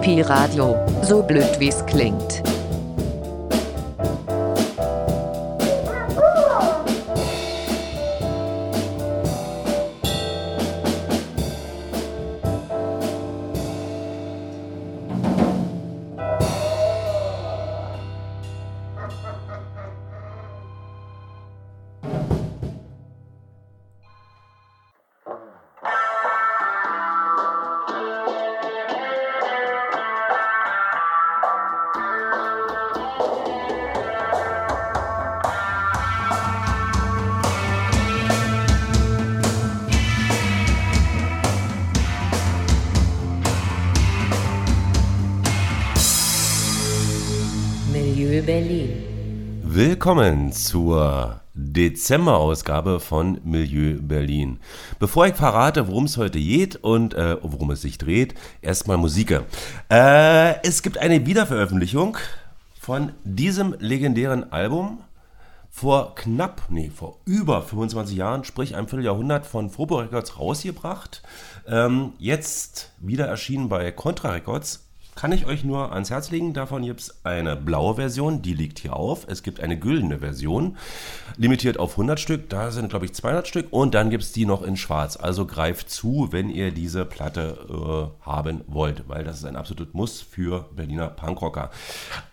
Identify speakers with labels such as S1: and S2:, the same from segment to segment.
S1: Pi Radio, so blöd wie's klingt.
S2: Willkommen zur Dezemberausgabe von Milieu Berlin. Bevor ich verrate, worum es heute geht und äh, worum es sich dreht, erstmal Musik. Äh, es gibt eine Wiederveröffentlichung von diesem legendären Album vor knapp, nee, vor über 25 Jahren, sprich einem Vierteljahrhundert von Frobo Records rausgebracht. Ähm, jetzt wieder erschienen bei Contra Records kann ich euch nur ans Herz legen. Davon gibt es eine blaue Version, die liegt hier auf. Es gibt eine güldene Version, limitiert auf 100 Stück. Da sind, glaube ich, 200 Stück. Und dann gibt es die noch in schwarz. Also greift zu, wenn ihr diese Platte äh, haben wollt, weil das ist ein absolut Muss für Berliner Punkrocker.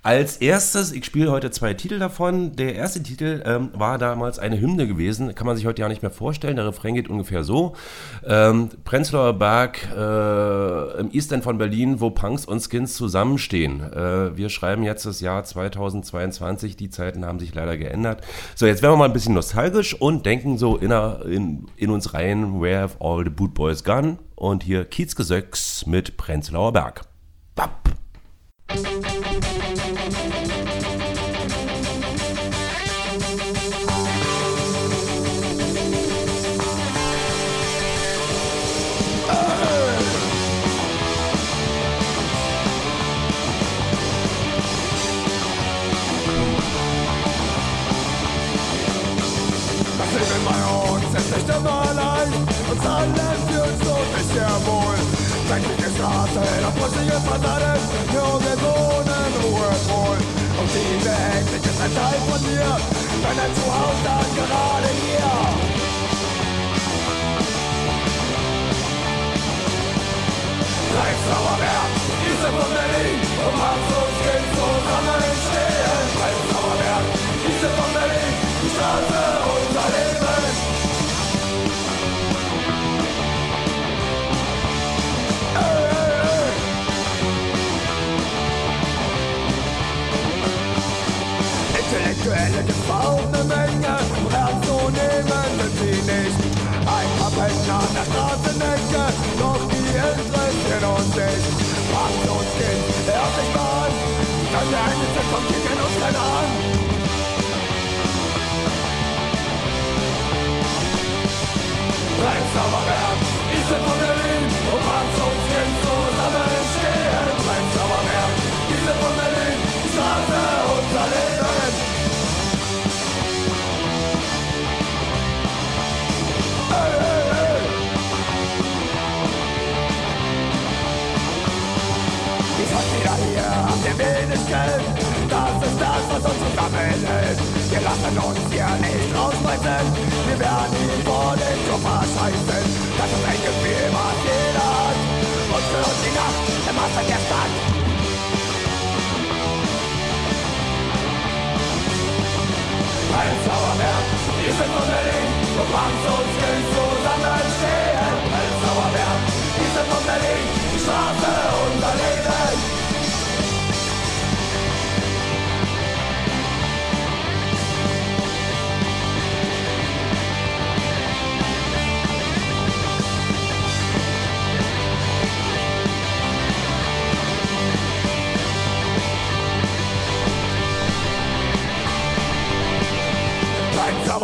S2: Als erstes, ich spiele heute zwei Titel davon. Der erste Titel ähm, war damals eine Hymne gewesen. Kann man sich heute ja nicht mehr vorstellen. Der Refrain geht ungefähr so. Ähm, Prenzlauer Berg äh, im East End von Berlin, wo Punks und Skins zusammenstehen. Äh, wir schreiben jetzt das Jahr 2022. Die Zeiten haben sich leider geändert. So, jetzt werden wir mal ein bisschen nostalgisch und denken so in, in, in uns rein, where have all the boot boys gone? Und hier Kiezgesöcks mit Prenzlauer Berg. Bap.
S3: Auf Fassaden Junge wohnen ruhevoll Und die Welt ist ein Teil von mir Dein Zuhause dann gerade hier. Diese von Berlin Um Hamburg zusammenstehen Intellektuelle gibt's auch ne Menge und ernst zu nehmen sind sie nicht. Ein paar Penner an der Straßenecke, doch die interessieren uns nicht. Fragt uns Kind, hört sich mal an, dass der eine Cent vom Kicken uns keiner an. Prenzlauer Berg, ich bin von Berlin, wir wenig Geld. Das ist das, was uns zusammenhält. Wir lassen uns hier nicht rausreißen. Wir werden ihn vor den Koffer scheißen. Das ist ein Gefühl, was jeder hat. Und für uns die Nacht im Wasser der Stadt. Prenzlauer Berg, wir sind von Berlin, wo Punks und Skills zusammenstehen. Prenzlauer Berg, wir sind von Berlin, die Straße,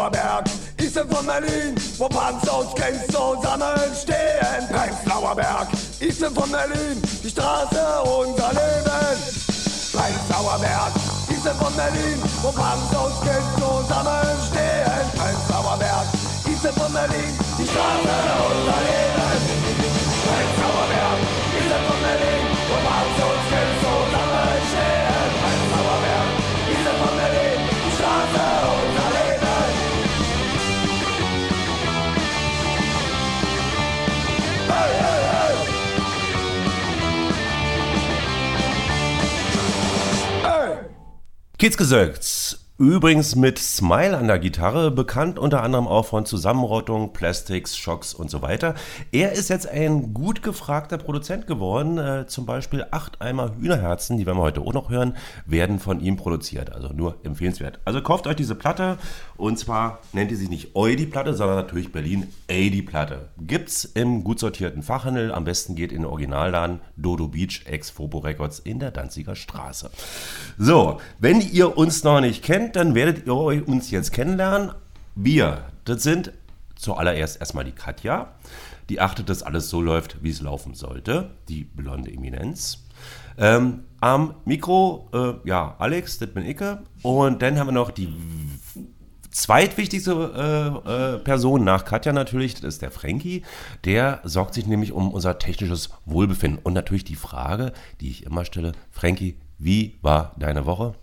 S3: Flauerberg. Ich von Berlin, wo Panzer und Gangs zusammenstehen. Beim Flauerberg. Ich von Berlin, die Straße unser Leben. Beim ist von Berlin, wo Panzer und Gangs zusammenstehen. Beim Flauerberg. Ich von Berlin, die Straße unser Leben.
S2: Beim ist von Berlin, wo Panzer und Kiezgesögts. Übrigens mit Smile an der Gitarre, bekannt unter anderem auch von Zusammenrottung, Plastics, Schocks und so weiter. Er ist jetzt ein gut gefragter Produzent geworden. Äh, zum Beispiel acht Eimer Hühnerherzen, die werden wir heute auch noch hören, werden von ihm produziert. Also nur empfehlenswert. Also kauft euch diese Platte und zwar nennt ihr sie nicht Eu die Platte, sondern natürlich Berlin A die Platte. Gibt's im gut sortierten Fachhandel. Am besten geht in den Originalladen Dodo Beach ex Fobo Records in der Danziger Straße. So, wenn ihr uns noch nicht kennt, kennt, dann werdet ihr uns jetzt kennenlernen. Wir, das sind zuallererst erstmal die Katja, die achtet, dass alles so läuft, wie es laufen sollte. Die blonde Eminenz. Ähm, am Mikro, äh, ja, Alex, das bin ich. Und dann haben wir noch die zweitwichtigste äh, äh, Person nach Katja natürlich, das ist der Frankie. Der sorgt sich nämlich um unser technisches Wohlbefinden. Und natürlich die Frage, die ich immer stelle, Frankie, wie war deine Woche?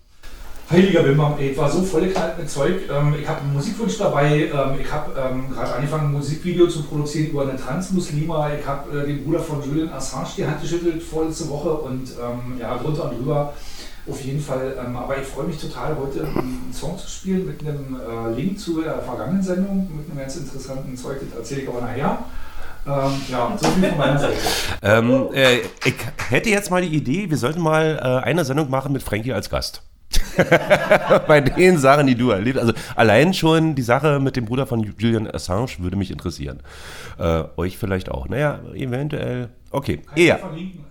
S4: Heiliger Wimmer, ich war so vollgeknallt mit Zeug. Ähm, ich habe einen Musikwunsch dabei. Ähm, ich habe ähm, gerade angefangen, ein Musikvideo zu produzieren über eine Transmuslima. Ich habe äh, den Bruder von Julian Assange die Hand geschüttelt vorletzte Woche und ja, drunter und drüber. Auf jeden Fall, aber ich freue mich total, heute einen Song zu spielen mit einem äh, Link zu der vergangenen Sendung, mit einem ganz interessanten Zeug, das erzähle ich aber nachher. Ähm, ja, so viel von meiner Seite.
S2: ähm, äh, ich hätte jetzt mal die Idee, wir sollten mal äh, eine Sendung machen mit Frankie als Gast. bei den Sachen, die du erlebt Also allein schon die Sache mit dem Bruder von Julian Assange würde mich interessieren. Äh, euch vielleicht auch. Naja, eventuell. Okay, eher. Verlinken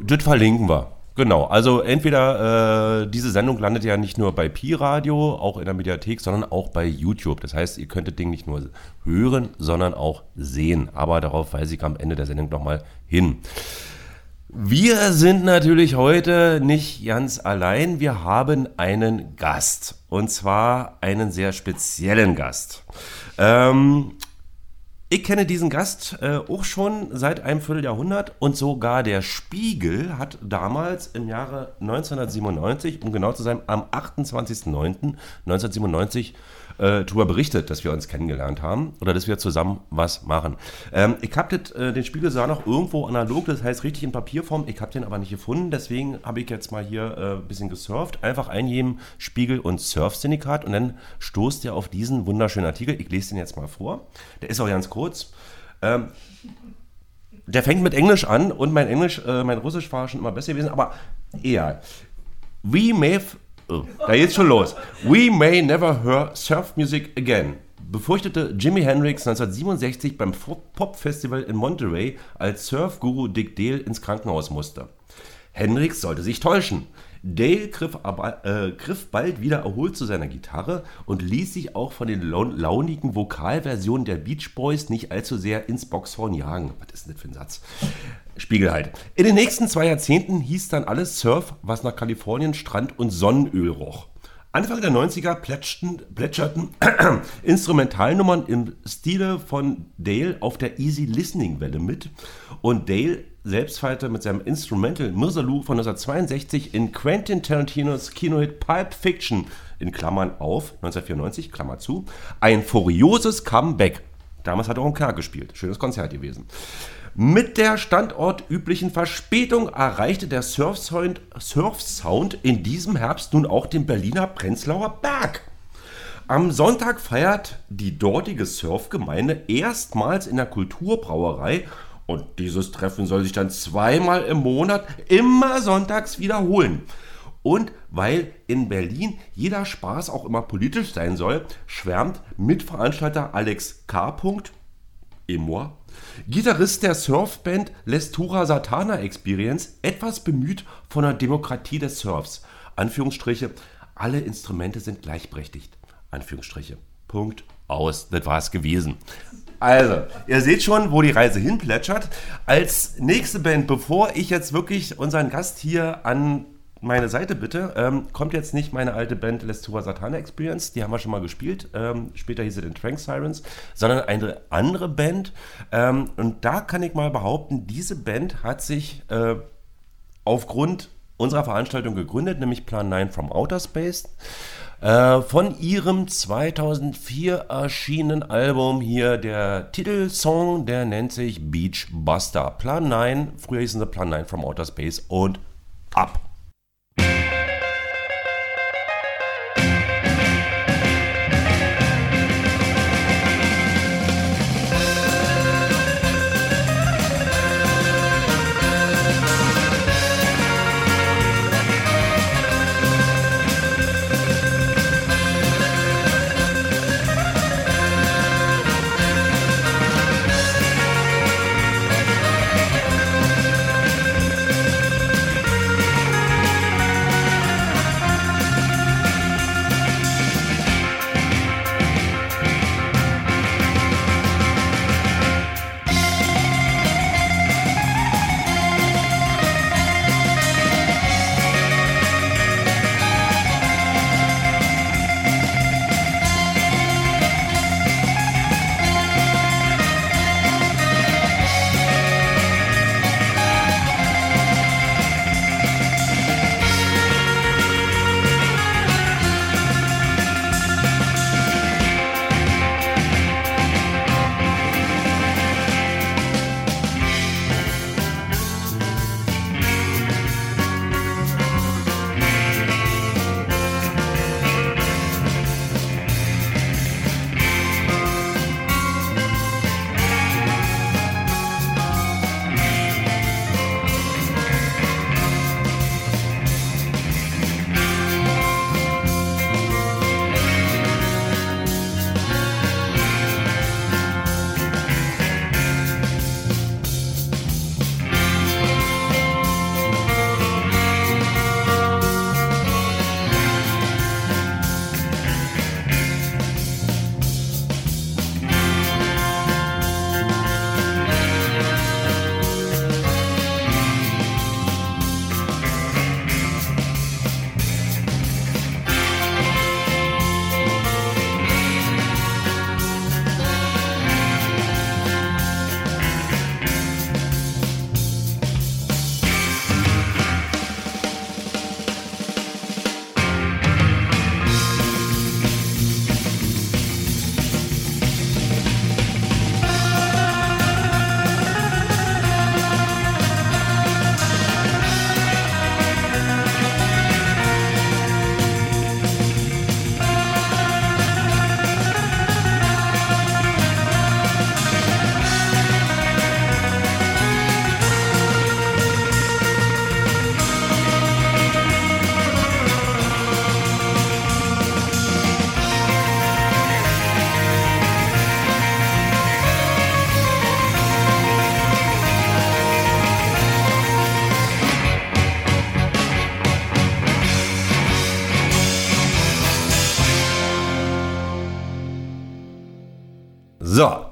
S2: das verlinken wir. Genau, also entweder äh, diese Sendung landet ja nicht nur bei Pi Radio, auch in der Mediathek, sondern auch bei YouTube. Das heißt, ihr könnt das Ding nicht nur hören, sondern auch sehen. Aber darauf weise ich am Ende der Sendung nochmal hin. Wir sind natürlich heute nicht ganz allein. Wir haben einen Gast. Und zwar einen sehr speziellen Gast. Ähm, ich kenne diesen Gast äh, auch schon seit einem Vierteljahrhundert und sogar der Spiegel hat damals im Jahre 1997, um genau zu sein, am 28.09.1997 äh, darüber berichtet, dass wir uns kennengelernt haben oder dass wir zusammen was machen. Ähm, ich habe äh, den Spiegel sah noch irgendwo analog, das heißt richtig in Papierform. Ich habe den aber nicht gefunden, deswegen habe ich jetzt mal hier äh, ein bisschen gesurft. Einfach eingeben Spiegel und Surf-Syndikat und dann stoßt ihr auf diesen wunderschönen Artikel. Ich lese den jetzt mal vor. Der ist auch ganz kurz. Ähm, der fängt mit Englisch an und mein Englisch, äh, mein Russisch war schon immer besser gewesen, aber eher. We may Da geht's schon los. We may never hear surf music again. Befürchtete Jimi Hendrix 1967 beim Pop-Festival in Monterey, als Surf-Guru Dick Dale ins Krankenhaus musste. Hendrix sollte sich täuschen. Dale griff, aber, äh, griff bald wieder erholt zu seiner Gitarre und ließ sich auch von den launigen Vokalversionen der Beach Boys nicht allzu sehr ins Boxhorn jagen. Was ist denn das für ein Satz? Spiegel halt. In den nächsten zwei Jahrzehnten hieß dann alles Surf, was nach Kalifornien Strand und Sonnenöl roch. Anfang der 90er plätscherten, plätscherten Instrumentalnummern im Stile von Dale auf der Easy Listening Welle mit und Dale selbst feierte mit seinem Instrumental Mirzalu von 1962 in Quentin Tarantinos Kinohit Pulp Fiction in Klammern auf 1994 Klammer zu ein furioses Comeback. Damals hat er auch im Kerl gespielt. Schönes Konzert gewesen. Mit der standortüblichen Verspätung erreichte der Surfsound, Surfsound in diesem Herbst nun auch den Berliner Prenzlauer Berg. Am Sonntag feiert die dortige Surfgemeinde erstmals in der Kulturbrauerei und dieses Treffen soll sich dann zweimal im Monat immer sonntags wiederholen. Und weil in Berlin jeder Spaß auch immer politisch sein soll, schwärmt Mitveranstalter Alex K. Emoir Gitarrist der Surfband Lestura Satana Experience, etwas bemüht von der Demokratie des Surfs. Anführungsstriche, alle Instrumente sind gleichberechtigt. Anführungsstriche. Punkt aus. Das war es gewesen. Also, ihr seht schon, wo die Reise hinplätschert. Als nächste Band, bevor ich jetzt wirklich unseren Gast hier an meine Seite bitte. Ähm, kommt jetzt nicht meine alte Band Lestura Satana Experience, die haben wir schon mal gespielt. Ähm, später hieß sie den Trank Sirens, sondern eine andere Band. Ähm, und da kann ich mal behaupten, diese Band hat sich äh, aufgrund unserer Veranstaltung gegründet, nämlich Plan 9 from Outer Space. Äh, von ihrem 2004 erschienenen Album hier der Titelsong, der nennt sich Beach Buster. Plan 9, früher hießen sie Plan 9 from Outer Space und ab.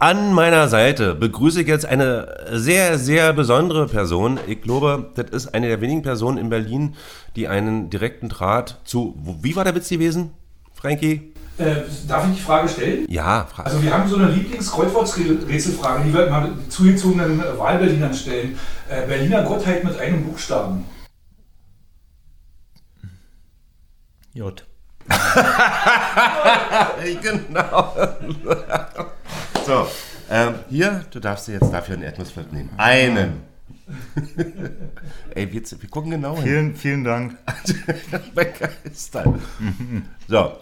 S2: An meiner Seite begrüße ich jetzt eine sehr, sehr besondere Person. Ich glaube, das ist eine der wenigen Personen in Berlin, die einen direkten Draht zu. Wie war der Witz gewesen, Frankie?
S4: Äh, darf ich die Frage stellen?
S2: Ja, Fra
S4: Also wir haben so eine Lieblings-Kreuzworträtselfrage, die wir immer zugezogenen Wahlberlinern stellen. Äh, Berliner Gottheit mit einem Buchstaben.
S5: J.
S2: genau. so, ähm, hier, du darfst dir jetzt dafür einen Erdnussflip nehmen. Einen. Ey, wir, wir gucken genau hin.
S6: Vielen, vielen Dank.
S2: Begeistert. So.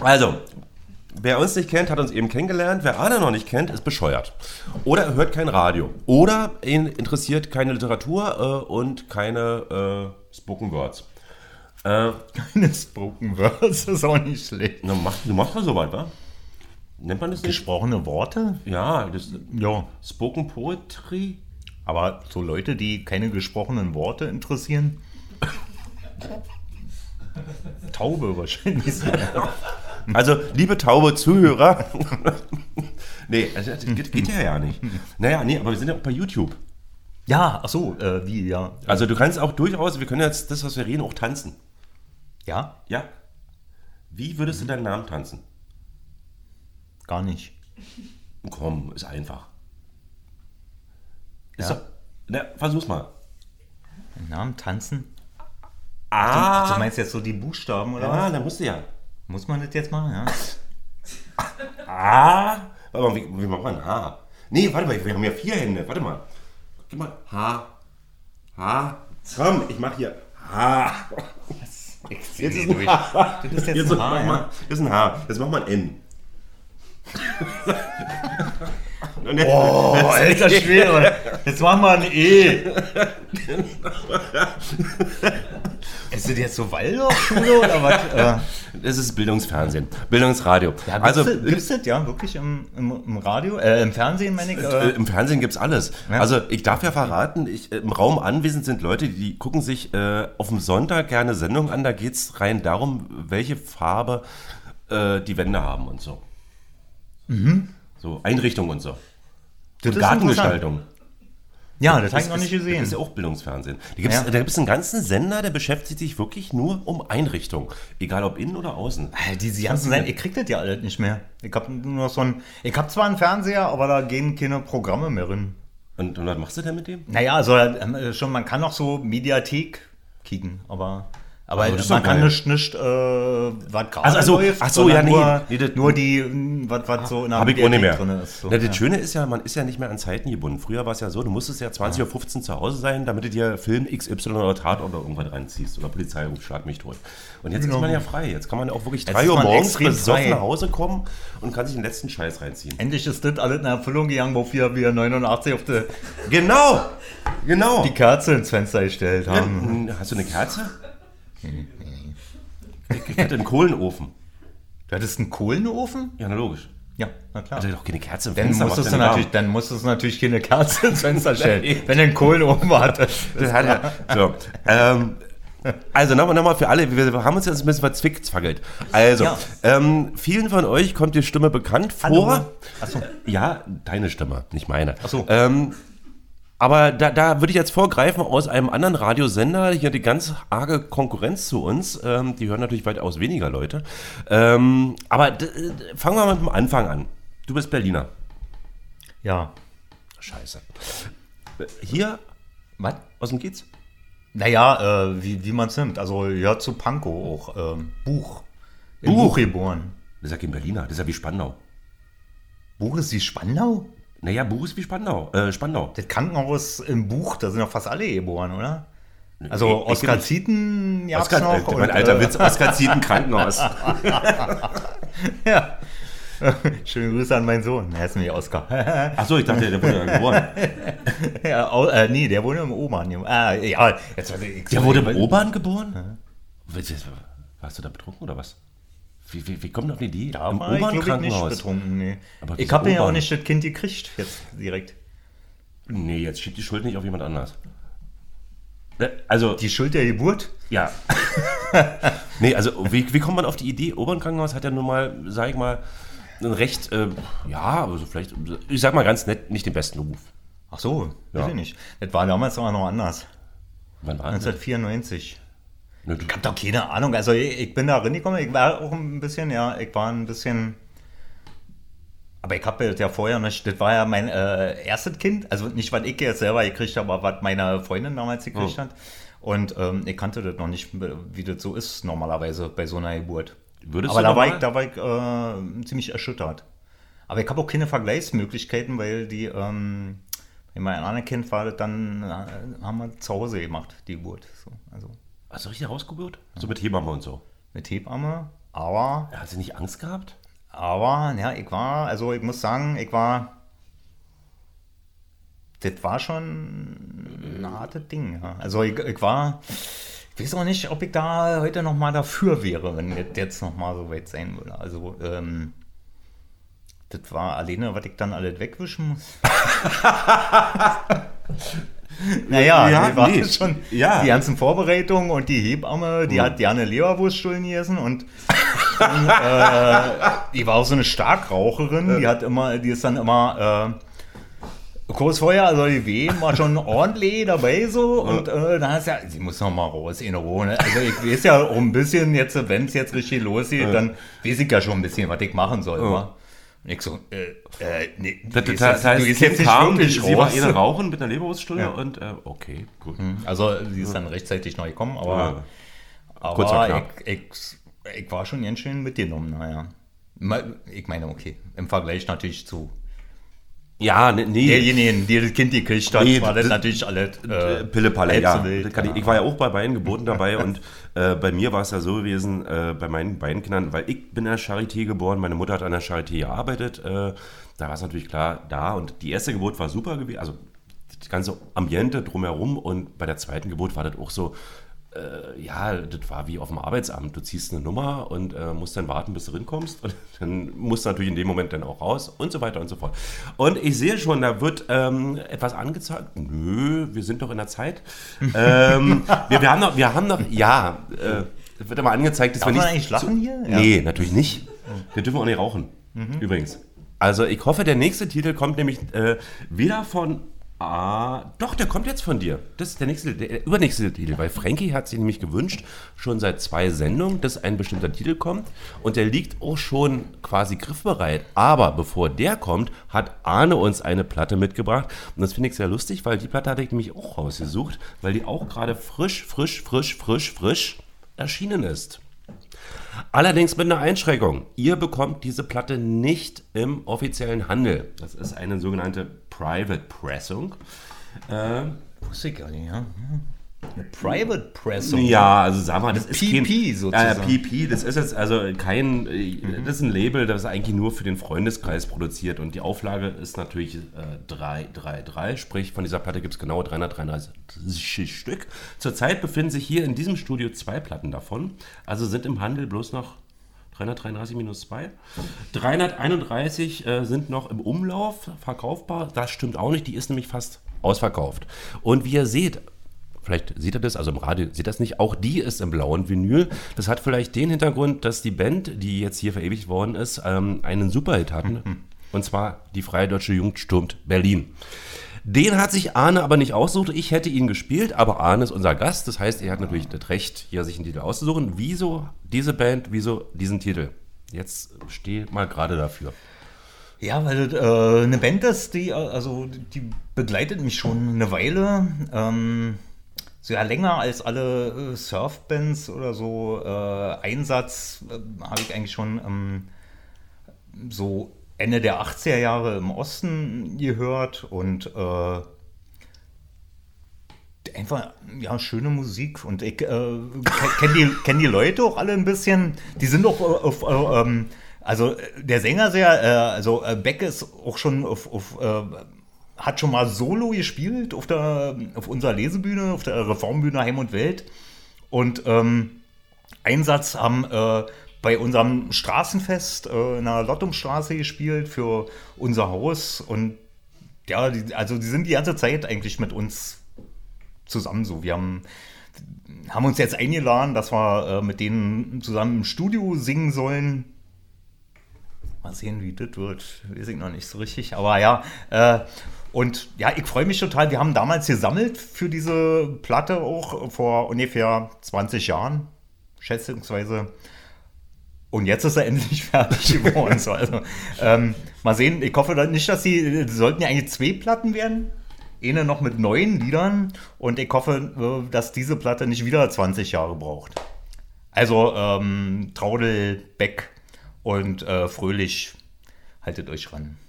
S2: Also, wer uns nicht kennt, hat uns eben kennengelernt. Wer Arne noch nicht kennt, ist bescheuert. Oder er hört kein Radio. Oder ihn interessiert keine Literatur äh, und keine äh, Spoken Words. Äh,
S6: Keine Spoken Words ist auch nicht schlecht.
S2: na, mach, du machst mal so weit, wa? Nennt man das nicht?
S6: Gesprochene Worte?
S2: Ja, das
S6: Ja.
S2: Spoken Poetry.
S6: Aber so Leute, die keine gesprochenen Worte interessieren. Taube wahrscheinlich. so.
S2: Also, liebe taube Zuhörer. nee, also, das geht, geht ja ja nicht. Naja, nee, aber wir sind ja auch bei YouTube.
S6: Ja, ach so, äh, wie, ja.
S2: Also, du kannst auch durchaus, wir können jetzt das, was wir reden, auch tanzen.
S6: Ja,
S2: Ja. Wie würdest du deinen Namen tanzen?
S6: Gar nicht.
S2: Komm, ist einfach. Ist
S6: Ja.
S2: doch, na, versuch's mal.
S6: Namen tanzen?
S2: Ah,
S6: Du meinst jetzt so die Buchstaben oder
S2: ja,
S6: was?
S2: dann musst du ja.
S6: Muss man das jetzt machen, ja?
S2: Ah, warte mal, wie, wie macht man H? Nee, warte mal, wir haben ja vier Hände. Warte mal. Gib mal H. H. Komm, ich mach hier H. Jetzt ist ein H.
S6: Das ist jetzt
S2: Jetzt
S6: ein H, ja?
S2: das ist ein H. Jetzt mach mal ein N. Jetzt-
S6: Oh, alter Schwede. Jetzt machen wir ein E. Ist das jetzt so Waldorfschule oder was?
S2: Das ist Bildungsfernsehen, Bildungsradio.
S6: ja,
S2: also
S6: also gibt es das ja wirklich im, im, im Radio, äh, im Fernsehen, meine ich?
S2: Äh, Im Fernsehen gibt's alles.
S6: Ja.
S2: Also ich darf ja verraten, ich, äh, im Raum anwesend sind Leute, die gucken sich äh, auf dem Sonntag gerne Sendungen an. Da geht's rein darum, welche Farbe äh, die Wände haben und so. So Einrichtung und so.
S6: Mhm. das
S2: Und Gartengestaltung.
S6: ja, das habe ich
S2: Das
S6: noch nicht gesehen.
S2: Das ist ja auch Bildungsfernsehen. Da gibt's,
S6: Ja.
S2: da gibt's einen ganzen Sender, der beschäftigt sich wirklich nur um Einrichtung. Egal ob innen oder außen.
S6: Äh, Diese ganzen Seiten, ich krieg das ja alles nicht mehr. Ich habe nur so ein, ich habe zwar einen Fernseher, aber da gehen keine Programme mehr drin.
S2: Und, und was machst du denn mit dem?
S6: Naja, also äh, schon, man kann noch so Mediathek kicken, aber, aber
S2: das ist
S6: man kann nicht, nicht äh, was gerade
S2: Also, ach so,
S6: läuft,
S2: ach so, ja, nee,
S6: nur,
S2: nee, das-
S6: nur die, mh, was, was so in der
S2: Habe ich auch nicht mehr.
S6: drin ist. So,
S2: Na, das
S6: ja.
S2: Schöne ist ja, man ist ja nicht mehr an Zeiten gebunden. Früher war es ja so, du musstest ja 20.15 Uhr zu Hause sein, damit du dir Film XY oder Tatort oder irgendwas reinziehst. Oder Polizeiruf, schlag mich tot. Und jetzt ist man ja frei. Jetzt kann man auch wirklich 3
S6: ist
S2: Uhr morgens besoffen
S6: frei.
S2: nach Hause kommen und kann sich den letzten Scheiß reinziehen.
S6: Endlich ist das alles in Erfüllung gegangen, wofür wir 89 auf die,
S2: Genau! Genau!
S6: die Kerze ins Fenster gestellt haben.
S2: Hm, Hast du eine Kerze? Ich hätte einen Kohlenofen.
S6: Du hattest einen Kohlenofen?
S2: Ja, na logisch.
S6: Ja, na klar.
S2: Also doch keine Kerze im
S6: Dann
S2: Fenster.
S6: musstest, du natürlich, dann musstest du natürlich keine Kerze ins Fenster stellen. Wenn du einen Kohlenofen hattest.
S2: Das hat er. So. Ähm, also nochmal noch mal für alle, wir haben uns jetzt ein bisschen verzwickzwackelt. Also,
S6: Ja.
S2: ähm, vielen von euch kommt die Stimme bekannt vor.
S6: Achso.
S2: Ja, deine Stimme, nicht meine.
S6: Ach so.
S2: Ähm, aber da, da würde ich jetzt vorgreifen aus einem anderen Radiosender, hier die ganz arge Konkurrenz zu uns. Ähm, die hören natürlich weitaus weniger Leute. Ähm, aber d- fangen wir mal mit dem Anfang an. Du bist Berliner.
S6: Ja.
S2: Scheiße. Hier,
S6: Was?
S2: aus dem geht's?
S6: Naja, äh, wie, wie man es nimmt. Also ja zu Pankow auch. Ähm, Buch.
S2: Buch.
S6: Buch geboren.
S2: Das ist ja kein Berliner, das ist ja wie Spandau.
S6: Buch ist wie Spandau?
S2: Naja, Buch ist wie Spandau. Äh, Spandau.
S6: Das Krankenhaus im Buch, da sind doch fast alle geboren, oder? Also
S2: Ich- ich-
S6: Oskar Zieten gab's
S2: Oskar,
S6: noch.
S2: äh, mein
S6: und,
S2: alter
S6: äh,
S2: Witz, Oskar zieht ein Krankenhaus.
S6: Ja. Schöne Grüße an meinen Sohn. Er ist nämlich Oskar.
S2: Achso, ich dachte, der wurde ja geboren.
S6: ja, au- äh, nee, der wurde im Oman. Ah, ja, jetzt, ich,
S2: Der wurde im Obern geboren? Warst du da betrunken oder was? Wie, wie, wie kommt auf die Idee?
S6: Da
S2: Im
S6: war ich. Nee.
S2: Aber
S6: Ich habe ja auch nicht das Kind gekriegt, jetzt direkt.
S2: Nee, jetzt schiebt die Schuld nicht auf jemand anders. Ne, Also,
S6: Die Schuld der Geburt?
S2: ja. nee, also, wie, wie kommt man auf die Idee? Obern-Krankenhaus hat ja nun mal, sag ich mal, einen recht, äh, ja, also vielleicht, ich sag mal ganz nett, nicht den besten Ruf.
S6: Ach so,
S2: Ja.
S6: weiß ich nicht. Das war damals aber noch anders.
S2: Wann war das?
S6: 1994. Ich hab doch keine Ahnung. Also ich, ich bin da reingekommen, ich war auch ein bisschen, ja, ich war ein bisschen. Aber ich habe ja vorher nicht, das war ja mein äh, erstes Kind, also nicht, was ich jetzt selber gekriegt habe, aber was meine Freundin damals gekriegt
S2: Oh.
S6: hat. Und ähm, ich kannte das noch nicht, wie das so ist normalerweise bei so einer Geburt.
S2: Würdest
S6: aber da war, ich, da war ich äh, ziemlich erschüttert. Aber ich habe auch keine Vergleichsmöglichkeiten, weil die, ähm, bei meinem anderen Kind war dann, äh, haben wir zu Hause gemacht, die Geburt. So, also
S2: Hast du richtig rausgeburt? So mit Hebamme und so.
S6: mit Hebamme, aber,
S2: Hat sie nicht Angst gehabt?
S6: aber, ja, ich war, also ich muss sagen, ich war, das war schon ein hartes Ding, ja. Also ich, ich war, ich weiß auch nicht, ob ich da heute nochmal dafür wäre, wenn das jetzt nochmal so weit sein würde. Also, ähm, das war alleine, was ich dann alles wegwischen muss. naja,
S2: Ja,
S6: die war
S2: nee.
S6: schon
S2: Ja.
S6: die ganzen Vorbereitungen und die Hebamme, die hat gerne Leberwurststullen gegessen und dann, äh, die war auch so eine Starkraucherin, die hat immer, die ist dann immer äh, kurz vorher, also die Wehen war schon ordentlich dabei so und äh, dann hast du ja, sie muss noch mal raus in Ruhe. Ne? Also ich weiß ja auch ein bisschen jetzt, wenn es jetzt richtig losgeht, dann weiß ich ja schon ein bisschen, was ich machen soll. wa? Und ich so, äh, äh, nee,
S2: Das, das, heißt,
S6: du gehst jetzt
S2: kam,
S6: wirklich
S2: sie war
S6: raus.
S2: eh Rauchen mit einer Leberwurststulle
S6: Ja.
S2: und äh, okay, gut.
S6: Also sie ist dann rechtzeitig neu gekommen, aber,
S2: Ja.
S6: Aber ich, ich, ich war schon ganz schön mitgenommen, naja. Ich meine, okay, im Vergleich natürlich zu
S2: Ja, ne, nee.
S6: derjenigen, die das Kind gekriegt hat,
S2: Nee,
S6: war das
S2: das-
S6: natürlich alles
S2: Äh, Pillepalle, ja.
S6: wild,
S2: ich, ich war ja auch bei beiden Geburten dabei und äh, bei mir war es ja so gewesen, äh, bei meinen beiden Kindern, weil ich bin in der Charité geboren, meine Mutter hat an der Charité gearbeitet, äh, da war es natürlich klar da und die erste Geburt war super gewesen, also das ganze Ambiente drumherum und bei der zweiten Geburt war das auch so, äh, ja, das war wie auf dem Arbeitsamt. Du ziehst eine Nummer und äh, musst dann warten, bis du rinkommst. Und dann musst du natürlich in dem Moment dann auch raus und so weiter und so fort. Und ich sehe schon, da wird ähm, etwas angezeigt. Nö, wir sind doch in der Zeit. ähm, wir, wir, haben noch, wir haben noch, ja, äh, wird aber angezeigt, dass
S6: Darf
S2: wir
S6: man
S2: nicht.
S6: eigentlich lachen
S2: zu-
S6: hier? Ja.
S2: Nee, natürlich nicht. Wir dürfen auch nicht rauchen. Übrigens. Also ich hoffe, der nächste Titel kommt nämlich äh, wieder von. Ah, doch, der kommt jetzt von dir. Das ist der nächste, der übernächste Titel, weil Frankie hat sich nämlich gewünscht, schon seit zwei Sendungen, dass ein bestimmter Titel kommt und der liegt auch schon quasi griffbereit. Aber bevor der kommt, hat Arne uns eine Platte mitgebracht und das finde ich sehr lustig, weil die Platte hatte ich nämlich auch rausgesucht, weil die auch gerade frisch, frisch, frisch, frisch, frisch erschienen ist. Allerdings mit einer Einschränkung. Ihr bekommt diese Platte nicht im offiziellen Handel. Das ist eine sogenannte Private Pressung. Äh,
S6: Wusste ich gar nicht, ja. Eine Private Pressung.
S2: ja, also sag mal, das ist
S6: PP
S2: kein,
S6: sozusagen.
S2: Äh, PP, das ist jetzt also kein, das ist ein Label, das eigentlich nur für den Freundeskreis produziert und die Auflage ist natürlich äh, 333, sprich von dieser Platte gibt es genau 333 Stück. Zurzeit befinden sich hier in diesem Studio zwei Platten davon, also sind im Handel bloß noch 333 minus 2. 331 äh, sind noch im Umlauf verkaufbar. Das stimmt auch nicht, die ist nämlich fast ausverkauft. Und wie ihr seht, vielleicht seht ihr das, also im Radio ihr das nicht, auch die ist im blauen Vinyl. Das hat vielleicht den Hintergrund, dass die Band, die jetzt hier verewigt worden ist, ähm, einen Superhit hatten. Und zwar die Freie Deutsche Jugend stürmt Berlin. Den hat sich Arne aber nicht ausgesucht. Ich hätte ihn gespielt, aber Arne ist unser Gast. Das heißt, er hat natürlich das Recht, hier sich einen Titel auszusuchen. Wieso diese Band, wieso diesen Titel? Jetzt steh mal gerade dafür.
S6: Ja, weil äh, eine Band ist, die, also, die begleitet mich schon eine Weile. Ähm, ja länger als alle äh, Surfbands oder so. Äh, Einsatz äh, habe ich eigentlich schon ähm, so Ende der 80er Jahre im Osten gehört und äh, einfach ja schöne Musik und ich äh, kenne die, kenn die Leute auch alle ein bisschen. Die sind auch auf, auf ähm, also äh, der Sänger sehr, äh, also äh, Beck ist auch schon auf, auf äh, hat schon mal Solo gespielt auf der auf unserer Lesebühne, auf der Reformbühne Heim und Welt und ähm, Einsatz haben äh, bei unserem Straßenfest äh, in der Lottumstraße gespielt für unser Haus und ja, die, also die sind die ganze Zeit eigentlich mit uns zusammen so. Wir haben, haben uns jetzt eingeladen, dass wir äh, mit denen zusammen im Studio singen sollen. Mal sehen, wie das wird. Weiß ich noch nicht so richtig. Aber ja, äh, und ja, ich freue mich total. Wir haben damals gesammelt für diese Platte auch vor ungefähr 20 Jahren, schätzungsweise. Und jetzt ist er endlich fertig geworden. So, also, ähm, mal sehen, ich hoffe nicht, dass sie, sollten ja eigentlich zwei Platten werden. Eine noch mit neuen Liedern und ich hoffe, äh, dass diese Platte nicht wieder 20 Jahre braucht. Also ähm, Traudel, Beck und äh, Fröhlich, haltet euch ran.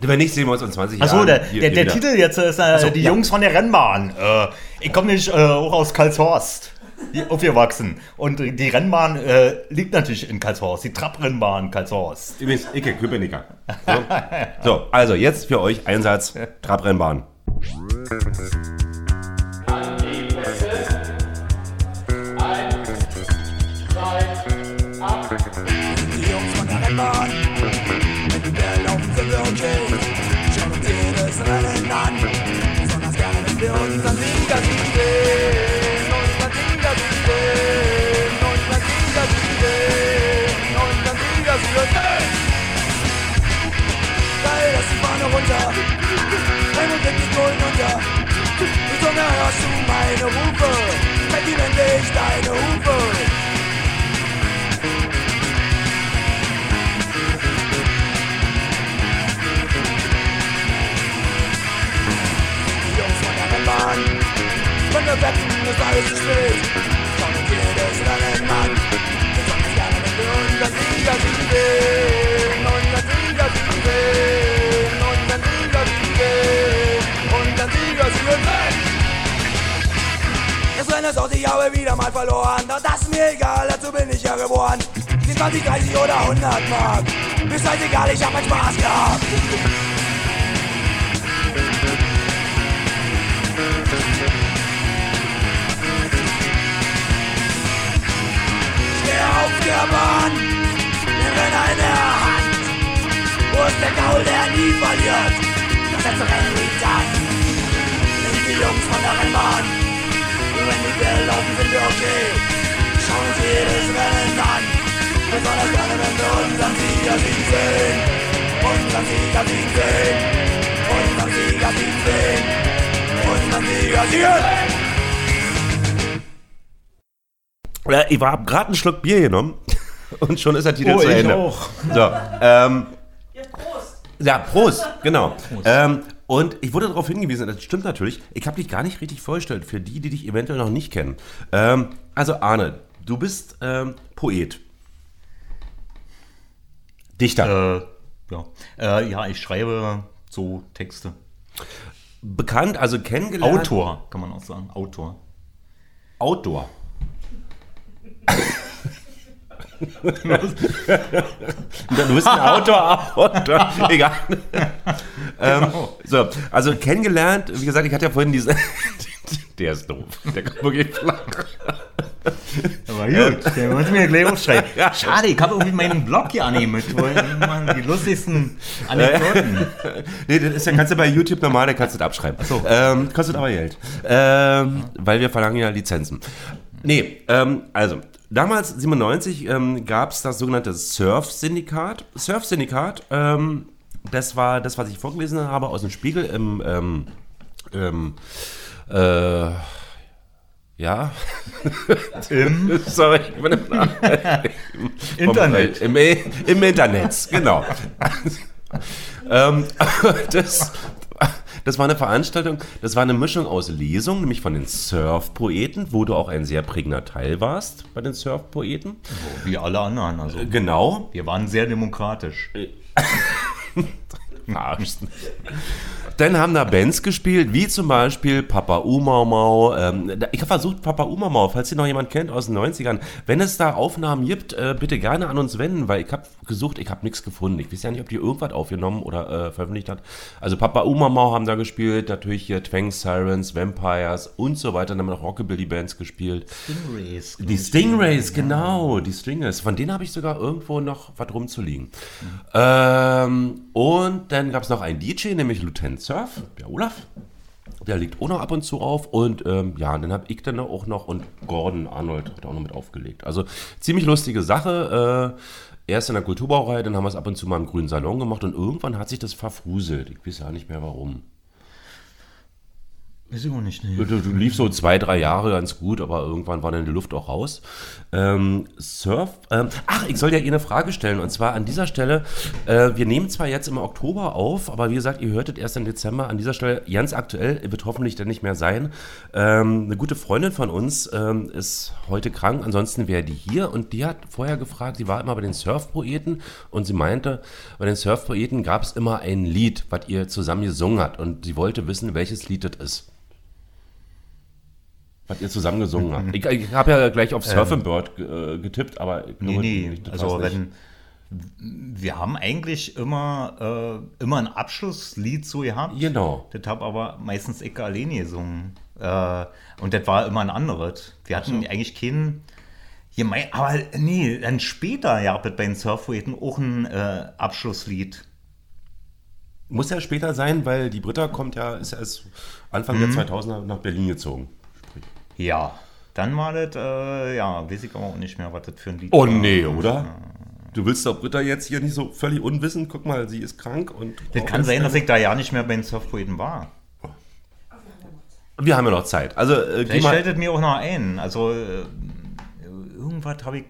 S2: Wenn nicht, sehen wir uns in 20
S6: Achso,
S2: Jahren.
S6: der,
S2: hier
S6: der, der
S2: wieder.
S6: Titel jetzt ist äh,
S2: so,
S6: Die
S2: ja.
S6: Jungs von der Rennbahn. Äh, ich komme nicht äh, auch aus Karlshorst. Die- Aufgewachsen. Und die Rennbahn äh, liegt natürlich in Karlshorst. Die Trabrennbahn Karlshorst.
S2: Übrigens, Icke, Köpenicker. So. so, also jetzt für euch Einsatz Trabrennbahn.
S3: Die Jungs von der Rennbahn, laufen, sind wir okay. Schauen uns jedes Rennen an, besonders gerne, wenn wir unseren Sieger sehen. Unseren Sieger sehen, unseren Sieger sehen, unseren Sieger sehen. Geil, dass die Fahne runter, Raymond bringt die Kohlen unter. Die Zunge hörst du meine Rufe, Betty, wenn ich deine Hufe. Wir wetten, ist alles zu spät. Uns jedes Rennen an. Besonders gerne, wenn wir unseren Sieger sehen. Unseren Sieger sehen. Unseren Sieger sehen. Unseren Sieger sehen. Das Rennen ist auch die Jahre wieder mal verloren. Doch das ist mir egal, dazu bin ich ja geboren. Die 20, 30 oder 100 Mark. Mir ist egal, ich hab meinen Spaß gehabt. der auf der Bahn, in der Hand. Wo ist der Gaul, der nie verliert? Das letzte Rennen liegt an. Sind die Jungs von der Rennbahn. Und wenn die Bälle laufen, sind wir okay. Schauen uns jedes Rennen an. Besonders gerne, wenn wir unseren Sieger siegen sehen. Unseren Sieger siegen sehen. Unseren Sieger siegen sehen. Unseren Sieger siegen sehen.
S2: Ich habe gerade einen Schluck Bier genommen und schon ist der Titel
S6: Oh,
S2: zu
S6: ich
S2: Ende.
S6: auch.
S2: So, ähm, ja, Prost, genau. Ähm, und ich wurde darauf hingewiesen, das stimmt natürlich, ich habe dich gar nicht richtig vorgestellt, für die, die dich eventuell noch nicht kennen. Ähm, also Arne, du bist ähm, Poet. Dichter.
S6: Äh, ja. Äh, ja, ich schreibe so Texte.
S2: Bekannt, also kennengelernt.
S6: Autor, kann man auch sagen. Autor.
S2: Outdoor. Du bist ein Autor, Autor. Egal. ähm, so, also kennengelernt, wie gesagt, ich hatte ja vorhin diese. Der ist doof. Der kommt wirklich flach.
S6: Aber gut, der muss mir gleich aufschreiben. Schade, ich habe irgendwie meinen Blog hier wo immer die lustigsten Anekdoten.
S2: nee, das ist ja, kannst du bei YouTube normal, da kannst du das abschreiben. Ähm, kostet aber Geld. Ähm, weil wir verlangen ja Lizenzen. Nee, ähm, also, damals, 97, ähm, gab es das sogenannte Surf-Syndikat. Surf-Syndikat, ähm, das war das, was ich vorgelesen habe aus dem Spiegel im, ähm, ähm, äh, ja.
S6: Im
S2: Sorry, ich bin im,
S6: Internet.
S2: Im, Im Internet, genau. ähm, das, das war eine Veranstaltung, das war eine Mischung aus Lesungen, nämlich von den Surf-Poeten, wo du auch ein sehr prägender Teil warst bei den Surf-Poeten.
S6: Wie alle anderen. Also,
S2: Genau.
S6: wir waren sehr demokratisch.
S2: Arsch. Dann haben da Bands gespielt, wie zum Beispiel Papa Umamau. Ähm, ich habe versucht, Papa Umamau, falls ihr noch jemand kennt aus den 90ern, wenn es da Aufnahmen gibt, äh, bitte gerne an uns wenden, weil ich habe gesucht, ich habe nichts gefunden. Ich weiß ja nicht, ob die irgendwas aufgenommen oder äh, veröffentlicht hat. Also Papa Umamau haben da gespielt, natürlich hier Twang Sirens, Vampires und so weiter. Dann haben wir noch Rockabilly-Bands gespielt.
S6: Stingrays.
S2: Die Stingrays, genau, die Stingrays. Von denen habe ich sogar irgendwo noch was rumzuliegen. Ähm, und dann gab es noch einen DJ, nämlich Lieutenant Surf, der Olaf. Der liegt auch noch ab und zu auf. Und ähm, ja, dann habe ich dann auch noch und Gordon Arnold hat auch noch mit aufgelegt. Also ziemlich lustige Sache. Äh, Erst in der Kulturbrauerei, dann haben wir es ab und zu mal im Grünen Salon gemacht und irgendwann hat sich das verfruselt. Ich weiß ja nicht mehr warum.
S6: Weiß ich auch nicht. Nee.
S2: Du, du lief so zwei, drei Jahre ganz gut, aber irgendwann war dann die Luft auch raus. Ähm, Surf. Ähm, ach, ich soll dir eine Frage stellen. Und zwar an dieser Stelle, äh, wir nehmen zwar jetzt im Oktober auf, aber wie gesagt, ihr hörtet erst im Dezember. An dieser Stelle ganz aktuell, wird hoffentlich dann nicht mehr sein. Ähm, eine gute Freundin von uns ähm, ist heute krank, ansonsten wäre die hier. Und die hat vorher gefragt, sie war immer bei den Surfpoeten und sie meinte, bei den Surfpoeten gab es immer ein Lied, was ihr zusammen gesungen habt. Und sie wollte wissen, welches Lied das ist. Was ihr zusammen gesungen habt. Ich, ich habe ja gleich auf Surfing Bird äh, getippt, aber ich
S6: Nee,
S2: glaube,
S6: nee.
S2: das
S6: Also
S2: nicht.
S6: wenn wir haben eigentlich immer, äh, immer ein Abschlusslied so gehabt.
S2: Genau.
S6: Das habe aber meistens ich alleine gesungen. Äh, und das war immer ein anderes. Wir hatten eigentlich keinen. Ja, mei- aber nee, dann später ja bei den Surfpoeten auch ein äh, Abschlusslied.
S2: Muss ja später sein, weil die Britta kommt ja, ist ja erst Anfang der 2000er nach Berlin gezogen.
S6: Ja. Dann war das, äh, ja, weiß ich auch nicht mehr, was das für ein Lied
S2: Oh
S6: war.
S2: nee, oder? Du willst doch Britta jetzt hier nicht so völlig unwissend. Guck mal, sie ist krank und.
S6: Das kann sein, dass ich da ja nicht mehr bei den Surfpoeten war.
S2: Wir haben ja noch Zeit. Also, äh, geh
S6: Vielleicht
S2: mal.
S6: stellt es mir auch noch ein. Also, äh, irgendwas habe ich.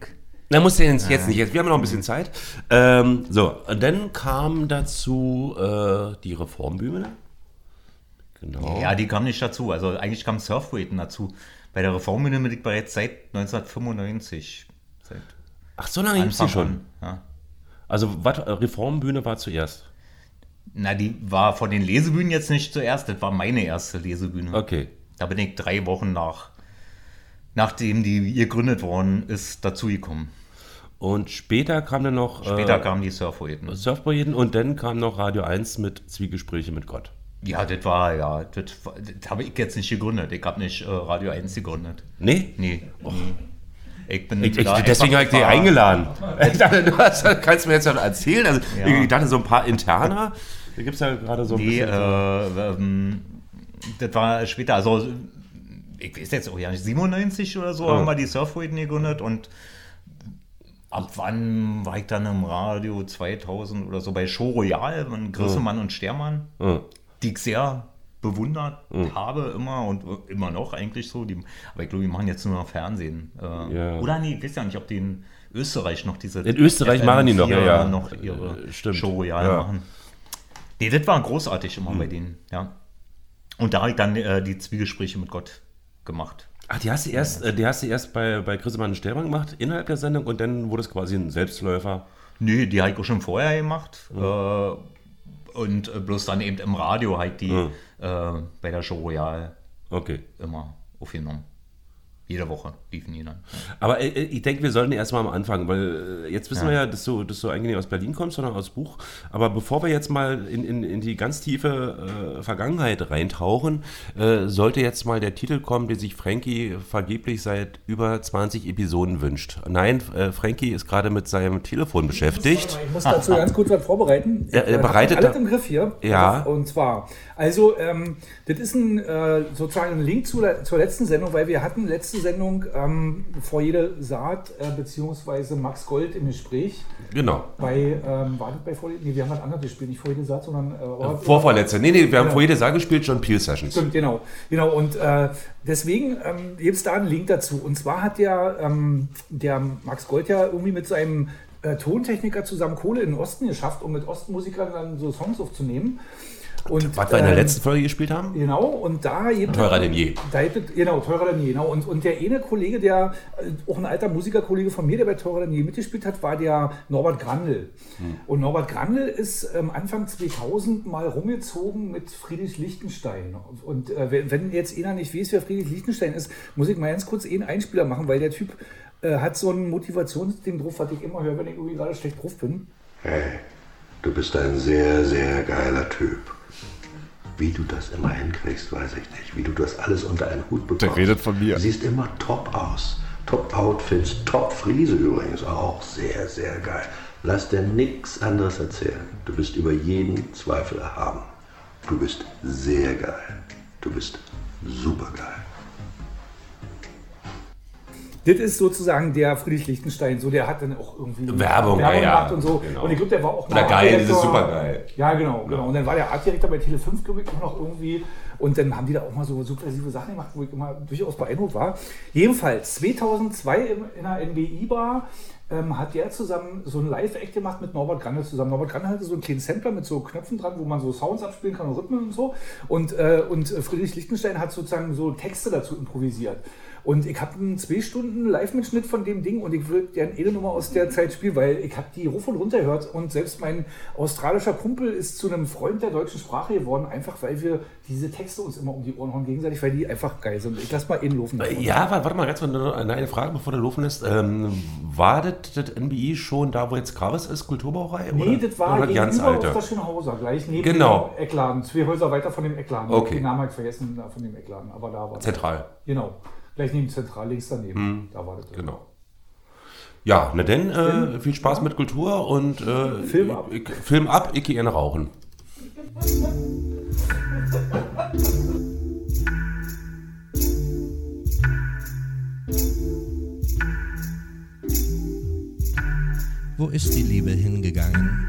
S2: Na, musst du jetzt, jetzt nicht. Jetzt, wir haben noch ein bisschen Zeit. Ähm, so, und dann kam dazu äh, die Reformbühne. Genau.
S6: Ja, die kam nicht dazu. Also, eigentlich kam Surfpoeten dazu. Bei der Reformbühne bin ich bereits seit 1995. Seit
S2: Ach, so lange gibt es die schon.
S6: Ja.
S2: Also, wat, Reformbühne war zuerst.
S6: Na, die war von den Lesebühnen jetzt nicht zuerst. Das war meine erste Lesebühne.
S2: Okay.
S6: Da bin ich drei Wochen nach, nachdem die gegründet worden ist, dazugekommen.
S2: Und später kam dann noch
S6: Später
S2: äh,
S6: kamen die Surfpoeten.
S2: Surfpoeten und dann kam noch Radio 1 mit Zwiegespräche mit Gott.
S6: Ja, das war, ja, das, das habe ich jetzt nicht gegründet. Ich habe nicht äh, Radio 1 gegründet.
S2: Nee?
S6: Nee. nee. Ich bin
S2: Ich, ich, deswegen habe ich dich eingeladen. Ich dachte, du hast, kannst mir jetzt noch erzählen. Also,
S6: Ja.
S2: Ich dachte, so ein paar Interner. Da gibt es ja gerade so ein
S6: Nee,
S2: bisschen.
S6: äh, ähm, das war später, also ich weiß jetzt auch ja nicht, 97 oder so
S2: Ja.
S6: haben wir die Surfpoeten gegründet und ab wann war ich dann im Radio 2000 oder so bei Show Royal, von Grissemann und Stermann,
S2: Ja.
S6: Die ich sehr bewundert
S2: Mhm.
S6: habe immer und immer noch eigentlich so. Die, aber ich glaube, die machen jetzt nur noch Fernsehen. Äh,
S2: Ja.
S6: Oder nee, ich weiß ja nicht, ob die in Österreich noch diese
S2: In Österreich machen die noch, ja,
S6: FM4
S2: ja.
S6: noch ihre
S2: Äh, stimmt.
S6: Show Royal
S2: Ja.
S6: machen. Nee, das war großartig immer
S2: Mhm.
S6: bei denen, ja. Und da habe ich dann äh, die Zwiegespräche mit Gott gemacht.
S2: Ach, die hast du erst, äh, die hast du erst bei, bei Christemann und Stermann gemacht, innerhalb der Sendung, und dann wurde es quasi ein Selbstläufer.
S6: Nee, die habe ich auch schon vorher gemacht. Äh, und äh, bloß dann eben im Radio halt die
S2: Mhm.
S6: äh, bei der Show Royal
S2: Okay.
S6: immer aufgenommen. Jede Woche liefen die dann.
S2: Aber äh, ich denke, wir sollten erstmal am Anfang, weil äh, jetzt wissen wir ja, dass du, dass du eigentlich nicht aus Berlin kommst, sondern aus Buch. Aber bevor wir jetzt mal in, in, in die ganz tiefe äh, Vergangenheit reintauchen, äh, sollte jetzt mal der Titel kommen, den sich Frankie vergeblich seit über 20 Episoden wünscht. Nein, äh, Frankie ist gerade mit seinem Telefon beschäftigt.
S4: Ich muss dazu ganz kurz was vorbereiten.
S2: Ja, er
S4: Ich, äh,
S2: bereitet
S4: alles im Griff hier.
S2: Ja.
S4: Und zwar, also, ähm, das ist ein, äh, sozusagen ein Link zu, zur letzten Sendung, weil wir hatten letzte Sendung ähm, vor jede Saat, äh, beziehungsweise Max Gold im Gespräch.
S2: Genau.
S4: Bei, ähm, war das bei vor Nee, wir haben was anderes gespielt, nicht vor jede Saat, sondern. Äh, oder-
S2: Vorvorletzte. Nee, nee, wir haben
S4: Ja.
S2: vor jeder Sache gespielt, John Peel Sessions.
S4: Stimmt, genau. genau. Und äh, deswegen ähm, gibt es da einen Link dazu. Und zwar hat der, ähm, der Max Gold ja irgendwie mit seinem äh, Tontechniker zusammen Kohle in den Osten geschafft, um mit Ostmusikern dann so Songs aufzunehmen. Und,
S2: Was wir in der
S4: ähm,
S2: letzten Folge gespielt haben?
S4: Genau, und da gibt
S2: Teurer denn je.
S4: Da gibt genau, teurer denn je. Genau. Und, und der eine Kollege, der, äh, auch ein alter Musikerkollege von mir, der bei teurer denn je mitgespielt hat, war der Norbert Grandl.
S2: Hm.
S4: Und Norbert Grandl ist ähm, Anfang 2000 mal rumgezogen mit Friedrich Lichtenstein. Und äh, wenn, wenn jetzt einer nicht weiß, wer Friedrich Lichtenstein ist, muss ich mal ganz kurz einen Einspieler machen, weil der Typ äh, hat so ein Motivationsding drauf, was ich immer höre, wenn ich irgendwie gerade schlecht drauf bin.
S7: Hey, du bist ein sehr, sehr geiler Typ. Wie du das immer hinkriegst, weiß ich nicht. Wie du das alles unter einen Hut bekommst.
S2: Der redet von mir.
S7: Du siehst immer top aus. Top Outfits, top Friese übrigens auch. Sehr, sehr geil. Lass dir nichts anderes erzählen. Du bist über jeden Zweifel erhaben. Du bist sehr geil. Du bist super geil.
S4: Das ist sozusagen der Friedrich Lichtenstein, so der hat dann auch irgendwie
S2: Werbung, ja, ja.
S4: gemacht und so.
S2: Genau.
S4: Und ich glaube, der war auch
S2: Oder
S4: mal
S2: geil, das ist
S4: Artdirektor.
S2: supergeil.
S4: Ja, genau, genau. Und dann war der Artdirektor bei Tele 5, glaube ich, auch noch irgendwie. Und dann haben die da auch mal so subversive Sachen gemacht, wo ich immer durchaus beeindruckt war. Jedenfalls, 2002 im- in einer NBI-Bar ähm, hat der zusammen so ein Live-Act gemacht mit Norbert Grande zusammen. Norbert Grande hatte so einen kleinen Sampler mit so Knöpfen dran, wo man so Sounds abspielen kann und Rhythmen und so. Und, äh, und Friedrich Lichtenstein hat sozusagen so Texte dazu improvisiert. Und ich habe einen zwei Stunden Live-Mitschnitt von dem Ding und ich will gerne eine Nummer aus der Zeit spielen, weil ich habe die hoch und runter gehört und selbst mein australischer Kumpel ist zu einem Freund der deutschen Sprache geworden, einfach weil wir diese Texte uns immer um die Ohren hauen gegenseitig, weil die einfach geil sind. Ich lass mal in laufen.
S2: Ja, warte, mal ganz kurz noch eine Frage, bevor du laufen lässt. Ähm, war das, das NBI schon da, wo jetzt Gravis ist, Kulturbauerei?
S4: Nee,
S2: oder?
S4: das war
S2: oder
S4: gegenüber
S2: ganz
S4: auf der
S2: alte?
S4: Schönhauser, gleich neben
S2: Genau.
S4: dem Eckladen. Zwei Häuser weiter von dem Eckladen.
S2: Okay.
S4: Den Namen habe ich vergessen da von dem Eckladen, aber da war das.
S2: Zentral.
S4: Genau. Gleich neben Zentral, links daneben. Da war das.
S2: Genau. Ja, na denn, äh, viel Spaß mit Kultur und äh,
S4: Film ab.
S2: Ich, Film ab, ich gehe rauchen.
S8: Wo ist die Liebe hingegangen?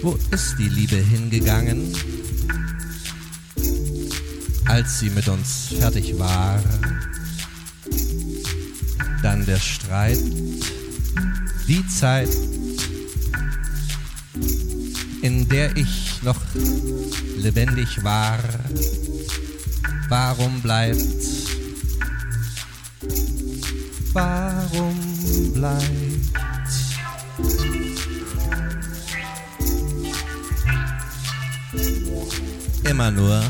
S8: Wo ist die Liebe hingegangen? Als sie mit uns fertig war, dann der Streit, die Zeit, in der ich noch lebendig war. Warum bleibt? Warum bleibt? Immer nur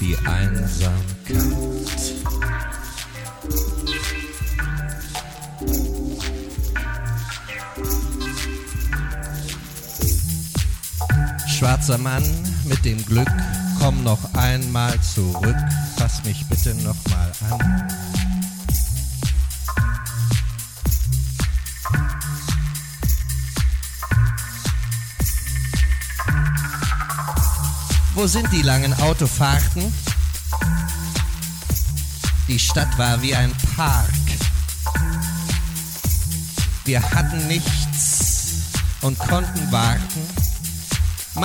S8: die Einsamkeit. Schwarzer Mann mit dem Glück, komm noch einmal zurück, fass mich bitte noch mal an. Wo sind die langen Autofahrten? Die Stadt war wie ein Park. Wir hatten nichts und konnten warten.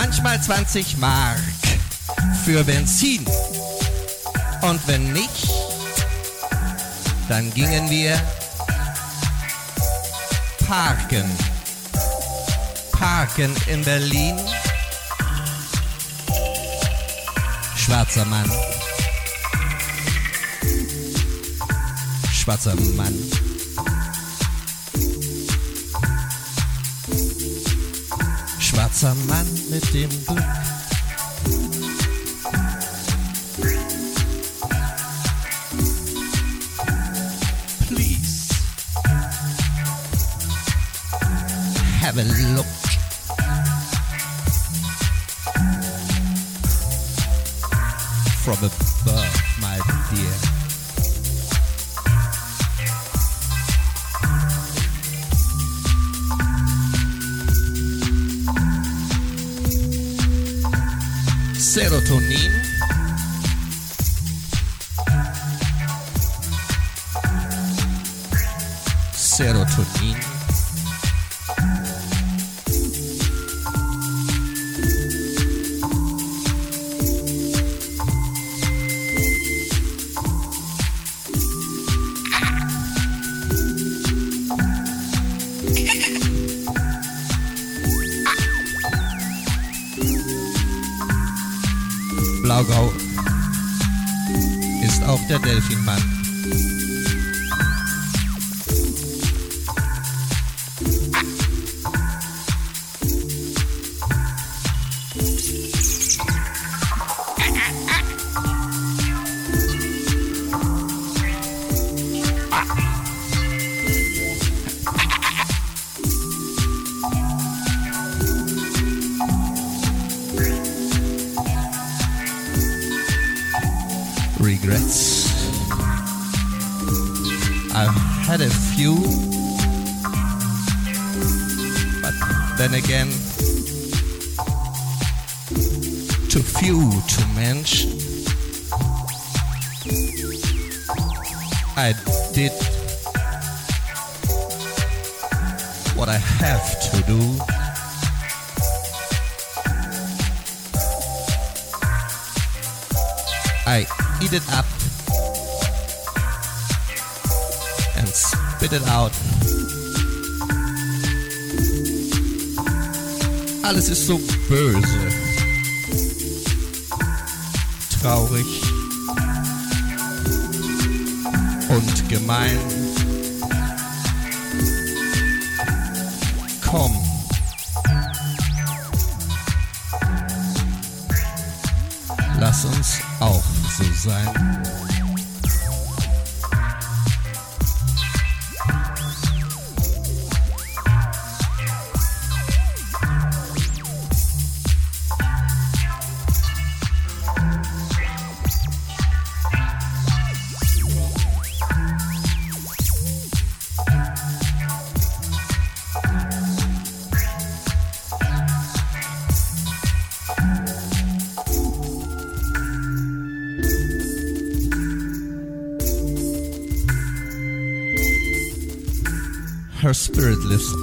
S8: Manchmal 20 Mark für Benzin. Und wenn nicht, dann gingen wir parken. Parken in Berlin. Schwarzer Mann. Schwarzer Mann. Schwarzer Mann mit dem Glück. Alles ist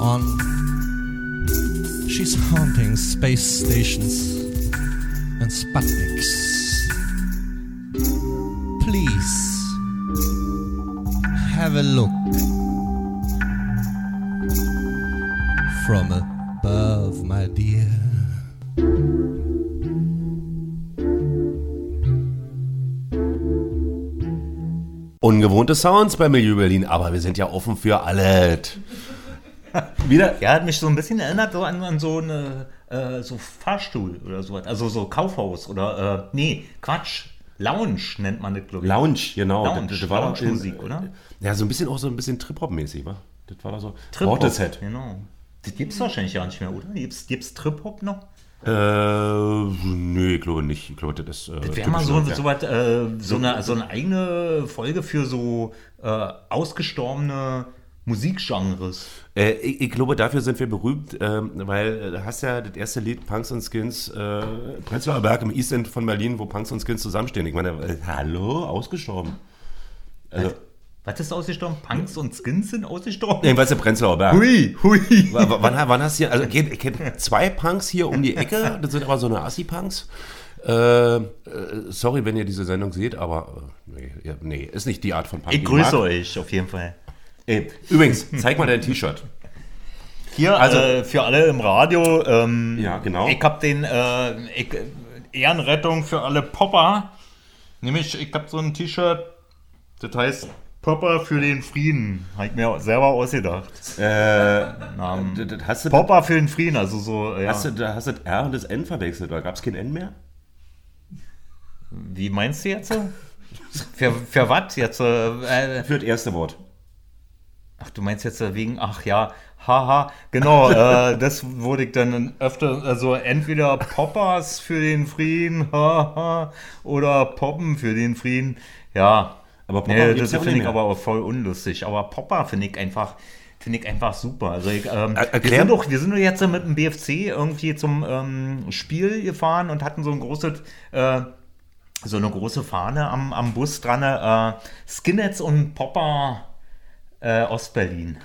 S8: on. She's haunting space stations and Sputniks. Please have a look from above, my dear.
S2: Ungewohnte Sounds bei Milieu Berlin, aber wir sind ja offen für alles. Wieder?
S6: Ja, hat mich so ein bisschen erinnert so an, an so eine äh, so Fahrstuhl oder sowas. Also so Kaufhaus oder äh, nee, Quatsch. Lounge nennt man das, glaube ich.
S2: Lounge, genau.
S6: Lounge,
S2: Das- das war doch
S6: Lounge-Musik,
S2: in-
S6: oder?
S2: Ja, so ein bisschen auch so ein bisschen Trip-Hop-mäßig, wa? Das war doch so.
S6: Trip-Hop. Genau. Das gibt's wahrscheinlich gar nicht mehr, oder? Gibt's, gibt's Trip-Hop noch?
S2: Äh, nee, ich glaube nicht. Ich glaube, das. Äh,
S6: Das wäre mal so, so, was, äh, so, eine, so eine eigene Folge für so äh, ausgestorbene Musikgenres.
S2: Äh, ich, ich glaube, dafür sind wir berühmt, ähm, weil äh, du hast ja das erste Lied Punks und Skins, äh, Prenzlauer Berg im East End von Berlin, wo Punks und Skins zusammenstehen. Ich meine, äh, hallo, ausgestorben. Also,
S6: Was ist ausgestorben? Punks und Skins sind ausgestorben?
S2: nee, was ist Prenzlauer Berg?
S6: Hui, hui.
S2: W- Wann, wann hast du hier, also ich, ich kenne zwei Punks hier um die Ecke, das sind aber so eine Assi-Punks. Äh, äh, sorry, wenn ihr diese Sendung seht, aber äh, nee, nee, ist nicht die Art von Punk.
S6: Ich grüße
S2: mag.
S6: euch auf jeden Fall.
S2: Ey, übrigens, zeig mal dein T-Shirt.
S6: Hier,
S2: Also-
S6: also für alle im Radio, ähm,
S2: Ja, genau.
S6: ich habe den äh, ich, Ehrenrettung für alle Popper. Nämlich, ich habe so ein T-Shirt, das heißt Popper für den Frieden. Habe ich mir selber ausgedacht.
S2: Äh,
S6: Ähm,
S2: hast du,
S6: Popper für den Frieden, also so, ja.
S2: hast du, da hast du das R und das N verwechselt, oder gab es kein N mehr?
S6: Wie meinst du jetzt? für, für was jetzt? Äh,
S2: Für das erste Wort.
S6: Ach, du meinst jetzt wegen, ach ja, haha, genau, äh, das wurde ich dann öfter, also entweder Poppers für den Frieden, haha, oder Poppen für den Frieden, ja.
S2: Aber Popper
S6: nee, das
S2: ja
S6: finde ich aber auch voll unlustig. Aber Popper finde ich einfach, finde ich einfach super. Also ich, ähm, wir, sind doch, wir sind doch jetzt mit dem BFC irgendwie zum ähm, Spiel gefahren und hatten so ein großes, äh, so eine große Fahne am, am Bus dran, äh, Skinheads und Popper äh, Ostberlin.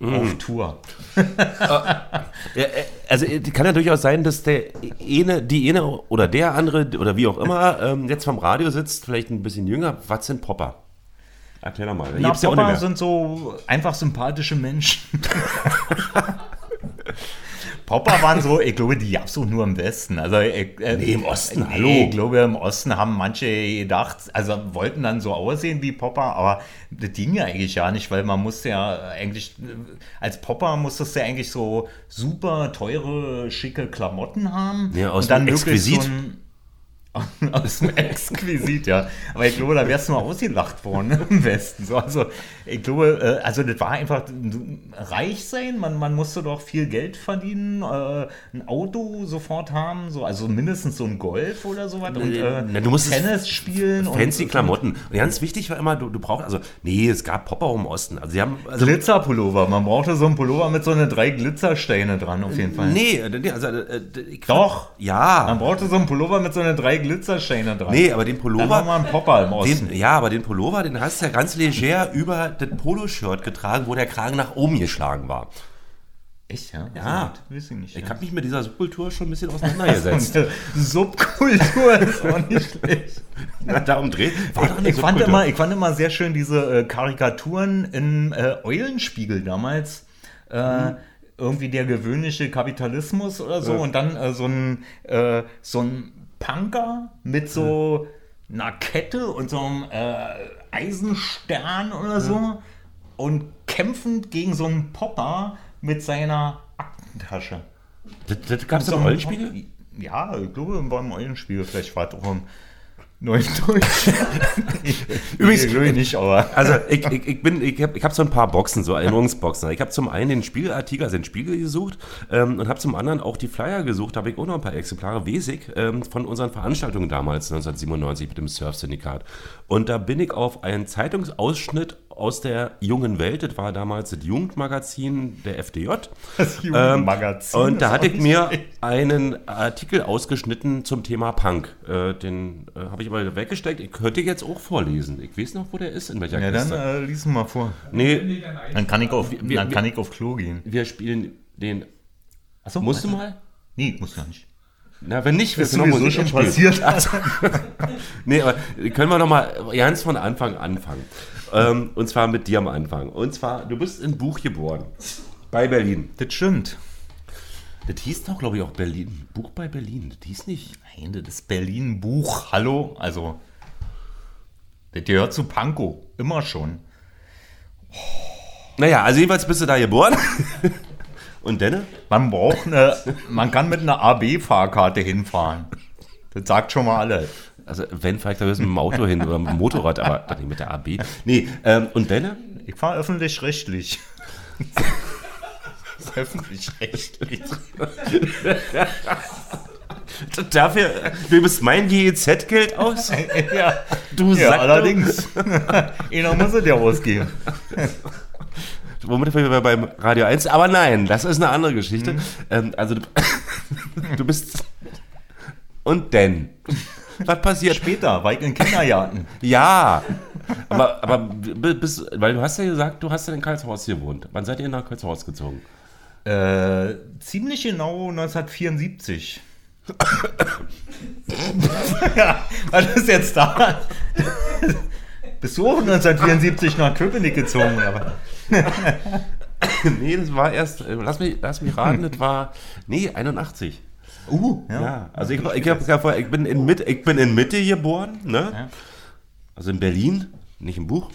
S2: Mm.
S6: Auf Tour.
S2: Ja, äh, also äh, kann ja durchaus sein, dass der eine, die eine oder der andere oder wie auch immer ähm, jetzt vom Radio sitzt, vielleicht ein bisschen jünger. Was sind Popper? Erklär doch mal.
S6: Na,
S2: ja
S6: Popper
S2: mehr.
S6: sind so einfach sympathische Menschen. Popper waren so, ich glaube, die gab es auch nur im Westen. Also, ich, äh,
S2: Nee, im Osten,
S6: nee,
S2: hallo.
S6: Ich glaube, im Osten haben manche gedacht, also wollten dann so aussehen wie Popper, aber das ging ja eigentlich ja nicht, weil man musste ja eigentlich, äh, als Popper musstest du ja eigentlich so super teure, schicke Klamotten haben.
S2: Ja, aus
S6: und dann
S2: Exquisit.
S6: so ein Aus dem Exquisit, ja. Aber ich glaube, da wärst du mal ausgelacht worden im Westen. So, also, ich glaube, äh, also das war einfach reich sein. Man, man musste doch viel Geld verdienen, äh, ein Auto sofort haben, so, also mindestens so ein Golf oder sowas. Und äh,
S2: Na, du
S6: Tennis spielen.
S2: Fancy
S6: und,
S2: Klamotten. Und ganz wichtig war immer, du, du brauchst, also, nee, es gab Popper im Osten. Also, sie haben, also,
S6: Glitzerpullover. Man brauchte so einen Pullover mit so eine drei Glitzersteine dran, auf jeden Fall.
S2: nee, äh, also, äh,
S6: Doch.
S2: Ja.
S6: Man brauchte so einen Pullover mit so eine drei Glitzersteine dran.
S2: Nee, aber den
S6: Dann
S2: Pullover.
S6: war mal ein Popper im Osten.
S2: Den, ja, aber den Pullover, den hast du ja ganz leger über das Poloshirt getragen, wo der Kragen nach oben geschlagen war.
S6: Echt, ja?
S2: Ja.
S6: Weiß ich.
S2: Ich
S6: ja.
S2: habe mich mit dieser Subkultur schon ein bisschen auseinandergesetzt.
S6: Subkultur ist auch nicht schlecht.
S2: Na, darum dreht. Eine
S6: Ich fand, immer, ich fand immer sehr schön diese äh, Karikaturen im äh, Eulenspiegel damals. Äh, Irgendwie der gewöhnliche Kapitalismus oder so. Und dann äh, so, ein, äh, so ein Punker mit so einer Kette und so einem äh, Eisenstern oder so. Und kämpfend gegen so einen Popper mit seiner Aktentasche.
S2: Das, das gab es
S6: So
S2: im
S6: ein
S2: Rollenspiegel?
S6: Pop- Ja, ich glaube, beim Eulenspiegel. Vielleicht war es auch im Neuen Deutsch.
S2: Übrigens-
S6: Nee, ich nicht, aber.
S2: Also ich, ich, ich bin, ich habe ich hab so ein paar Boxen, so Erinnerungsboxen. Ich habe zum einen den Spiegelartikel, also den Spiegel gesucht ähm, und habe zum anderen auch die Flyer gesucht. Da habe ich auch noch ein paar Exemplare Wesig ähm, von unseren Veranstaltungen damals 1997 mit dem Surf-Syndikat. Und da bin ich auf einen Zeitungsausschnitt aus der jungen Welt. Das war damals das Jugendmagazin der FDJ.
S6: Das Jugendmagazin.
S2: Ähm, und da hatte ich mir einen Artikel ausgeschnitten zum Thema Punk. Äh, den äh, habe ich aber weggesteckt. Ich könnte jetzt auch vorlesen. Ich weiß noch, wo der ist, in welcher
S6: Ja, dann
S2: Kiste.
S6: äh, lies mal vor.
S2: Nee,
S6: Dann kann ich auf,
S2: Wir-
S6: dann kann ich auf Klo gehen.
S2: wir spielen den.
S6: Achso,
S2: Musst du mal?
S6: Nee, muss ja nicht.
S2: Na, wenn nicht, wir noch
S6: sowieso schon passiert.
S2: Nee, aber können wir noch mal ganz von Anfang anfangen. Ähm, und zwar mit dir am Anfang. Und zwar, du bist in Buch geboren. Bei Berlin.
S6: Das stimmt.
S2: Das hieß doch, glaube ich, auch Berlin. Buch bei Berlin. Das hieß nicht.
S6: Nein, das ist Berlin-Buch. Hallo? Also, das gehört zu Pankow. Immer schon.
S2: Naja, also jedenfalls bist du da geboren. Und Denne?
S6: Man braucht eine, man kann mit einer AB-Fahrkarte hinfahren. Das sagt schon mal alles.
S2: Also, wenn, vielleicht da mit dem Auto hin oder mit dem Motorrad, aber doch nicht mit der AB. Nee, ähm, und Denne?
S6: Ich fahre öffentlich-rechtlich. öffentlich-rechtlich.
S2: Dafür, du bist mein GEZ-Geld aus?
S6: ja,
S2: Du
S6: ja
S2: Sack,
S6: allerdings. Einer muss es ja ausgeben.
S2: Womit wir beim Radio 1, aber nein, das ist eine andere Geschichte. Ähm, also, du, du bist. Und denn? Was passiert?
S6: Später ich in Kindergarten.
S2: Ja, aber, aber bis, weil du hast ja gesagt, du hast ja in Karlshorst gewohnt. Wann seid ihr nach Karlshorst gezogen?
S6: Äh, ziemlich genau 1974. ja, was ist jetzt da? Bist du auch 1974 nach Köpenick gezogen? Aber
S2: nee, das war erst, äh, lass mich, lass mich raten, das war, nee, 81.
S6: uh, ja.
S2: Ja, also ich, ich, hab, ich, ich, bin in Mitte, ich bin in Mitte geboren, ne?
S6: Ja.
S2: Also in Berlin, nicht im Buch.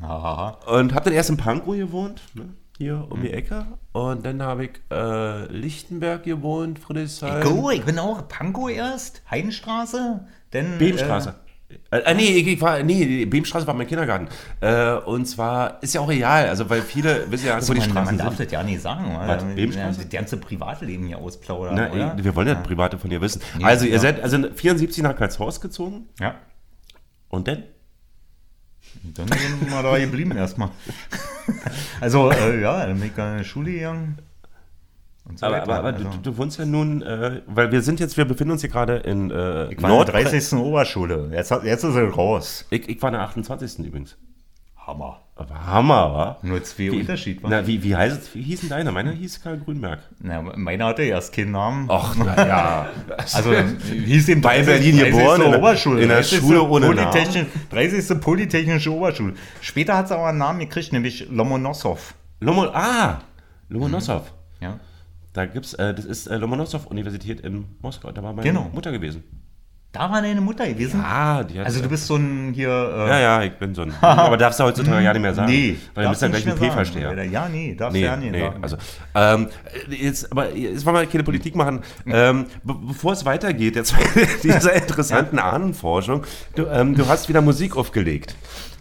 S6: Haha.
S2: Und habe dann erst in Pankow gewohnt, ne? hier um die Ecke. Und dann habe ich äh, Lichtenberg gewohnt, Friedrichshain.
S6: Go, ich bin auch Pankow erst, Heidenstraße, denn
S2: Beemstraße. Äh, äh, nee, ich, war, nee, die Beemstraße war mein Kindergarten. Äh, und zwar ist ja auch real, also weil viele wissen ja,
S6: Also
S2: wo die
S6: man,
S2: Straßen
S6: man darf
S2: sind.
S6: das ja nicht sagen, weil
S2: Beemstraße?
S6: das ganze Privatleben hier ausplaudern,
S2: Na,
S6: oder?
S2: wir wollen ja das Private von dir wissen. also ihr
S6: ja.
S2: seid also 74 nach Karlshorst gezogen
S6: Ja.
S2: und dann?
S6: Dann sind wir da geblieben erstmal. Also, äh, ja, dann bin ich an die Schule gegangen. So
S2: Aber, aber, aber
S6: also,
S2: du, du wohnst ja nun, äh, weil wir sind jetzt, wir befinden uns hier gerade in äh,
S6: ich war in der 30. Oberschule. Jetzt, jetzt ist er raus.
S2: Ich, ich war in der 28. übrigens.
S6: Hammer.
S2: Aber Hammer, wa?
S6: Nur zwei
S2: Wie,
S6: Unterschied, wa?
S2: Na, wie, wie, heißt wie hieß denn deiner? Meiner hieß Karl Grünberg.
S6: Na, meiner hatte erst keinen Namen.
S2: Ach, na ja.
S6: Also hieß ihm
S2: Bei
S6: 30.
S2: Berlin geboren, in der-
S6: Oberschule.
S2: in der
S6: 30.
S2: Schule ohne
S6: Polytechnisch, 30. Polytechnische Oberschule. Später hat es aber einen Namen gekriegt, nämlich Lomonossow.
S2: Lomo, ah, Lomonossow.
S6: Ja.
S2: Da gibt's, äh, das ist äh, Lomonossow-Universität in Moskau. Da war meine
S6: Genau.
S2: Mutter gewesen.
S6: Da war deine Mutter gewesen?
S2: Ah, die hat
S6: Also du bist so ein hier... Äh,
S2: Ja, ja, ich bin so ein. Aber darfst du heutzutage ja nicht mehr sagen.
S6: Nee.
S2: Weil du bist ja gleich
S6: du
S2: ein P-Versteher.
S6: Ja, nee, darfst du
S2: Nee,
S6: ja nicht
S2: nee,
S6: sagen.
S2: also ähm, jetzt, aber jetzt wollen wir keine Politik machen. Ähm, be bevor es weitergeht, jetzt mit dieser interessanten Ahnenforschung, du, ähm, du hast wieder Musik aufgelegt.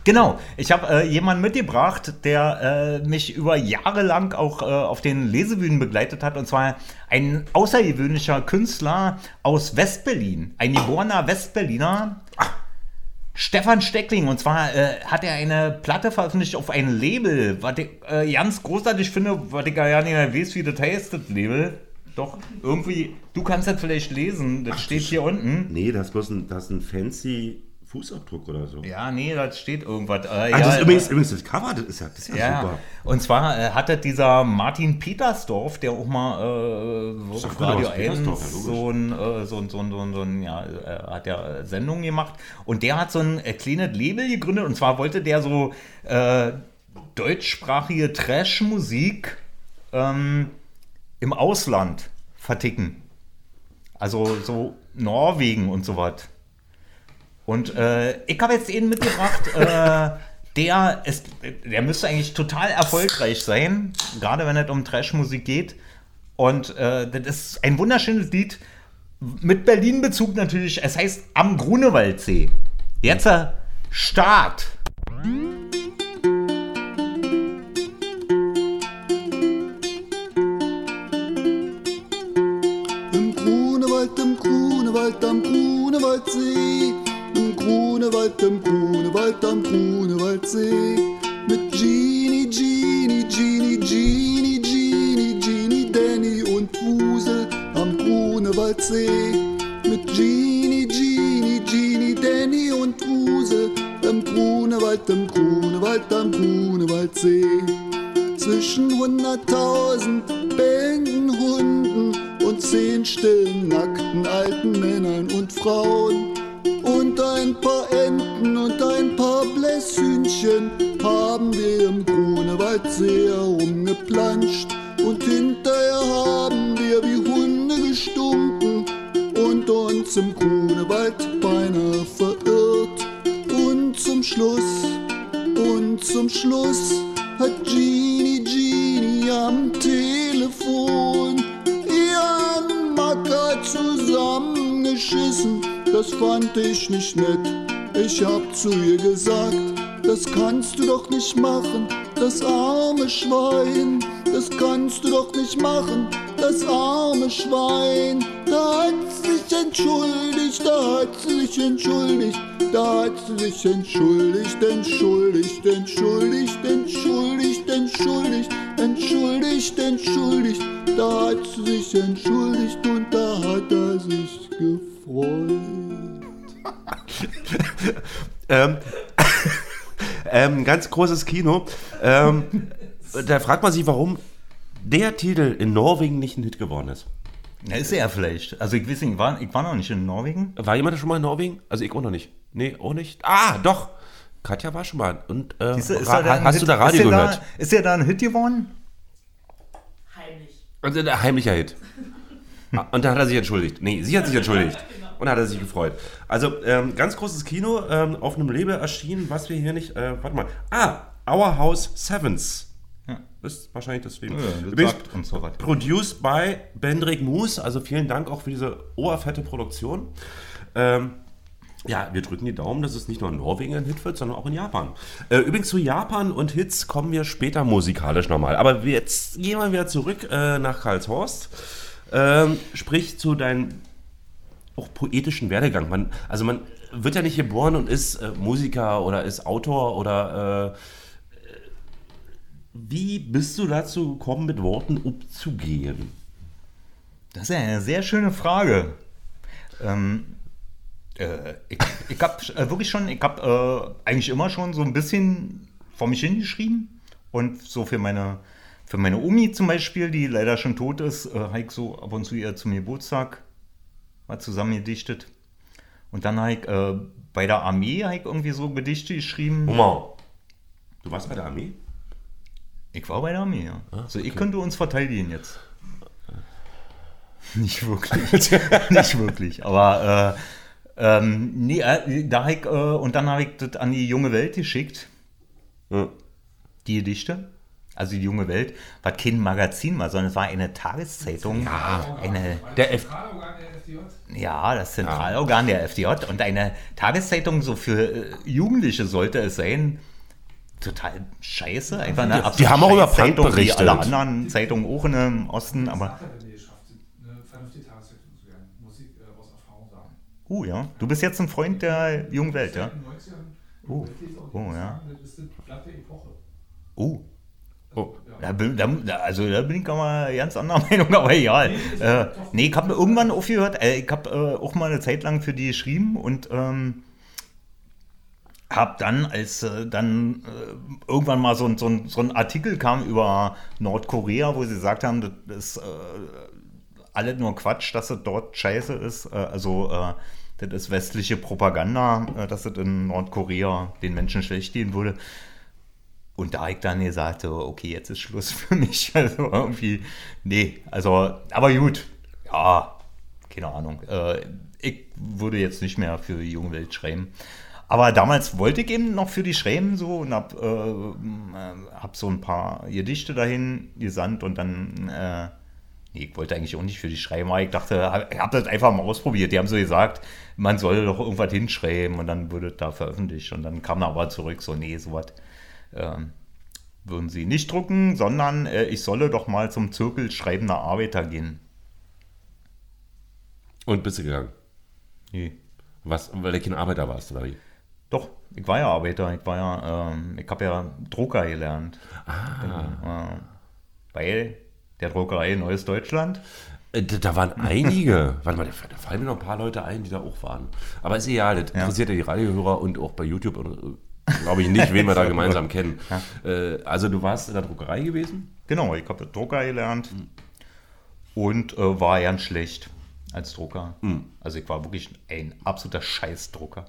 S6: Genau, ich habe äh, jemanden mitgebracht, der äh, mich über Jahre lang auch äh, auf den Lesebühnen begleitet hat. Und zwar ein außergewöhnlicher Künstler aus Westberlin, ein geborener Westberliner. Stefan Steckling, und zwar äh, hat er eine Platte veröffentlicht auf ein Label, was ich äh, ganz großartig finde, was ich gar nicht mehr weiß, wie das heißt, das Label. Doch, irgendwie, du kannst das vielleicht lesen, das steht hier unten.
S2: Nee, das ist bloß ein, das ist ein fancy Fußabdruck oder so.
S6: Ja, nee, das steht irgendwas. Äh,
S2: Ach,
S6: ja,
S2: das ist
S6: äh,
S2: übrigens, übrigens das Cover, das ist ja, das ist ja,
S6: Ja,
S2: super.
S6: und zwar äh, hatte dieser Martin Petersdorf, der auch mal äh, auf Radio
S2: aus
S6: 1
S2: Petersdorf, ja,
S6: so ein, äh, so ein, so ein, so ein, so ein ja, äh, hat ja Sendungen gemacht und der hat so ein äh, kleines Label gegründet und zwar wollte der so äh, deutschsprachige Trash-Musik ähm, im Ausland verticken. Also so Norwegen und so was. Und äh, ich habe jetzt einen mitgebracht, äh, der, ist, der müsste eigentlich total erfolgreich sein, gerade wenn es um Trash-Musik geht. Und äh, das ist ein wunderschönes Lied mit Berlin-Bezug natürlich. Es heißt Am Grunewaldsee. Jetzt äh, Start.
S9: Im Grunewald, im Grunewald, am Grunewaldsee. Grunewald, im Grunewald, am Grunewaldsee. Mit Genie, Genie, Genie, Genie, Genie, Genie, Danny und Wusel am Grunewaldsee. Mit Genie, Genie, Genie, Danny und Wusel im Grunewald, im Grunewald, am Grunewaldsee zwischen hunderttausend bellenden Hunden und zehn stillen, nackten alten Männern und Frauen. Und ein paar Enten und ein paar Blässhühnchen haben wir im Grunewaldsee herumgeplanscht. Und hinterher haben wir wie Hunde gestunken und uns im Grunewald beinahe verirrt. Und zum Schluss und zum Schluss hat Genie Genie am Telefon ihren Macker zusammengeschissen. Das fand ich nicht nett. Ich hab zu ihr gesagt, das kannst du doch nicht machen, das arme Schwein. Das kannst du doch nicht machen, das arme Schwein. Da hat sie sich entschuldigt, da hat sie sich entschuldigt, da hat sie sich entschuldigt, entschuldigt, entschuldigt, entschuldigt, entschuldigt, entschuldigt, entschuldigt. Da hat sie sich entschuldigt und da hat er sich gefreut.
S2: Ähm, ähm, ganz großes Kino. Ähm, da fragt man sich, warum der Titel in Norwegen nicht ein Hit geworden ist.
S6: Na, ist er vielleicht. Also ich weiß nicht, ich war, ich war noch nicht in Norwegen.
S2: War jemand schon mal in Norwegen? Also ich auch noch nicht. Nee, auch nicht. Ah, doch. Katja war schon mal. Und äh,
S6: Siehste, ist
S2: ra-
S6: da ein
S2: hast
S6: Hit,
S2: du da Radio
S6: ist
S2: gehört?
S6: Da, ist der da ein Hit geworden?
S2: Also der heimlicher Hit. Ah, Und da hat er sich entschuldigt. Nee, sie hat sich entschuldigt. Und da hat er sich gefreut. Also, ähm, ganz großes Kino, ähm, auf einem Label erschienen, was wir hier nicht. Äh, warte mal. Ah, Our House Sevens. Ist wahrscheinlich deswegen.
S6: Ja, das
S2: Übrigens,
S6: uns so was.
S2: Produced by Bendrik Moos. Also vielen Dank auch für diese oberfette Produktion. Ähm, ja, wir drücken die Daumen, dass es nicht nur in Norwegen ein Hit wird, sondern auch in Japan. Äh, übrigens zu Japan und Hits kommen wir später musikalisch nochmal. Aber jetzt gehen wir wieder zurück äh, nach Karlshorst. Ähm, sprich zu deinem auch poetischen Werdegang. Man, also man wird ja nicht geboren und ist äh, Musiker oder ist Autor oder äh, wie bist du dazu gekommen, mit Worten umzugehen?
S6: Das ist eine sehr schöne Frage. Ähm, äh, ich ich habe äh, wirklich schon, ich habe äh, eigentlich immer schon so ein bisschen vor mich hingeschrieben und so für meine, für meine Omi zum Beispiel, die leider schon tot ist, äh, habe ich so ab und zu ihr zum Geburtstag mal zusammen gedichtet. Und dann habe ich äh, bei der Armee habe ich irgendwie so Gedichte geschrieben.
S2: Moment. Du warst bei der Armee?
S6: Ich war bei der Armee, ja. also ich könnte uns verteidigen jetzt. Nicht wirklich. Nicht wirklich. Aber Ähm, nee, äh, da ich, äh, und dann habe ich das an die junge Welt geschickt.
S2: Ja.
S6: Die Gedichte. Also die junge Welt war kein Magazin war, sondern es war eine Tageszeitung. Ja, eine,
S2: Der F
S4: Zentralorgan der FDJ.
S6: ja, das Zentralorgan der FDJ und eine Tageszeitung so für äh, Jugendliche sollte es sein. Total scheiße, einfach eine absolute
S2: haben auch über Punk
S6: wie
S2: berichtet.
S6: alle anderen Zeitungen auch im Osten, aber
S4: Hat denn geschafft, eine vernünftige Tageszeitung zu werden? Muss ich aus Erfahrung sagen.
S6: uh, ja, du bist jetzt ein Freund der jungen Welt, ja?
S4: In 90ern,
S6: Oh. Oh, ja.
S4: sagen, Das ist eine platte Epoche.
S6: Oh,
S2: Oh.
S6: Da bin, da, also da bin ich aber mal ganz anderer Meinung, aber egal. Äh, nee, ich habe irgendwann aufgehört, äh, ich habe äh, auch mal eine Zeit lang für die geschrieben und ähm, habe dann, als äh, dann äh, irgendwann mal so, ein- so, so ein Artikel kam über Nordkorea, wo sie gesagt haben, das ist äh, alles nur Quatsch, dass es dort scheiße ist. Äh, also das ist westliche Propaganda, dass es in Nordkorea den Menschen schlecht gehen würde. Und da hab ich dann gesagt, so, okay, jetzt ist Schluss für mich. Also irgendwie, nee, also, aber gut, ja, keine Ahnung. Äh, ich würde jetzt nicht mehr für die junge Welt schreiben. Aber damals wollte ich eben noch für die schreiben so und hab, äh, äh, hab so ein paar Gedichte dahin gesandt und dann, äh, nee, ich wollte eigentlich auch nicht für die schreiben, aber ich dachte, ich habe das einfach mal ausprobiert. Die haben so gesagt, man soll doch irgendwas hinschreiben und dann würde da veröffentlicht. Und dann kam er aber zurück, so, nee, sowas würden sie nicht drucken, sondern äh, ich solle doch mal zum Zirkel schreibender Arbeiter gehen.
S2: Und bist du gegangen?
S6: Nee.
S2: Was, weil du kein Arbeiter warst, oder wie?
S6: Doch, ich war ja Arbeiter, ich war ja, ähm, ich habe ja Drucker gelernt. Ah. Äh, bei der Druckerei Neues Deutschland.
S2: Äh, Da waren einige. Warte mal, da fallen mir noch ein paar Leute ein, die da auch waren. Aber ist egal, das interessiert ja die Radiohörer und auch bei YouTube, äh, glaube ich nicht, wen wir da gemeinsam kennen. Äh, Also du warst in der Druckerei gewesen?
S6: Genau, ich habe Drucker gelernt und äh, war ganz schlecht als Drucker. Also ich war wirklich ein absoluter Scheißdrucker.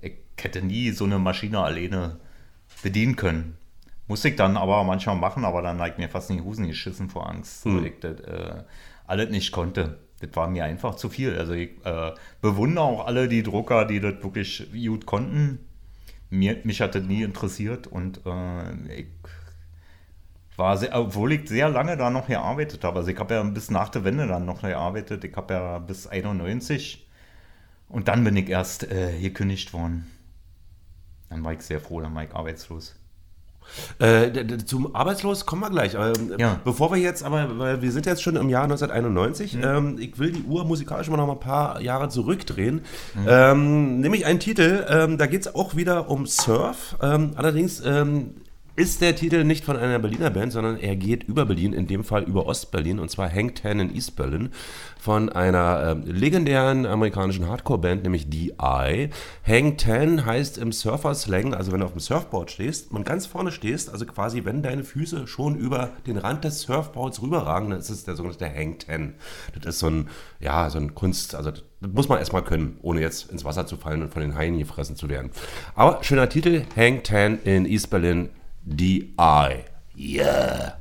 S6: Ich hätte nie so eine Maschine alleine bedienen können. Musste ich dann aber manchmal machen, aber dann ich mir fast in die Hosen geschissen vor Angst, weil ich das äh, alles nicht konnte. Das war mir einfach zu viel. Also ich äh, bewundere auch alle die Drucker, die das wirklich gut konnten. Mir, mich hat das nie interessiert und äh, ich war sehr, obwohl ich sehr lange da noch gearbeitet habe. Also ich habe ja bis nach der Wende dann noch gearbeitet. Ich habe ja bis 91 und dann bin ich erst äh, gekündigt worden. Dann war ich sehr froh, dann war ich arbeitslos.
S2: Äh, zum Arbeitslos kommen wir gleich. Ähm,
S6: Ja.
S2: Bevor wir jetzt, aber weil wir sind jetzt schon im Jahr 1991, ähm, ich will die Uhr musikalisch mal noch mal ein paar Jahre zurückdrehen. Ähm, nämlich einen Titel, ähm, da geht es auch wieder um Surf. Ähm, allerdings ähm, ist der Titel nicht von einer Berliner Band, sondern er geht über Berlin, in dem Fall über Ostberlin, und zwar Hang Ten in East Berlin von einer ähm, legendären amerikanischen Hardcore-Band, nämlich DI. Hang Ten heißt im Surfer-Slang, also wenn du auf dem Surfboard stehst und ganz vorne stehst, also quasi wenn deine Füße schon über den Rand des Surfboards rüberragen, dann ist es der sogenannte Hang Ten. Das ist so ein, ja, so ein Kunst, also das muss man erstmal können, ohne jetzt ins Wasser zu fallen und von den Haien gefressen zu werden. Aber schöner Titel, Hang Ten in East Berlin, DI. Yeah.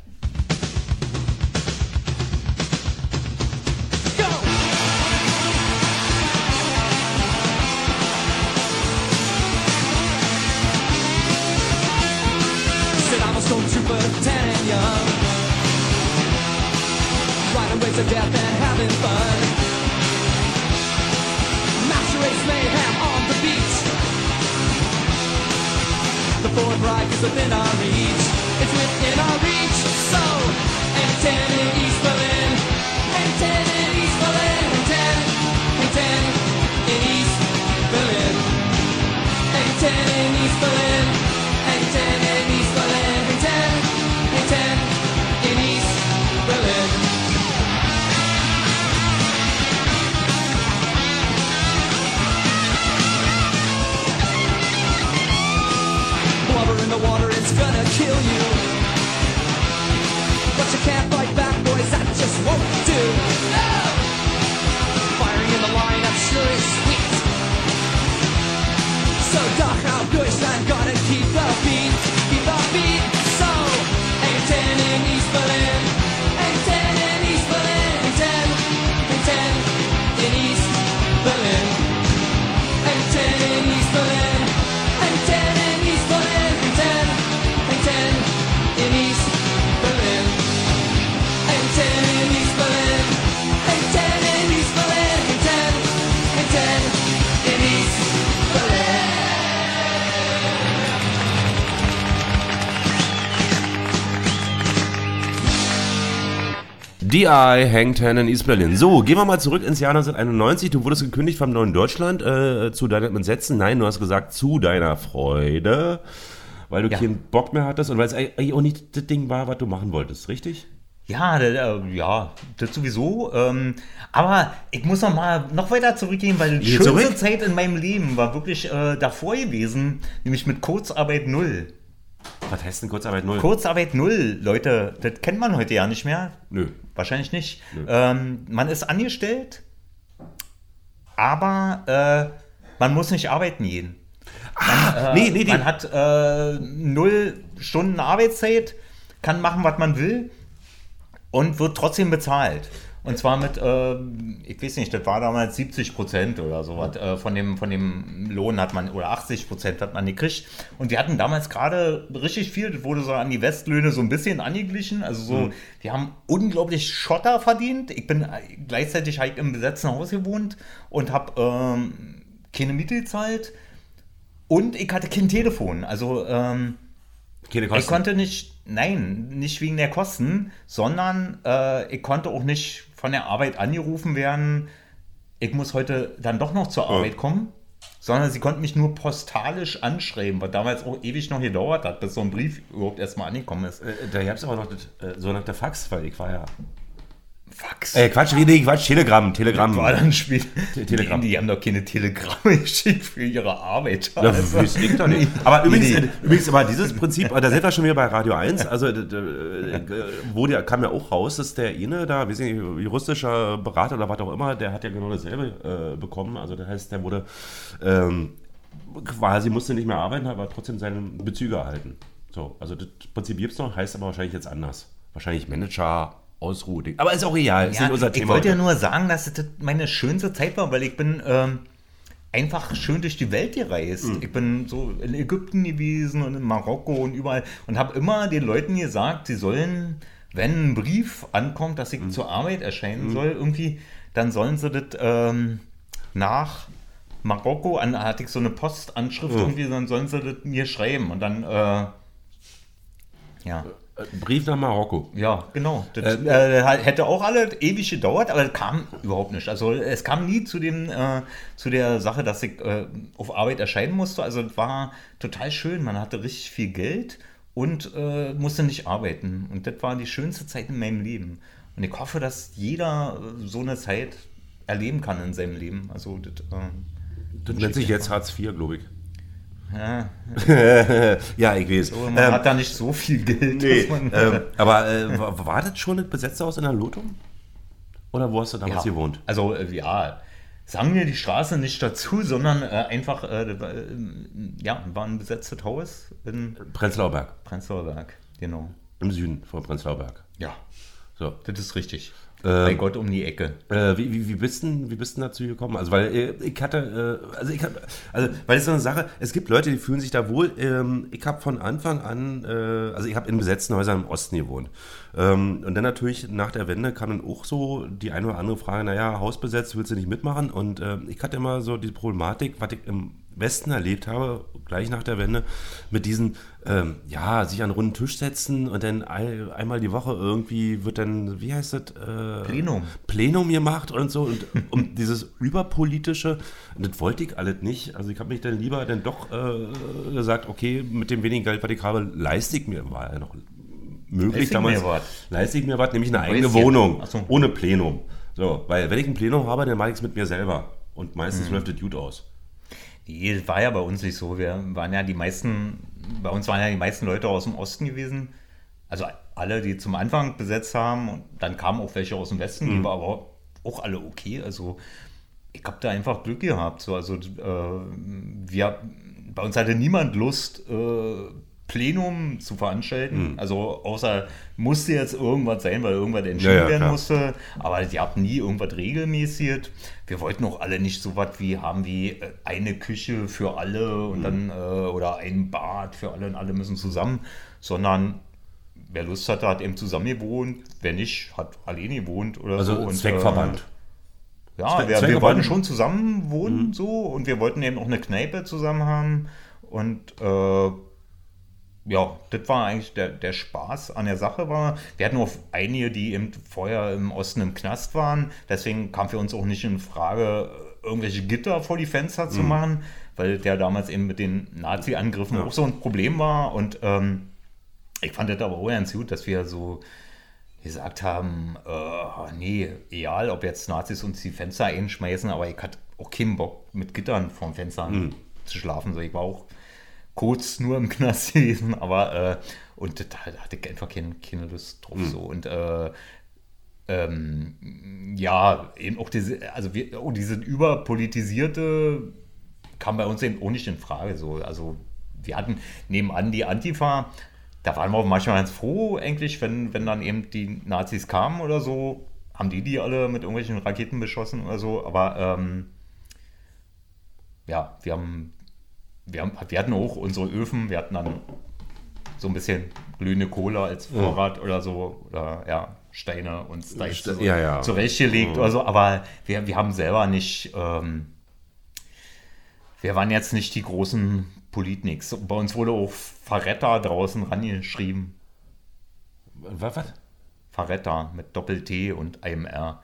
S10: Said I'm fourth Reich is whispering
S2: DI Hang Ten in East Berlin. So, gehen wir mal zurück ins Jahr 1991. Du wurdest gekündigt vom Neuen Deutschland äh, zu deinem Entsetzen. Nein, du hast gesagt, zu deiner Freude, weil du
S6: Ja.
S2: keinen Bock mehr hattest und weil es eigentlich auch nicht das Ding war, was du machen wolltest, richtig?
S6: Ja, da- ja, das sowieso. Ähm, aber ich muss noch mal noch weiter zurückgehen, weil die
S2: Geh
S6: schönste
S2: zurück?
S6: Zeit in meinem Leben war wirklich äh, davor gewesen, nämlich mit Kurzarbeit Null.
S2: Was heißt denn Kurzarbeit null?
S6: Kurzarbeit Null, Leute, das kennt man heute ja nicht mehr.
S2: Nö.
S6: Wahrscheinlich nicht. Ähm, man ist angestellt, aber äh, man muss nicht arbeiten gehen.
S2: Ah, nee, nee, nee.
S6: Man hat äh, null Stunden Arbeitszeit, kann machen, was man will und wird trotzdem bezahlt. Und zwar mit, äh, ich weiß nicht, das war damals 70 Prozent oder sowas äh, von, dem, von dem Lohn hat man, oder 80 Prozent hat man gekriegt. Und wir hatten damals gerade richtig viel, das wurde so an die Westlöhne so ein bisschen angeglichen. Also so,
S2: Mhm.
S6: wir haben unglaublich Schotter verdient. Ich bin gleichzeitig halt im besetzten Haus gewohnt und habe ähm, keine Miete gezahlt. Und ich hatte kein Telefon. Also, ähm,
S2: Keine
S6: ich
S2: Kosten.
S6: konnte nicht, nein, nicht wegen der Kosten, sondern äh, ich konnte auch nicht von der Arbeit angerufen werden. Ich muss heute dann doch noch zur Arbeit kommen, sondern sie konnten mich nur postalisch anschreiben, was damals auch ewig noch gedauert hat, bis so ein Brief überhaupt erstmal angekommen ist.
S2: Äh, Da gab es aber noch das, äh, so nach der Fax, weil ich war ja.
S6: Fax.
S2: Äh, Quatsch, nee, Quatsch, Telegramm, Telegramm.
S6: war dann Spiel.
S2: Te- Telegramm.
S6: Die, die haben doch keine Telegramme geschickt für ihre Arbeit. Also,
S2: weiß ich doch nicht. Aber übrigens,
S6: nee.
S2: äh, übrigens, aber dieses Prinzip, äh, da sind wir schon wieder bei Radio 1, also äh, wurde, kam ja auch raus, dass der eine da, weiß ich nicht, juristischer Berater oder was auch immer, der hat ja genau dasselbe äh, bekommen. Also das heißt, der wurde ähm, quasi musste nicht mehr arbeiten, aber trotzdem seine Bezüge erhalten. So, also das Prinzip gibt es noch, heißt aber wahrscheinlich jetzt anders. Wahrscheinlich Manager, Ausruhe. Aber ist auch egal, ist
S6: Ja,
S2: nicht unser
S6: ich
S2: Thema.
S6: wollte ja nur sagen, dass das meine schönste Zeit war, weil ich bin ähm, einfach schön durch die Welt gereist.
S2: Mhm.
S6: Ich bin so in Ägypten gewesen und in Marokko und überall und habe immer den Leuten gesagt, sie sollen, wenn ein Brief ankommt, dass ich
S2: Mhm.
S6: zur Arbeit erscheinen soll, irgendwie, dann sollen sie das ähm, nach Marokko, an, hatte ich so eine Postanschrift
S2: Mhm.
S6: irgendwie, dann sollen sie das mir schreiben und dann, äh, ja.
S2: Äh, Brief nach Marokko.
S6: Ja, genau. Das äh, hätte auch alle ewig gedauert, aber es kam überhaupt nicht. Also es kam nie zu dem äh, zu der Sache, dass ich äh, auf Arbeit erscheinen musste. Also es war total schön. Man hatte richtig viel Geld und äh, musste nicht arbeiten. Und das war die schönste Zeit in meinem Leben. Und ich hoffe, dass jeder äh, so eine Zeit erleben kann in seinem Leben. Also das, äh,
S2: Das nennt sich jetzt Hartz IV, glaube ich.
S6: Ja,
S2: ja, ich weiß.
S6: so, man
S2: Ähm,
S6: hat da nicht so viel Geld.
S2: Nee,
S6: man,
S2: ähm, aber äh, war, das schon das besetzte Haus in der Lotung? Oder wo hast du damals
S6: Ja.
S2: gewohnt?
S6: Also äh, ja, sagen wir die Straße nicht dazu, sondern äh, einfach, äh, das war, äh, ja, war ein besetztes Haus in
S2: Prenzlauer Berg,
S6: Prenzlauer Berg, genau.
S2: im Süden von Prenzlauer Berg.
S6: Ja,
S2: So.
S6: das ist richtig.
S2: Ähm,
S6: Bei Gott um die Ecke.
S2: Äh, wie, wie, wie, bist denn, wie bist denn dazu gekommen? Also, weil äh, ich hatte, äh, also ich hab, also, weil es so eine Sache, es gibt Leute, die fühlen sich da wohl. Ähm, ich habe von Anfang an, äh, also ich habe in besetzten Häusern im Osten gewohnt. Ähm, und dann natürlich nach der Wende kam dann auch so die eine oder andere Frage, naja, Haus besetzt, willst du nicht mitmachen? Und äh, ich hatte immer so die Problematik, was ich im Westen erlebt habe, gleich nach der Wende, mit diesen, ähm, ja, sich an einen runden Tisch setzen und dann ein, einmal die Woche irgendwie wird dann, wie heißt das? Äh,
S6: Plenum.
S2: Plenum gemacht und so und um dieses überpolitische, das wollte ich alles nicht. Also ich habe mich dann lieber dann doch äh, gesagt, okay, mit dem wenigen Geld, was ich habe, leiste ich mir, war ja noch möglich
S6: Leiste ich
S2: damals, leiste ich mir was, nämlich eine eigene. Wohnung,
S6: so.
S2: ohne Plenum. So, weil wenn ich ein Plenum habe, dann mache ich es mit mir selber und
S6: Mhm.
S2: meistens läuft es gut aus.
S6: Nee, das war ja bei uns nicht so. Wir waren ja die meisten, bei uns waren ja die meisten Leute aus dem Osten gewesen. Also alle, die zum Anfang besetzt haben. Und dann kamen auch welche aus dem Westen,
S2: Mhm.
S6: die waren aber auch alle okay. Also ich habe da einfach Glück gehabt. So, also äh, wir, bei uns hatte niemand Lust, äh, Plenum zu veranstalten.
S2: Mhm.
S6: Also außer musste jetzt irgendwas sein, weil irgendwas entschieden
S2: Ja, ja,
S6: werden
S2: klar.
S6: musste. Aber die hatten nie irgendwas regelmäßig. Wir wollten auch alle nicht so was wie haben wie äh, eine Küche für alle
S2: Mhm.
S6: und dann äh, oder ein Bad für alle und alle müssen zusammen, sondern wer Lust hatte, hat eben zusammen gewohnt. Wer nicht, hat alleine gewohnt oder
S2: Also
S6: so. Und,
S2: Zweckverband.
S6: Äh, ja,
S2: Zwe-
S6: wir, wir wollten schon zusammen wohnen so und wir wollten eben auch eine Kneipe zusammen haben und äh, ja, das war eigentlich der, der Spaß an der Sache war. Wir hatten auch einige, die eben vorher im Osten im Knast waren. Deswegen kam für uns auch nicht in Frage, irgendwelche Gitter vor die Fenster zu machen, weil der damals eben mit den Nazi-Angriffen auch so ein Problem war. Und ähm, ich fand das aber auch ganz gut, dass wir so gesagt haben, äh, nee, egal, ob jetzt Nazis uns die Fenster einschmeißen, aber ich hatte auch keinen Bock, mit Gittern vorm Fenster zu schlafen. So, ich war auch kurz nur im Knast gewesen, aber äh, und da hatte ich einfach keine, keine Lust drauf. So. Und äh, ähm, ja, eben auch diese, also wir, oh, diese überpolitisierte kam bei uns eben auch nicht in Frage. So. Also wir hatten nebenan die Antifa, da waren wir auch manchmal ganz froh, eigentlich, wenn, wenn dann eben die Nazis kamen oder so, haben die die alle mit irgendwelchen Raketen beschossen oder so, aber ähm, ja, wir haben, wir haben, wir hatten auch unsere Öfen, wir hatten dann so ein bisschen glühende Kohle als Vorrat oder so, oder ja, Steine und Steine
S2: Ste- ja, ja.
S6: zurechtgelegt
S2: Mhm.
S6: oder so, aber wir, wir haben selber nicht, ähm, wir waren jetzt nicht die großen Politniks. Bei uns wurde auch Faretta draußen rangeschrieben.
S2: Was? was?
S6: Faretta mit Doppel-T und einem R.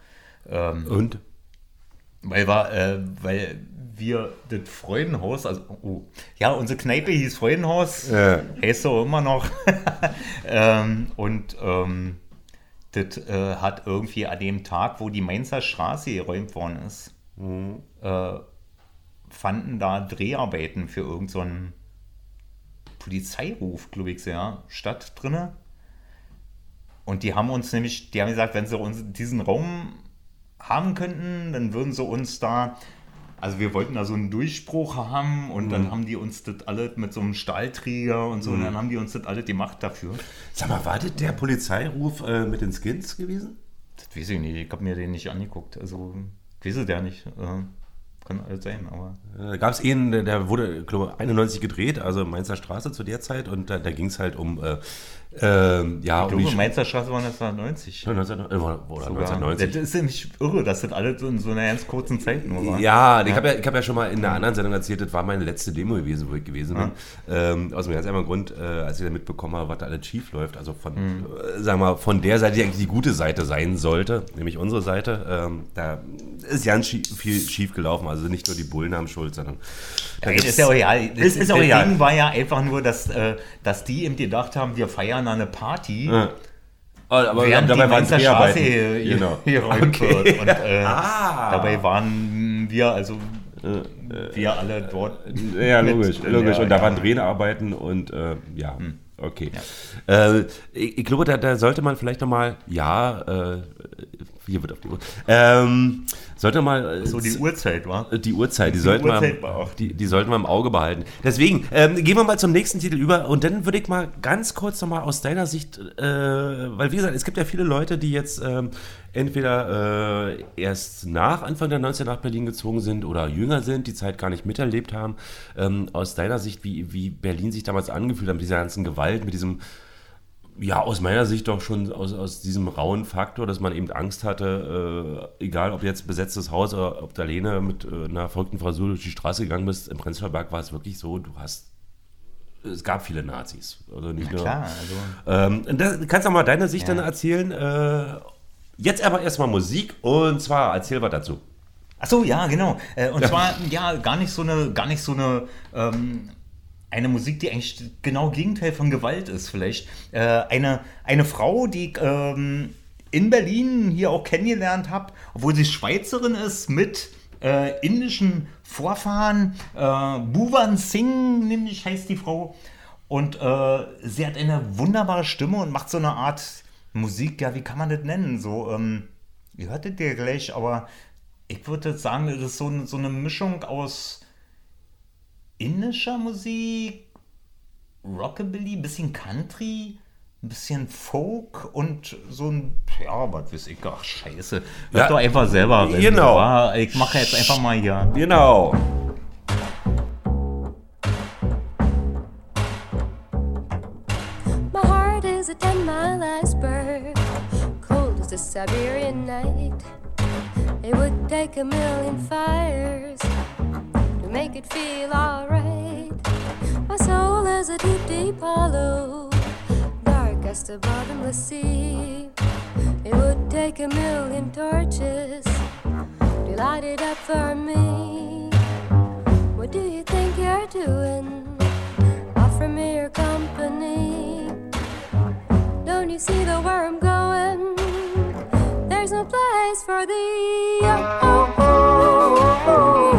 S6: Ähm,
S2: Und?
S6: Weil, wir, äh, weil wir das Freudenhaus, also, oh, ja, unsere Kneipe hieß Freudenhaus,
S2: Ja.
S6: heißt so immer noch. ähm, und ähm, das äh, hat irgendwie an dem Tag, wo die Mainzer Straße geräumt worden ist, äh, fanden da Dreharbeiten für irgendeinen so Polizeiruf, glaube ich, ja, statt drinne. Und die haben uns nämlich, die haben gesagt, wenn sie uns diesen Raum haben könnten, dann würden sie uns da, also wir wollten da so einen Durchbruch haben und dann haben die uns das alle mit so einem Stahlträger und so, und dann haben die uns das alle gemacht dafür.
S2: Sag mal, war das der Polizeiruf äh, mit den Skins gewesen?
S6: Das weiß ich nicht, ich habe mir den nicht angeguckt, also ich weiß es ja nicht. Äh, kann alles sein, aber.
S2: Da gab es einen, der- wurde, glaube ich, 91 gedreht, also Mainzer Straße zu der Zeit. Und da, da ging es halt um, äh, ähm, ja,
S6: Ich
S2: die
S6: glaube, Mainzer Straße war 1990.
S2: 19, äh, oder
S6: Sogar.
S2: 1990.
S6: Das ist nämlich irre, dass das alles so in so einer ganz kurzen Zeit nur war.
S2: Ja, ich habe ja, ich hab ja schon mal in einer anderen Sendung erzählt, das war meine letzte Demo gewesen, wo ich gewesen bin. Ähm, aus dem ganz einfachen Grund, äh, als ich dann mitbekommen habe, was da alles schief läuft. Also von, äh, sagen wir von der Seite, die eigentlich die gute Seite sein sollte, nämlich unsere Seite, ähm, da ist ganz schie viel schief gelaufen. Also nicht nur die Bullen haben Schuld, sondern
S6: Ja, ist ja auch egal. Das,
S2: Ist, ist auch egal.
S6: Ding war ja einfach nur, dass, äh, dass die eben gedacht haben, wir feiern eine Party.
S2: Ja. Aber
S6: Während
S2: dabei
S6: die
S2: waren
S6: Mainzer Straße
S2: Dreharbeiten.
S6: hier, hier,
S2: Genau.
S6: geräumt
S2: Okay.
S6: wird. Und, äh,
S2: Ah.
S6: Dabei waren wir, also wir alle dort.
S2: Ja,
S6: mit
S2: logisch, logisch.
S6: der-
S2: Und da
S6: ja.
S2: waren Dreharbeiten und äh, ja, okay. Äh, ich, ich glaube, da, da sollte man vielleicht nochmal, ja, äh, hier wird auf die Uhr, ähm, sollte mal äh,
S6: So die Uhrzeit, war.
S2: die Uhrzeit, die, sollten
S6: Uhrzeit
S2: wir, die, die sollten wir im Auge behalten. Deswegen, ähm, gehen wir mal zum nächsten Titel über und dann würde ich mal ganz kurz nochmal aus deiner Sicht, äh, weil wie gesagt, es gibt ja viele Leute, die jetzt ähm, entweder äh, erst nach Anfang der 90er nach Berlin gezogen sind oder jünger sind, die Zeit gar nicht miterlebt haben. Ähm, aus deiner Sicht, wie, wie Berlin sich damals angefühlt hat, mit dieser ganzen Gewalt, mit diesem ja, aus meiner Sicht doch schon aus, aus diesem rauen Faktor, dass man eben Angst hatte, äh, egal ob jetzt besetztes Haus oder ob du alleine mit äh, einer verrückten Frau durch die Straße gegangen bist, im Prenzlauer Berg war es wirklich so, du hast, es gab viele Nazis. Also nicht nur,
S6: Klar, also.
S2: ähm, und da kannst du mal deine Sicht dann erzählen. Äh, jetzt aber erstmal Musik und zwar erzähl was dazu.
S6: Ach so, ja, genau. Äh, Und zwar, ja, gar nicht so eine, gar nicht so eine, ähm, eine Musik, die eigentlich genau Gegenteil von Gewalt ist, vielleicht. Äh, eine, eine Frau, die ähm, in Berlin hier auch kennengelernt habe, obwohl sie Schweizerin ist, mit äh, indischen Vorfahren. Äh, Bhuvan Singh, nämlich heißt die Frau. Und äh, sie hat eine wunderbare Stimme und macht so eine Art Musik, ja, wie kann man das nennen? So, ähm, ihr hörtet ihr gleich, aber ich würde sagen, das ist so, so eine Mischung aus indischer Musik, Rockabilly, bisschen Country, ein bisschen Folk und so ein, ja, was weiß ich, ach scheiße. Hört
S2: Ja,
S6: doch einfach selber rein.
S2: genau.
S6: Ich mache jetzt einfach mal hier.
S2: Genau.
S11: My heart is a ten mile iceberg, cold as a Siberian night. It would take a million fires make it feel alright. My soul is a deep, deep hollow, dark as the bottomless sea. It would take a million torches to light it up for me. What do you think you're doing? Offer me your company. Don't you see the where I'm going? There's no place for thee. Oh, oh, oh, oh, oh.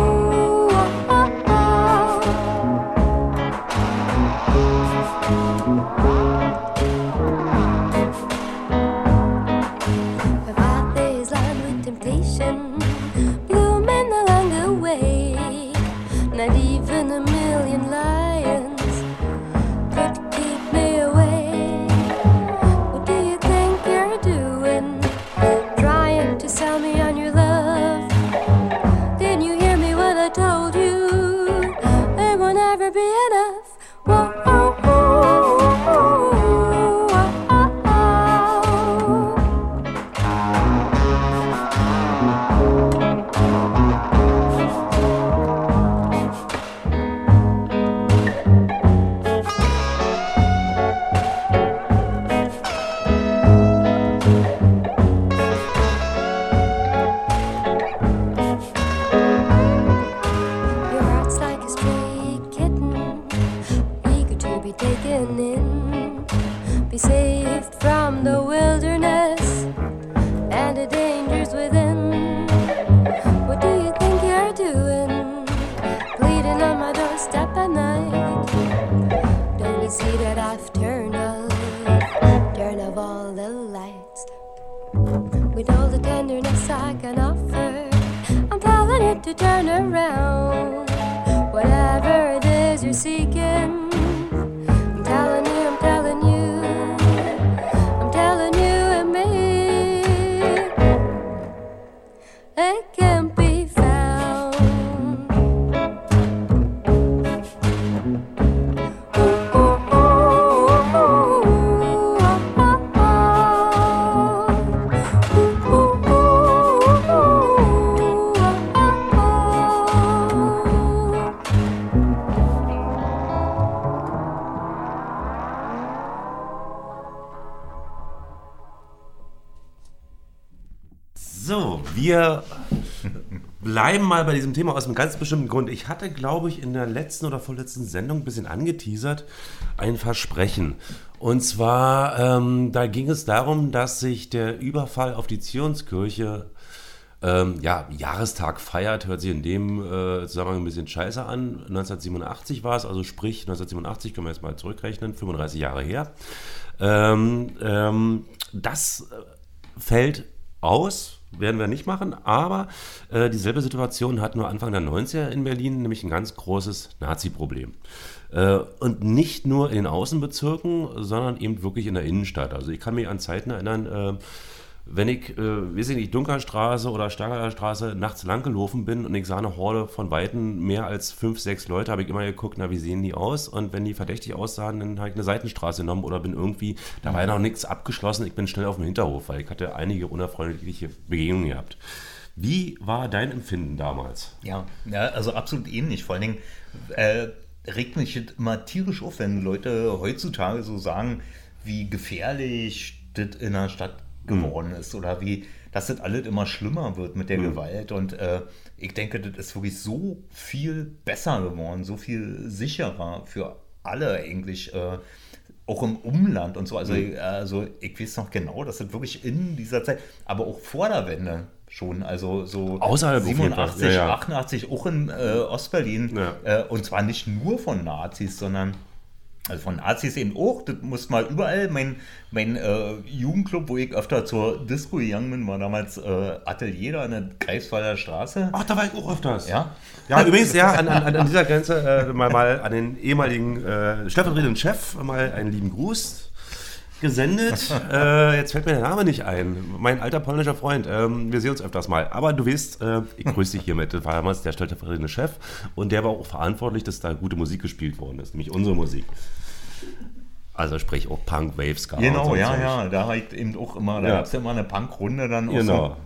S11: To turn around. Whatever it is you're seeking,
S2: wir bleiben mal bei diesem Thema aus einem ganz bestimmten Grund. Ich hatte, glaube ich, in der letzten oder vorletzten Sendung ein bisschen angeteasert, ein Versprechen. Und zwar, ähm, da ging es darum, dass sich der Überfall auf die Zionskirche ähm, ja, Jahrestag feiert, hört sich in dem äh, Zusammenhang ein bisschen scheiße an. 1987 war es, also sprich 1987 können wir jetzt mal zurückrechnen, 35 Jahre her. Ähm, ähm, das äh, fällt aus, werden wir nicht machen, aber äh, dieselbe Situation hat nur Anfang der 90er in Berlin nämlich ein ganz großes Nazi-Problem. Äh, und nicht nur in den Außenbezirken, sondern eben wirklich in der Innenstadt. Also ich kann mich an Zeiten erinnern, äh, wenn ich, äh, weiß ich nicht, Dunkerstraße oder Stargarder Straße nachts lang gelaufen bin und ich sah eine Horde von Weitem mehr als fünf, sechs Leute, habe ich immer geguckt, na, wie sehen die aus? Und wenn die verdächtig aussahen, dann habe ich eine Seitenstraße genommen oder bin irgendwie, da war ja noch nichts abgeschlossen, ich bin schnell auf dem Hinterhof, weil ich hatte einige unerfreuliche Begegnungen gehabt. Wie war dein Empfinden damals?
S6: Ja, ja also absolut ähnlich. Vor allen Dingen äh, regt mich immer tierisch auf, wenn Leute heutzutage so sagen, wie gefährlich das in der Stadt geworden ist oder wie, dass das alles immer schlimmer wird mit der Gewalt. Und äh, ich denke, das ist wirklich so viel besser geworden, so viel sicherer für alle eigentlich. Äh, auch im Umland und so. Also,
S2: Mhm.
S6: also ich weiß noch genau, dass das wirklich in dieser Zeit, aber auch vor der Wende schon, also so
S2: Außerhalb auf jeden Fall,
S6: 87,
S2: ja, ja.
S6: 88, auch in äh, Ostberlin. Äh, und zwar nicht nur von Nazis, sondern also von Nazis eben auch. Das muss mal überall. Mein, mein äh, Jugendclub, wo ich öfter zur Disco gegangen bin, war damals äh, Atelier da in der Greifswalder Straße.
S2: Ach, da war ich auch öfters.
S6: Ja?
S2: Ja, übrigens, ja, an, an, an dieser Grenze äh, mal, mal an den ehemaligen äh, stellvertretenden Chef mal einen lieben Gruß gesendet. äh, jetzt fällt mir der Name nicht ein. Mein alter polnischer Freund. Ähm, wir sehen uns öfters mal. Aber du weißt, äh, ich grüße dich hiermit. Das war damals der stellvertretende Chef und der war auch verantwortlich, dass da gute Musik gespielt worden ist, nämlich unsere Musik. Also sprich auch Punk, Wave, Ska.
S6: Genau, ja, ja. Da ich eben auch immer, da
S2: Ja.
S6: gab es ja immer eine Punkrunde dann. auch
S2: Genau.
S6: So.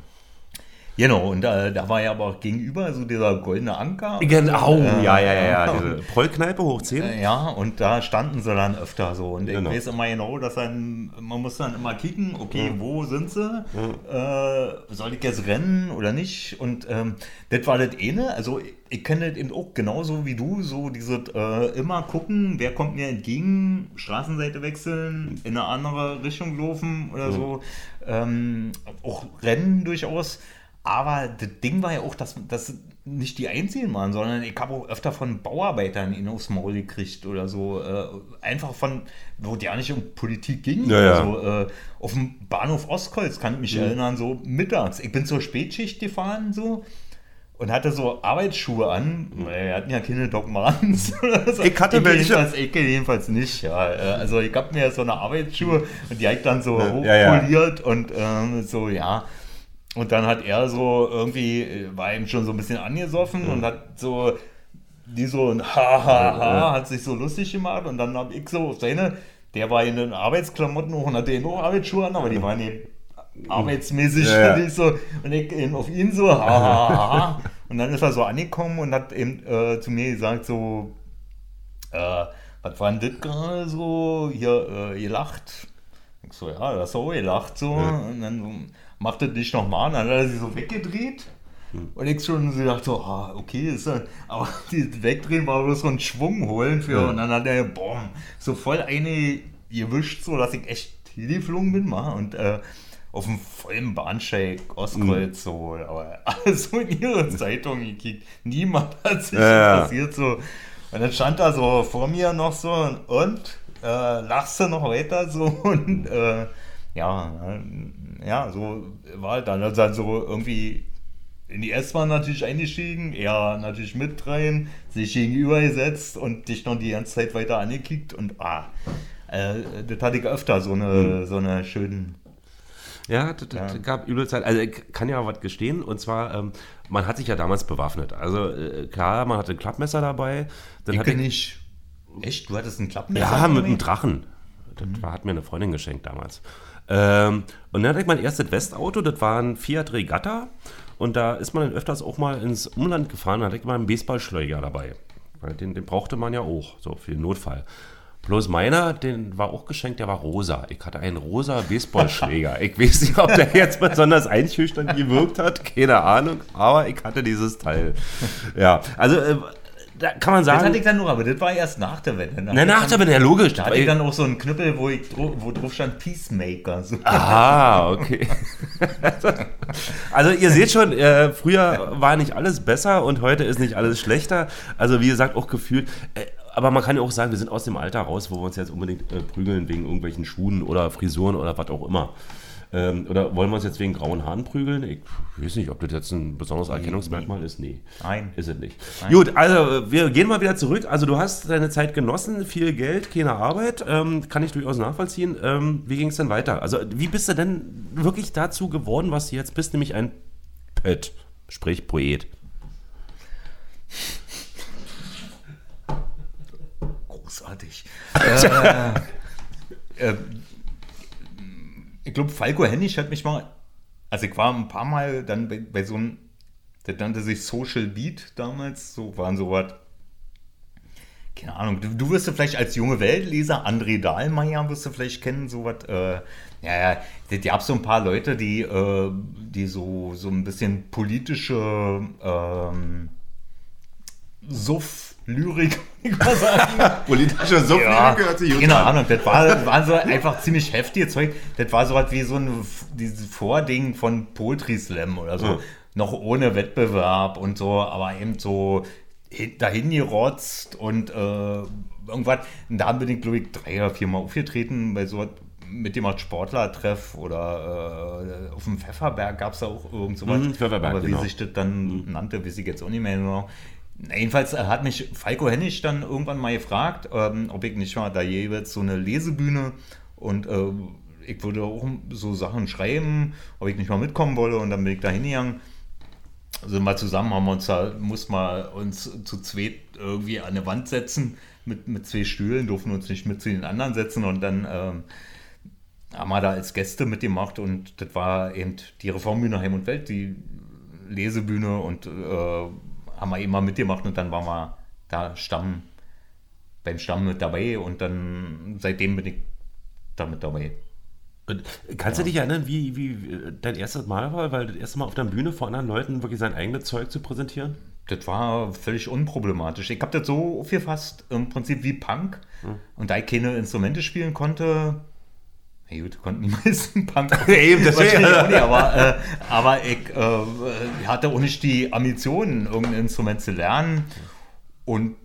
S6: Genau, und da, da war ja aber auch gegenüber so dieser goldene Anker.
S2: Genau,
S6: Äh,
S2: ja, ja, ja, ja. Diese Prollkneipe hoch 10.
S6: Äh, Ja, und da standen sie dann öfter so. Und ich
S2: Genau.
S6: weiß immer genau, dass dann, man muss dann immer kicken, okay, wo sind sie? Äh, soll ich jetzt rennen oder nicht? Und ähm, das war das eine. Also ich, ich kenne das eben auch genauso wie du, so dieses äh, immer gucken, wer kommt mir entgegen, Straßenseite wechseln, in eine andere Richtung laufen oder so. Ähm, auch rennen durchaus. Aber das Ding war ja auch, dass das nicht die einzigen waren, sondern ich habe auch öfter von Bauarbeitern ihn aufs Maul gekriegt oder so. Äh, einfach von, wo ja nicht um Politik ging.
S2: Ja, ja.
S6: Also, äh, auf dem Bahnhof Ostkreuz kann ich mich
S2: Mhm.
S6: erinnern, so mittags. Ich bin zur Spätschicht gefahren so und hatte so Arbeitsschuhe an. Wir hatten ja keine oder so.
S2: Ich hatte welche.
S6: Jedenfalls, ich jedenfalls nicht. Ja. Äh, Also ich habe mir so eine Arbeitsschuhe und die habe ich dann so
S2: Ja, ja.
S6: hochpoliert und ähm, so, ja. Und dann hat er so irgendwie, äh, war ihm schon so ein bisschen angesoffen und hat so, die so ein Ha, ha, ha, hat sich so lustig gemacht und dann habe ich so auf seine, der war in den Arbeitsklamotten hoch und hatte eben auch Arbeitsschuhe an, aber die waren eben arbeitsmäßig
S2: Ja, ja.
S6: nicht so und ich eben auf ihn so, ha, ha, ha. Und dann ist er so angekommen und hat eben äh, zu mir gesagt so, äh, was war denn das gerade so, hier, äh, ihr lacht. Ich so, ja, das ist auch gelacht so. Und dann so, macht das nicht nochmal. Dann hat er sich so weggedreht. Und ich schon so gedacht, so, ah, okay, ist ja, aber dieses Wegdrehen war bloß so ein Schwung holen für,
S2: Ja.
S6: und dann hat er, boom, so voll eine gewischt, so dass ich echt hingeflogen bin, mal, und äh, auf dem vollen Bahnsteig, Ostkreuz, so, aber alles so in ihre Zeitung gekickt. Niemand hat sich
S2: Ja,
S6: interessiert, so. Und dann stand da so vor mir noch so, und, und äh, lachst du noch weiter, so, und äh, ja, äh, ja, so war dann, also dann so irgendwie in die S-Bahn natürlich eingestiegen, er natürlich mit rein, sich gegenüber gesetzt und dich noch die ganze Zeit weiter angekickt und ah, äh, das hatte ich öfter, so eine, so eine schönen.
S2: Ja, das, das gab übel Zeit. Also ich kann ja was gestehen. Und zwar, ähm, man hat sich ja damals bewaffnet. Also äh, klar, man hatte ein Klappmesser dabei. Dann
S6: Ich
S2: hatte
S6: nicht. Echt? Du hattest ein Klappmesser?
S2: Ja, mit einem Drachen. Das war, hat mir eine Freundin geschenkt damals. Ähm, und dann hatte ich mein erstes Westauto, das war ein Fiat Regatta. Und da ist man dann öfters auch mal ins Umland gefahren, da hatte ich mal einen Baseballschläger dabei. Den, den brauchte man ja auch, so für den Notfall. Bloß meiner, den war auch geschenkt, der war rosa. Ich hatte einen rosa Baseballschläger. ich weiß nicht, ob der jetzt besonders einschüchternd gewirkt hat, keine Ahnung, aber ich hatte dieses Teil. Ja, also äh, da kann man
S6: Das
S2: sagen.
S6: hatte ich dann nur, aber das war erst nach der Wende.
S2: Na, nach der Wende, ja, logisch.
S6: Da hatte ich dann auch so einen Knüppel, wo, ich, wo drauf stand Peacemaker. So.
S2: Ah, okay. also ihr seht schon, äh, früher war nicht alles besser und heute ist nicht alles schlechter. Also wie gesagt, auch gefühlt. Äh, aber man kann ja auch sagen, wir sind aus dem Alter raus, wo wir uns jetzt unbedingt äh, prügeln wegen irgendwelchen Schuhen oder Frisuren oder was auch immer. Ähm, oder wollen wir uns jetzt wegen grauen Haaren prügeln? Ich weiß nicht, ob das jetzt ein besonderes Erkennungsmerkmal ist. Nee.
S6: Nein.
S2: Ist es nicht.
S6: Nein.
S2: Gut, also wir gehen mal wieder zurück. Also du hast deine Zeit genossen, viel Geld, keine Arbeit. Ähm, kann ich durchaus nachvollziehen. Ähm, wie ging es denn weiter? Also wie bist du denn wirklich dazu geworden, was du jetzt bist, nämlich ein Pött, sprich Poet?
S6: Großartig. äh, äh, ich glaube, Falco Hennig hat mich mal, also ich war ein paar Mal dann bei, bei so einem, der nannte sich Social Beat damals, so waren so was, keine Ahnung, du, du wirst du vielleicht als junge Weltleser, André Dahlmeier wirst du vielleicht kennen, so was, äh, ja, ja, es gab so ein paar Leute, die, äh, die so, so ein bisschen politische, ähm, Suff-Lyrik, ich mal sagen.
S2: Politische Suff-Lyrik hört sich
S6: Keine. Ahnung, das war, das war so einfach ziemlich heftiges Zeug. Das war so was wie so ein dieses Vording von Poetry Slam oder so.
S2: Ja.
S6: Noch ohne Wettbewerb und so, aber eben so hin- dahin gerotzt und äh, irgendwas. Und da bin ich, glaube ich, drei oder vier Mal aufgetreten bei so was mit dem Art Sportlertreff oder äh, auf dem Pfefferberg gab es da auch irgend sowas.
S2: Mhm, Pfefferberg,
S6: Aber wie
S2: genau.
S6: sich das dann nannte, weiß ich jetzt auch nicht mehr genau. Jedenfalls äh, hat mich Falco Hennig dann irgendwann mal gefragt, ähm, ob ich nicht mal da jeweils so eine Lesebühne und äh, ich würde auch so Sachen schreiben, ob ich nicht mal mitkommen wolle und dann bin ich da hingegangen. Sind mal zusammen, haben wir uns da, mussten wir uns zu zweit irgendwie an eine Wand setzen mit, mit zwei Stühlen, durften uns nicht mit zu den anderen setzen und dann ähm, haben wir da als Gäste mitgemacht und das war eben die Reformbühne Heim und Welt, die Lesebühne und äh, haben wir immer mitgemacht und dann waren wir da Stamm, beim Stamm mit dabei und dann seitdem bin ich da mit dabei.
S2: Und kannst du dich erinnern, wie, wie dein erstes Mal war? Weil das erste Mal auf der Bühne vor anderen Leuten wirklich sein eigenes Zeug zu präsentieren?
S6: Das war völlig unproblematisch. Ich habe das so aufgefasst, im Prinzip wie Punk. Und da ich keine Instrumente spielen konnte, na gut, konnten die meisten Punk auch
S2: Eben, deswegen.
S6: auch nicht, aber, äh, aber ich äh, hatte auch nicht die Ambitionen, irgendein Instrument zu lernen. Und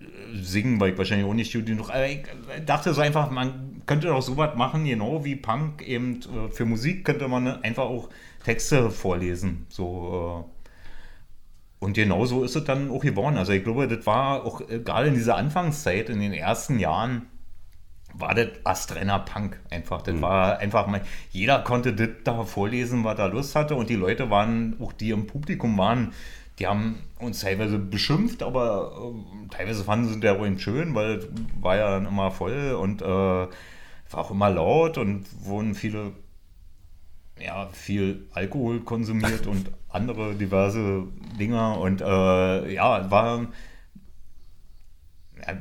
S6: äh, singen war ich wahrscheinlich auch nicht gut genug. Aber ich dachte so einfach, man könnte doch sowas machen, genau wie Punk eben äh, für Musik könnte man einfach auch Texte vorlesen. So, äh, und genau so ist es dann auch geworden. Also ich glaube, das war auch gerade in dieser Anfangszeit, in den ersten Jahren, war das astreiner Punk einfach. Das war einfach mal, jeder konnte das da vorlesen, was er Lust hatte. Und die Leute waren, auch die im Publikum waren, die haben uns teilweise beschimpft, aber äh, teilweise fanden sie der ruhig schön, weil es war ja dann immer voll und äh, war auch immer laut und wurden viele ja, viel Alkohol konsumiert und andere diverse Dinger und äh, ja, war, ja,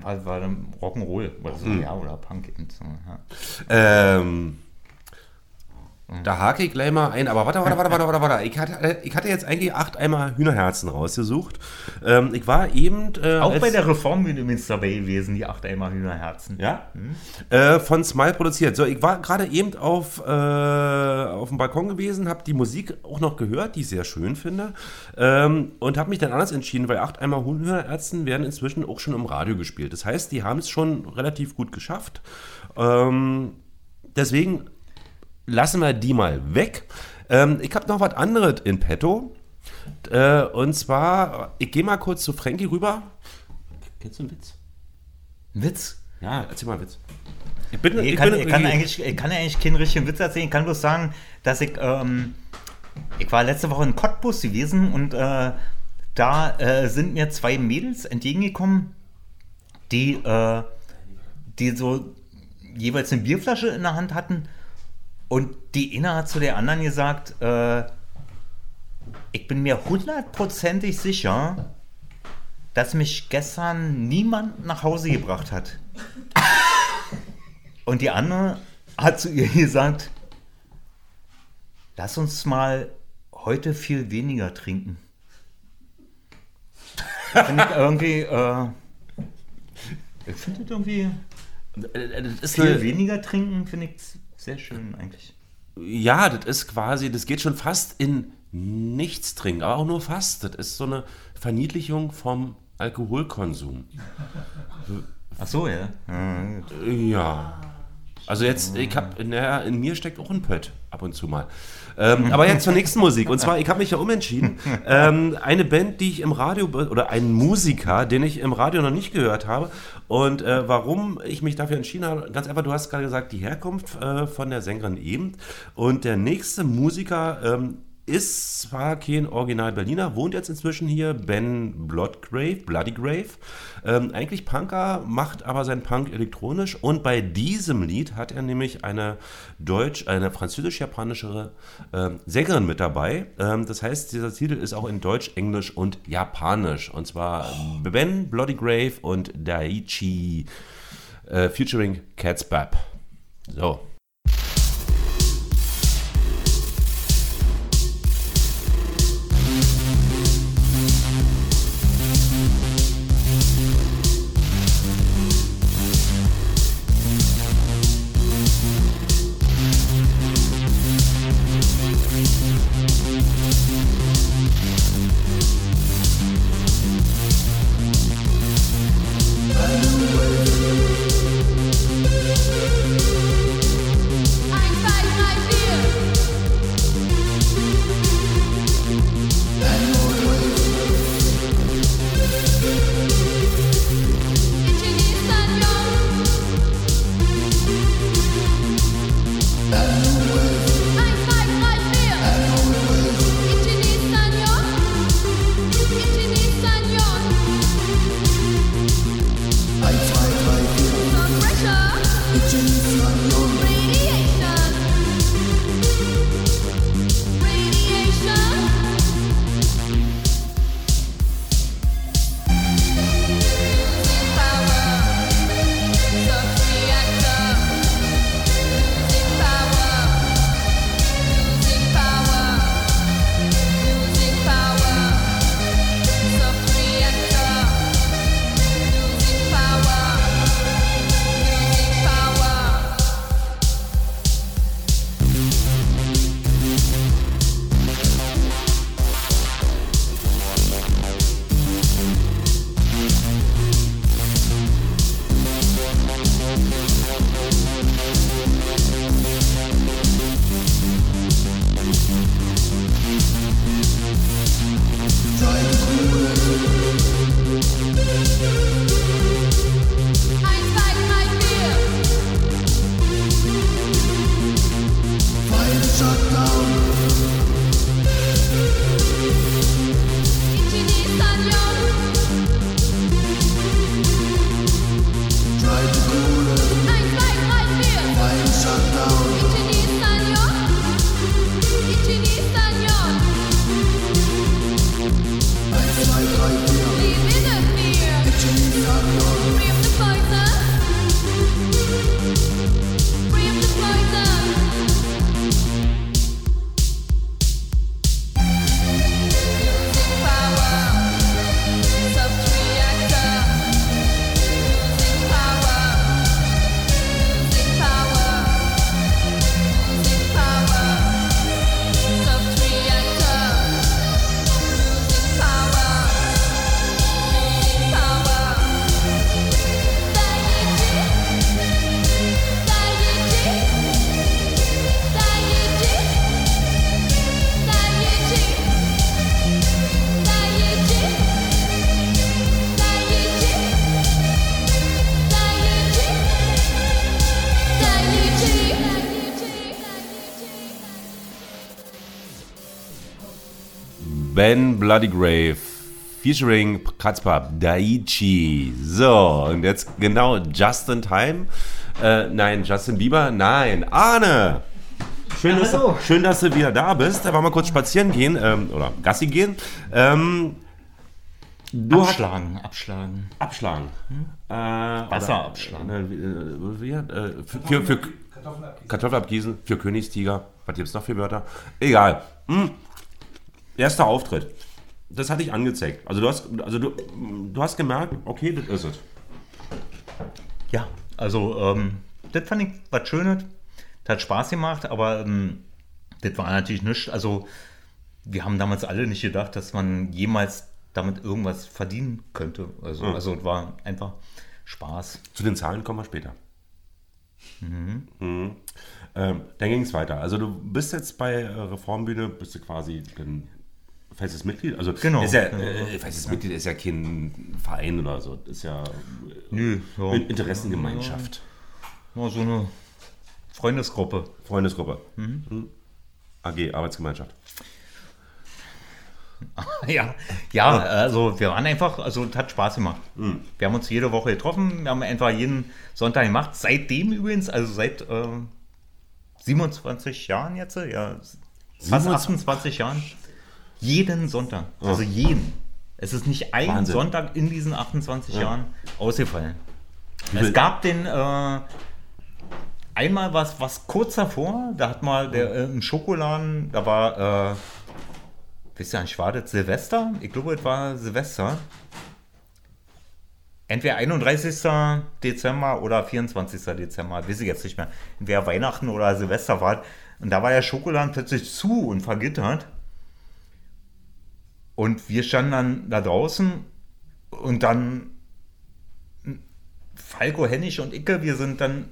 S6: war, war dann Rock'n'Roll oder so,
S2: Mhm.
S6: ja, oder Punk eben so, ja.
S2: Ähm, da hake ich gleich mal ein, aber warte, warte, warte, warte, warte, warte. Ich hatte, ich hatte jetzt eigentlich acht Eimer Hühnerherzen rausgesucht. Ähm, ich war eben. Äh,
S6: Auch bei der Reform übrigens dabei gewesen, die acht Eimer Hühnerherzen.
S2: Ja? Äh, von Smile produziert. So, ich war gerade eben auf, äh, auf dem Balkon gewesen, habe die Musik auch noch gehört, die ich sehr schön finde. Ähm, und habe mich dann anders entschieden, weil acht Eimer Hühnerärzten werden inzwischen auch schon im Radio gespielt. Das heißt, die haben es schon relativ gut geschafft. Ähm, deswegen lassen wir die mal weg. Ähm, ich habe noch was anderes in petto. Äh, und zwar, ich gehe mal kurz zu Frankie rüber. Kennst du einen Witz?
S6: Ein Witz?
S2: Ja, erzähl mal einen Witz. Ich bin,
S6: Ich,
S2: ich
S6: kann,
S2: bin
S6: ich, kann eigentlich, ich kann eigentlich keinen richtigen Witz erzählen. Ich kann bloß sagen, dass ich, ähm, ich war letzte Woche in Cottbus gewesen und äh, da äh, sind mir zwei Mädels entgegengekommen, die, äh, die so jeweils eine Bierflasche in der Hand hatten und die eine hat zu der anderen gesagt, äh, ich bin mir hundertprozentig sicher, dass mich gestern niemand nach Hause gebracht hat. Und die andere hat zu ihr gesagt, lass uns mal heute viel weniger trinken. Finde ich irgendwie, äh, ich finde das irgendwie,
S2: das ist
S6: viel weniger trinken finde ich sehr schön eigentlich.
S2: Ja, das ist quasi, das geht schon fast in nichts trinken, aber auch nur fast. Das ist so eine Verniedlichung vom Alkoholkonsum.
S6: Ach so, ja.
S2: Ja. Also jetzt, ich habe, naja, in mir steckt auch ein Pött ab und zu mal. Ähm, aber jetzt zur nächsten Musik. Und zwar, ich habe mich ja umentschieden. Ähm, eine Band, die ich im Radio, oder einen Musiker, den ich im Radio noch nicht gehört habe. Und äh, warum ich mich dafür entschieden habe, ganz einfach, du hast gerade gesagt, die Herkunft äh, von der Sängerin eben. Und der nächste Musiker ähm, ist zwar kein Original Berliner, wohnt jetzt inzwischen hier, Ben Bloodgrave, Bloody Grave. Ähm, eigentlich Punker, macht aber sein Punk elektronisch und bei diesem Lied hat er nämlich eine deutsch, eine französisch-japanische ähm, Sängerin mit dabei. Ähm, das heißt, dieser Titel ist auch in Deutsch, Englisch und Japanisch. Und zwar Ben Bloody Grave und Daichi äh, featuring Cats Bab. So. Bloody Grave featuring Katzpap Daichi. So, und jetzt genau just in time. Äh, nein, Justin Bieber, nein, Arne. Schön, dass, du, schön, dass du wieder da bist. Da wollen wir kurz spazieren gehen ähm, oder Gassi gehen. Ähm, du hast-
S6: abschlagen, abschlagen.
S2: abschlagen. Äh,
S6: Wasser abschlagen.
S2: Äh, wie, äh, für, für, für Kartoffel abgießen, für Königstiger. Was gibt's noch für Wörter? Egal. Hm. Erster Auftritt. Das hatte ich angezeigt. Also du hast, also du, du hast gemerkt, okay, das ist es.
S6: Ja, also ähm, das fand ich was Schönes. Das hat Spaß gemacht, aber ähm, das war natürlich nichts. Also wir haben damals alle nicht gedacht, dass man jemals damit irgendwas verdienen könnte. Also,
S2: Mhm.
S6: also es war einfach Spaß.
S2: Zu den Zahlen kommen wir später. Mhm. Ähm, dann ging es weiter. Also du bist jetzt bei äh, Reformbühne, bist du quasi festes Mitglied. Also
S6: Genau.
S2: ist ja, äh, festes Mitglied ist ja kein Verein oder so. Ist ja,
S6: Nö, ja.
S2: In- Interessengemeinschaft.
S6: Ja, so eine Freundesgruppe.
S2: Freundesgruppe. Mhm. AG, Arbeitsgemeinschaft.
S6: Ja, ja, also wir waren einfach, also es hat Spaß gemacht.
S2: Mhm.
S6: Wir haben uns jede Woche getroffen, wir haben einfach jeden Sonntag gemacht. Seitdem übrigens, also seit äh, 27 Jahren jetzt, ja, fast
S2: 27?
S6: 28 Jahren, jeden Sonntag, also jeden. Es ist nicht ein
S2: Wahnsinn.
S6: Sonntag in diesen 28
S2: Ja.
S6: Jahren ausgefallen.
S2: Wie
S6: Es gab den äh, einmal was, was kurz davor, da hat mal der äh, im Schokoladen, da war, äh, wisst ihr nicht, war das Silvester? Ich glaube, es war Silvester. Entweder 31. Dezember oder 24. Dezember, weiß ich jetzt nicht mehr. Entweder Weihnachten oder Silvester war. Und da war der Schokoladen plötzlich zu und vergittert. Und wir standen dann da draußen und dann Falco, Hennig und Icke, wir sind dann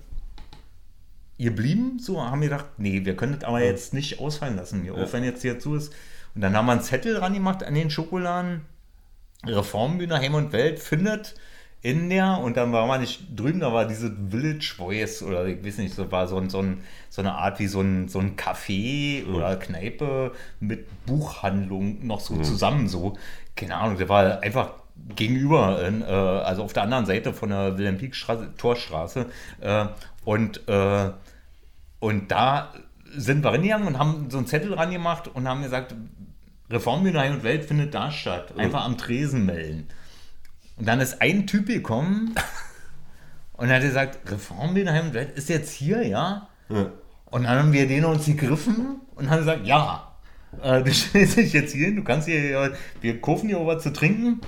S6: geblieben, so haben wir gedacht, nee, wir können das aber jetzt nicht ausfallen lassen, hier, auch wenn jetzt hier zu ist. Und dann haben wir einen Zettel dran gemacht an den Schokoladen, Reformbühne Heim und Welt findet in der, und dann war man nicht drüben, da war diese Village Voice oder ich weiß nicht, so war so, ein, so, ein, so eine Art wie so ein, so ein Café oder Kneipe mit Buchhandlung noch so zusammen, so, keine Ahnung, der war einfach gegenüber, in, äh, also auf der anderen Seite von der Wilhelm Pieck Straße, Torstraße äh, und äh, und da sind wir hingegangen und haben so einen Zettel dran gemacht und haben gesagt, Reformbühne Heim und Welt findet da statt. Einfach am Tresen melden. Und dann ist ein Typ gekommen und hat gesagt, Reformbühne Heim und Welt ist jetzt hier, ja? Und dann haben wir den uns gegriffen und haben gesagt, ja, äh, du stellst dich jetzt hier hin, du kannst hier, ja, wir kaufen dir was zu trinken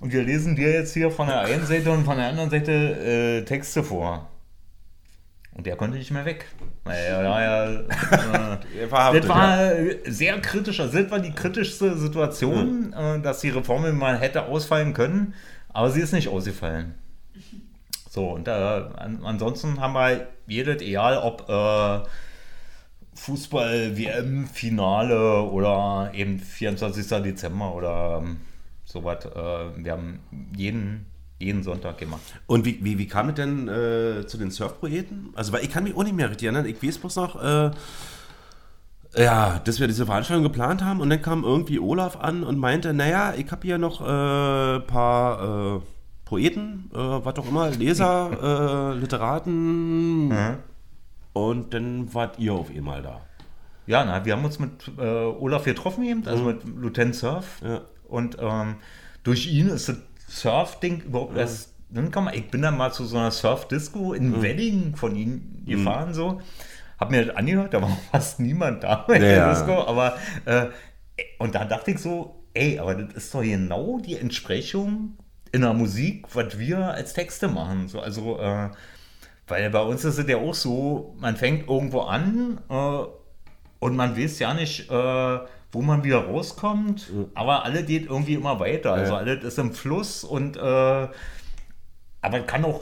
S6: und wir lesen dir jetzt hier von der einen Seite und von der anderen Seite äh, Texte vor. Und der konnte nicht mehr weg. Naja, ja, äh, das war äh, sehr kritisch. Also das war die kritischste Situation, äh, dass die Reform mal hätte ausfallen können, aber sie ist nicht ausgefallen. So, und äh, an, ansonsten haben wir jedes, egal ob äh, Fußball-WM-Finale oder eben 24. Dezember oder ähm, sowas, äh, wir haben jeden, jeden Sonntag gemacht.
S2: Und wie, wie, wie kam es denn äh, zu den Surfprojekten? Also, weil ich kann mich auch nicht mehr richtig erinnern. Ich weiß bloß noch, äh, ja, dass wir diese Veranstaltung geplant haben und dann kam irgendwie Olaf an und meinte, naja, ich habe hier noch ein äh, paar äh, Poeten, äh, was auch immer, Leser, äh, Literaten und dann wart ihr auf einmal da.
S6: Ja, na, wir haben uns mit äh, Olaf getroffen eben, also mit Lieutenant Surf.
S2: Ja.
S6: Und ähm, durch ihn ist das Surf-Ding überhaupt erst dann kann man, ich bin dann mal zu so einer Surf-Disco in Wedding von ihm gefahren, so. Hab mir das angehört, da war fast niemand da bei der. Disco, aber äh, und da dachte ich so, ey, aber das ist doch genau die Entsprechung in der Musik, was wir als Texte machen. So, also, äh, weil bei uns ist es ja auch so, man fängt irgendwo an äh, und man weiß ja nicht, äh, wo man wieder rauskommt, aber alle geht irgendwie immer weiter. Also
S2: Ja.
S6: alles ist im Fluss und äh, aber kann auch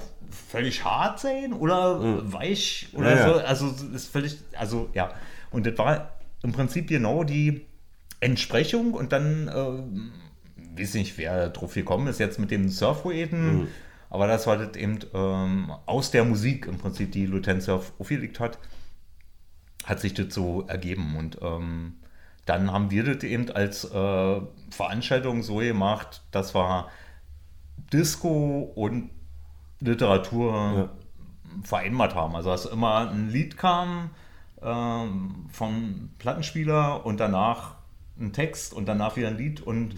S6: völlig hart sein oder weich oder
S2: Ja,
S6: so. Also ist völlig, also ja. Und das war im Prinzip genau die Entsprechung und dann, äh, weiß nicht, wer drauf gekommen ist jetzt mit dem Surfpoeten,
S2: Mhm.
S6: aber das war das eben ähm, aus der Musik im Prinzip, die Lieutenant Surf aufgelegt hat, hat sich das so ergeben und ähm, dann haben wir das eben als äh, Veranstaltung so gemacht, dass wir Disco und Literatur vereinbart haben. Also dass immer ein Lied kam ähm, vom Plattenspieler und danach ein Text und danach wieder ein Lied und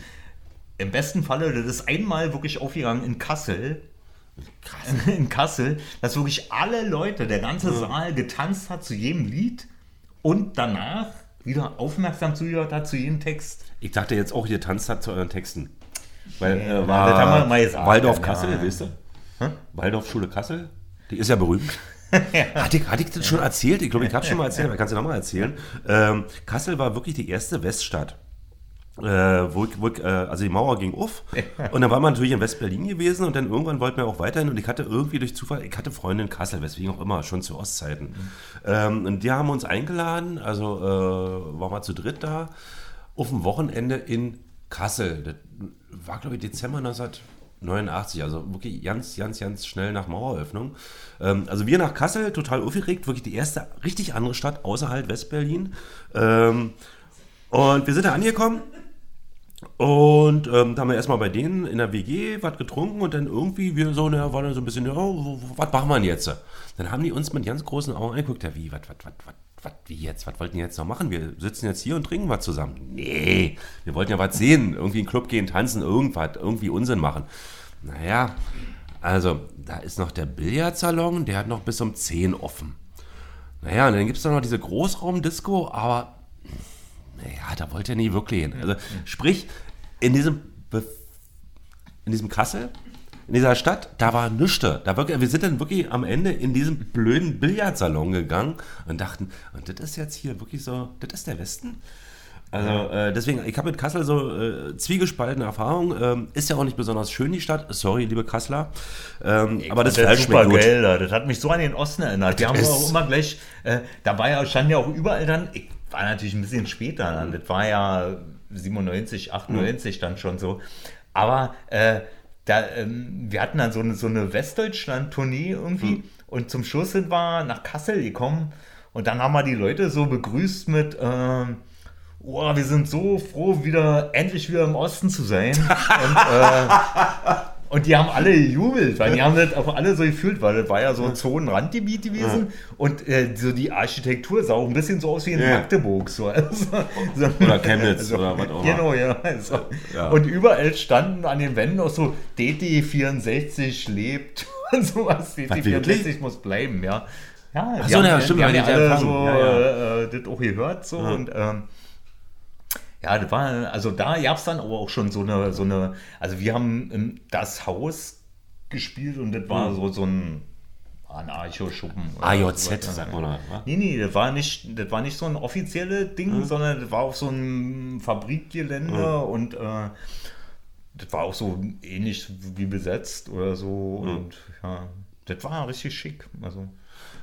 S6: im besten Falle, das ist einmal wirklich aufgegangen in Kassel. In Kassel, dass wirklich alle Leute, der ganze Saal getanzt hat zu jedem Lied und danach wieder aufmerksam zugehört hat zu jedem Text.
S2: Ich dachte jetzt auch, ihr tanzt hat zu euren Texten. Weil
S6: Ja,
S2: äh, war
S6: das haben wir mal gesagt,
S2: Waldorf
S6: ja.
S2: Kassel, weißt du? Waldorf Schule Kassel, die ist ja berühmt. hatte, ich, hatte ich das schon erzählt? Ich glaube, ich habe schon mal erzählt, aber ich kann es ja nochmal erzählen. Ähm, Kassel war wirklich die erste Weststadt. Äh, wo ich, wo ich, äh, also die Mauer ging auf und dann war man natürlich in West-Berlin gewesen und dann irgendwann wollten wir auch weiterhin und ich hatte irgendwie durch Zufall, ich hatte Freunde in Kassel, weswegen auch immer, schon zu Ostzeiten. Ähm, und die haben uns eingeladen, also äh, waren wir zu dritt da, auf dem Wochenende in Kassel. Das war, glaube ich, Dezember 1989, also wirklich ganz, ganz, ganz schnell nach Maueröffnung. Ähm, also wir nach Kassel, total aufgeregt, wirklich die erste richtig andere Stadt außerhalb Westberlin. Ähm, und wir sind da angekommen und ähm, da haben wir erstmal bei denen in der WG was getrunken und dann irgendwie wir so, na, war dann so ein bisschen, ja, was machen wir denn jetzt? Dann haben die uns mit ganz großen Augen angeguckt, ja, wie, was, was, was, was, was, wie jetzt, was wollten die jetzt noch machen? Wir sitzen jetzt hier und trinken was zusammen. Nee, wir wollten ja was sehen, irgendwie in den Club gehen, tanzen, irgendwas, irgendwie Unsinn machen. Naja, also, da ist noch der Billardsalon, der hat noch bis um 10 offen. Naja, und dann gibt es noch diese Großraumdisco, aber naja, da wollte er nie wirklich hin. Also, sprich, in diesem, Be in diesem Kassel, in dieser Stadt, da war nichts. Da wirklich, wir sind dann wirklich am Ende in diesen blöden Billardsalon gegangen und dachten, und das ist jetzt hier wirklich so, das ist der Westen? Also äh, deswegen, ich habe mit Kassel so äh, zwiegespaltene Erfahrungen. Ähm, ist ja auch nicht besonders schön, die Stadt. Sorry, liebe Kasseler. Ähm, aber das Fleisch
S6: super
S2: schmeckt gut.
S6: geil, da. das hat mich so an den Osten erinnert. Die
S2: Das
S6: haben
S2: ist-
S6: auch immer gleich, äh, da war ja, stand ja auch überall dann, ich war natürlich ein bisschen später dann, das war ja 97, 98 dann schon so. Aber äh, da, ähm, wir hatten dann so eine, so eine Westdeutschland-Tournee irgendwie und zum Schluss sind wir nach Kassel gekommen und dann haben wir die Leute so begrüßt mit, ähm, Oh, wir sind so froh, wieder endlich wieder im Osten zu sein. Und, äh, und die haben alle gejubelt, weil die haben das auch alle so gefühlt, weil das war ja so ein Zonenrandgebiet gewesen. Und äh, so die Architektur sah auch ein bisschen so aus wie in
S2: Ja.
S6: Magdeburg. So. Also, so.
S2: Oder Chemnitz oder was auch immer.
S6: Genau, ja. Also.
S2: Ja.
S6: Und überall standen an den Wänden auch so DT64 lebt und sowas. DT64
S2: wirklich?
S6: muss bleiben, ja. Ja,
S2: Ach so, ja, stimmt,
S6: die haben ja alle so.
S2: Ja, ja.
S6: Äh, das auch gehört so
S2: Ja.
S6: und ähm, ja, das war, also da gab es dann aber auch schon so eine, so eine, also wir haben das Haus gespielt und das war
S2: Mhm.
S6: so, so ein Anarcho-Schuppen.
S2: AJZ,
S6: sowas.
S2: sagt man da?
S6: Nee, nee, das war nicht, das war nicht so ein offizielles Ding,
S2: Mhm.
S6: sondern das war auf so einem Fabrikgelände
S2: Mhm.
S6: und äh, das war auch so ähnlich wie besetzt oder so
S2: Mhm.
S6: und ja, das war richtig schick. Also,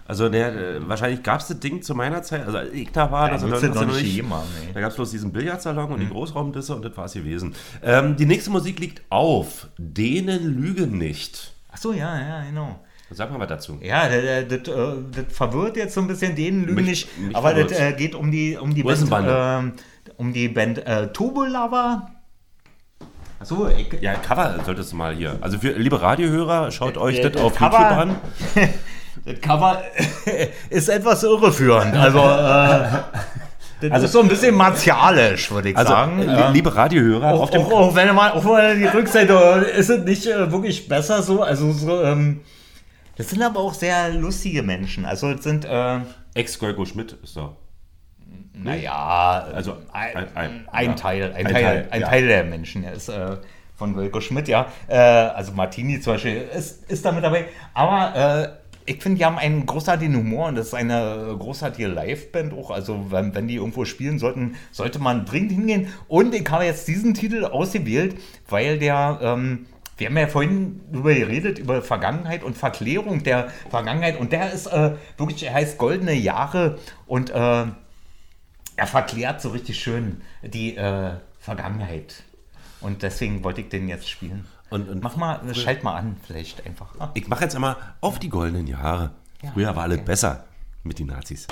S2: Also der, äh, wahrscheinlich gab es das Ding zu meiner Zeit, also als ich da war,
S6: Ja,
S2: das
S6: das noch nicht nee.
S2: da gab es bloß diesen Billardsalon und die Großraumdisse und das war es gewesen. Ähm, die nächste Musik liegt auf, denen lügen nicht.
S6: ach so, ja, ja, genau.
S2: Sag mal was dazu.
S6: Ja, das, das, das, äh, das verwirrt jetzt so ein bisschen, denen lügen nicht. aber das
S2: verwirrt's.
S6: äh, geht um die, um die
S2: Wo
S6: Band, ähm, um die Band äh, Turbo Lover. Achso, ich,
S2: Ja, Cover solltest du mal hier. Also für liebe Radiohörer, schaut euch
S6: Äh,
S2: das auf
S6: Cover-
S2: YouTube an.
S6: das Cover ist etwas irreführend. Also, äh, das
S2: Also-
S6: ist so ein bisschen martialisch, würde ich
S2: Also,
S6: sagen.
S2: äh,
S6: Ähm,
S2: liebe Radiohörer,
S6: auch,
S2: auf dem
S6: auch, auch wenn man, auch mal die Rückseite, ist es nicht äh, wirklich besser so? Also, so, ähm, das sind aber auch sehr lustige Menschen. Also, es sind, äh,
S2: Ex-Golgo Schmidt ist da.
S6: Naja,
S2: Also
S6: ein,
S2: ein- ein-
S6: ein,
S2: ja.
S6: Teil, ein,
S2: Ein
S6: Teil,
S2: Teil,
S6: ein
S2: ja.
S6: Teil der Menschen der ist äh, von Wilko Schmidt, ja. Äh, also Martini zum Beispiel ist, ist da mit dabei. Aber äh, ich finde, die haben einen großartigen Humor und das ist eine großartige Liveband auch. Also wenn, wenn die irgendwo spielen sollten, sollte man dringend hingehen. Und ich habe jetzt diesen Titel ausgewählt, weil der... Ähm, wir haben ja vorhin darüber geredet, über Vergangenheit und Verklärung der Vergangenheit. Und der ist äh, wirklich, er heißt Goldene Jahre und äh, er verklärt so richtig schön die äh, Vergangenheit. Und deswegen wollte ich den jetzt spielen.
S2: Und, und
S6: Mach mal, schalt mal an, vielleicht einfach. Ah.
S2: ich mache jetzt einmal auf die goldenen Jahre.
S6: Ja,
S2: Früher war alles
S6: okay.
S2: besser mit den Nazis.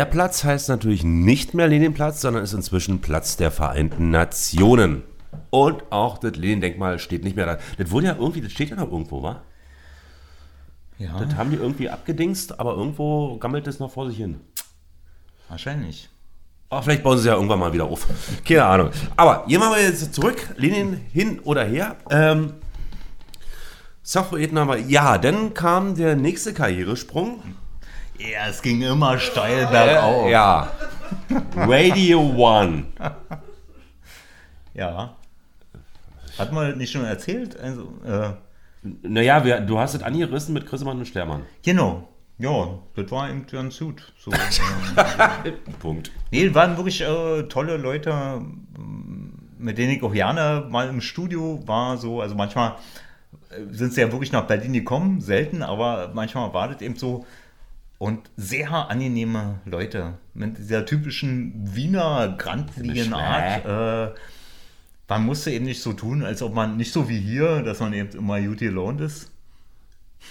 S12: Der
S2: Platz heißt natürlich nicht mehr Leninplatz, sondern ist inzwischen Platz der Vereinten Nationen. Und auch das Lenin-Denkmal steht nicht mehr da. Das wurde ja irgendwie, das steht ja noch irgendwo, wa?
S6: Ja.
S2: Das haben die irgendwie abgedingst, aber irgendwo gammelt es noch vor sich hin.
S6: Wahrscheinlich.
S2: Ach, vielleicht bauen sie es ja irgendwann mal wieder auf. Keine Ahnung. Aber gehen wir mal jetzt zurück. Lenin hin oder her. Ähm, Sachpoeten haben wir. Ja, dann kam der nächste Karrieresprung.
S6: Ja, es ging immer steil bergauf.
S2: Äh, ja. Radio One.
S6: Ja. Hat man nicht schon erzählt? Also, äh,
S2: Naja, wir, du hast es angerissen mit Chrissemann und Stermann.
S6: genau. Ja, das war eben ganz gut. So, äh,
S2: Punkt.
S6: nee, waren wirklich äh, tolle Leute, mit denen ich auch gerne mal im Studio war. So, also manchmal äh, sind sie ja wirklich nach Berlin gekommen, selten, aber manchmal war das eben so. Und sehr angenehme Leute mit dieser typischen Wiener grandligen Art. Äh, man musste eben nicht so tun, als ob man nicht so wie hier, dass man eben immer gut gelaunt ist.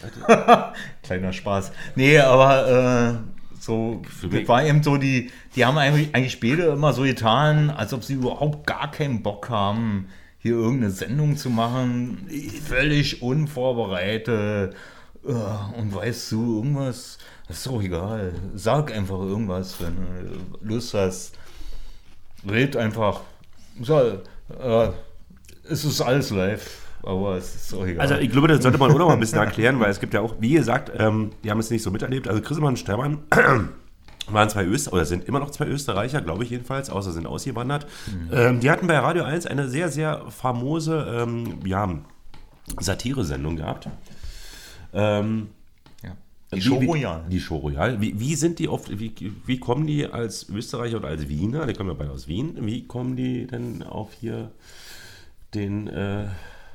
S6: Kleiner Spaß. Nee, aber äh, so, das war eben so, die, die haben eigentlich, eigentlich beide immer so getan, als ob sie überhaupt gar keinen Bock haben, hier irgendeine Sendung zu machen. Völlig unvorbereitet. Äh, Und weißt du, irgendwas, ist doch egal. Sag einfach irgendwas, wenn du Lust hast. Red einfach. So, äh, es ist alles live, aber es ist auch egal.
S2: Also ich glaube, das sollte man auch noch mal ein bisschen erklären, weil es gibt ja auch, wie gesagt, ähm, die haben es nicht so miterlebt. Also Chrissemann und Stermann waren zwei Österreicher, oder sind immer noch zwei Österreicher, glaube ich jedenfalls, außer sind ausgewandert. Ähm, die hatten bei Radio 1 eine sehr, sehr famose ähm, ja, Satire-Sendung gehabt. Ähm,
S6: Die Show
S2: wie-
S6: Royal.
S2: Die Show Royal. Wie, wie sind die oft, wie, wie kommen die als Österreicher oder als Wiener, die kommen ja beide aus Wien, wie kommen die denn auf hier den äh,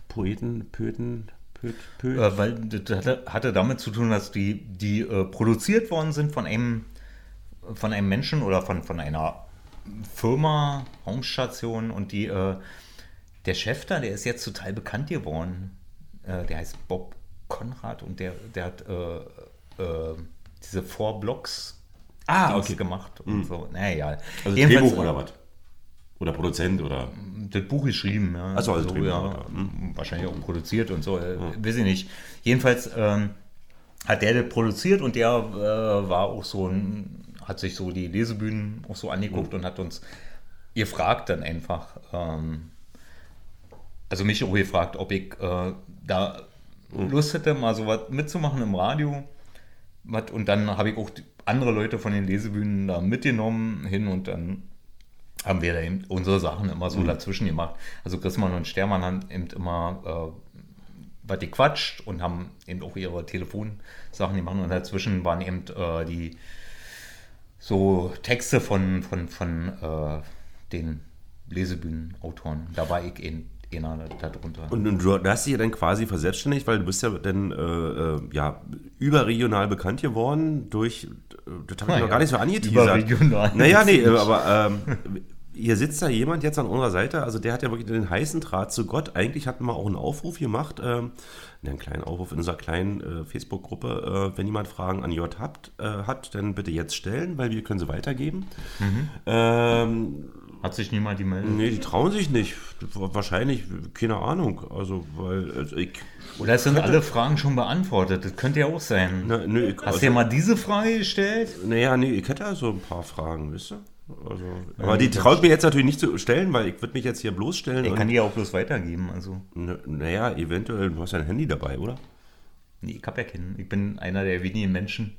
S2: Poeten, Pöten, Pöt, Pöt?
S6: Äh, weil das hatte, hatte damit zu tun, dass die, die äh, produziert worden sind von einem, von einem Menschen oder von, von einer Firma, Raumstation und die, äh, der Chef da, der ist jetzt total bekannt geworden. Äh, der heißt Bob Konrad und der, der hat äh, diese Four Blocks
S2: Ah, okay.
S6: gemacht und
S2: Mhm.
S6: so. Naja.
S2: Also
S6: Jedenfalls,
S2: Drehbuch oder was? Oder Produzent oder?
S6: das Buch geschrieben, ja.
S2: Ach so, also
S6: so,
S2: Drehbuch,
S6: ja.
S2: ja. Hm.
S6: Wahrscheinlich auch produziert und so, äh, weiß ich nicht. Jedenfalls ähm, hat der das produziert und der äh, war auch so ein, hat sich so die Lesebühnen auch so angeguckt
S2: Hm.
S6: und hat uns gefragt dann einfach, ähm, also mich auch gefragt, ob ich äh, da
S2: Hm.
S6: Lust hätte, mal so was mitzumachen im Radio. Und dann habe ich auch andere Leute von den Lesebühnen da mitgenommen hin und dann haben wir da eben unsere Sachen immer so
S2: Mhm.
S6: dazwischen gemacht. Also Christmann und Stermann haben eben immer äh, was gequatscht und haben eben auch ihre Telefonsachen gemacht und dazwischen waren eben äh, die so Texte von, von, von äh, den Lesebühnenautoren. Da war ich ein, einer darunter.
S2: Und, und du hast dich ja dann quasi verselbstständigt, weil du bist ja dann äh, äh, ja, überregional bekannt geworden durch, äh, das habe ich
S6: Na
S2: noch
S6: ja,
S2: gar nicht so angeteasert.
S6: überregional.
S2: Naja, nee, aber ähm, hier sitzt da jemand jetzt an unserer Seite, also der hat ja wirklich den heißen Draht zu Gott. Eigentlich hatten wir auch einen Aufruf gemacht, ähm, einen kleinen Aufruf in unserer kleinen äh, Facebook-Gruppe. Äh, wenn jemand Fragen an J habt, äh, hat, dann bitte jetzt stellen, weil wir können sie weitergeben.
S6: Mhm.
S2: Ähm,
S6: Hat sich niemand die meldet?
S2: Nee, die trauen sich nicht. Wahrscheinlich, keine Ahnung. Also, weil also ich.
S6: Oder sind alle Fragen schon beantwortet. Das könnte ja auch sein.
S2: Na, nö, ich,
S6: Hast du dir mal diese Frage gestellt?
S2: Naja, nee, ich hätte ja so ein paar Fragen, wisst ihr? Also,
S6: Ja,
S2: aber die traut mir jetzt natürlich nicht zu stellen, weil ich würde mich jetzt hier bloßstellen.
S6: Ich kann die ja auch bloß weitergeben. Also.
S2: Naja, eventuell, du hast ja ein Handy dabei, oder?
S6: Nee, ich habe ja keinen. Ich bin einer der wenigen Menschen.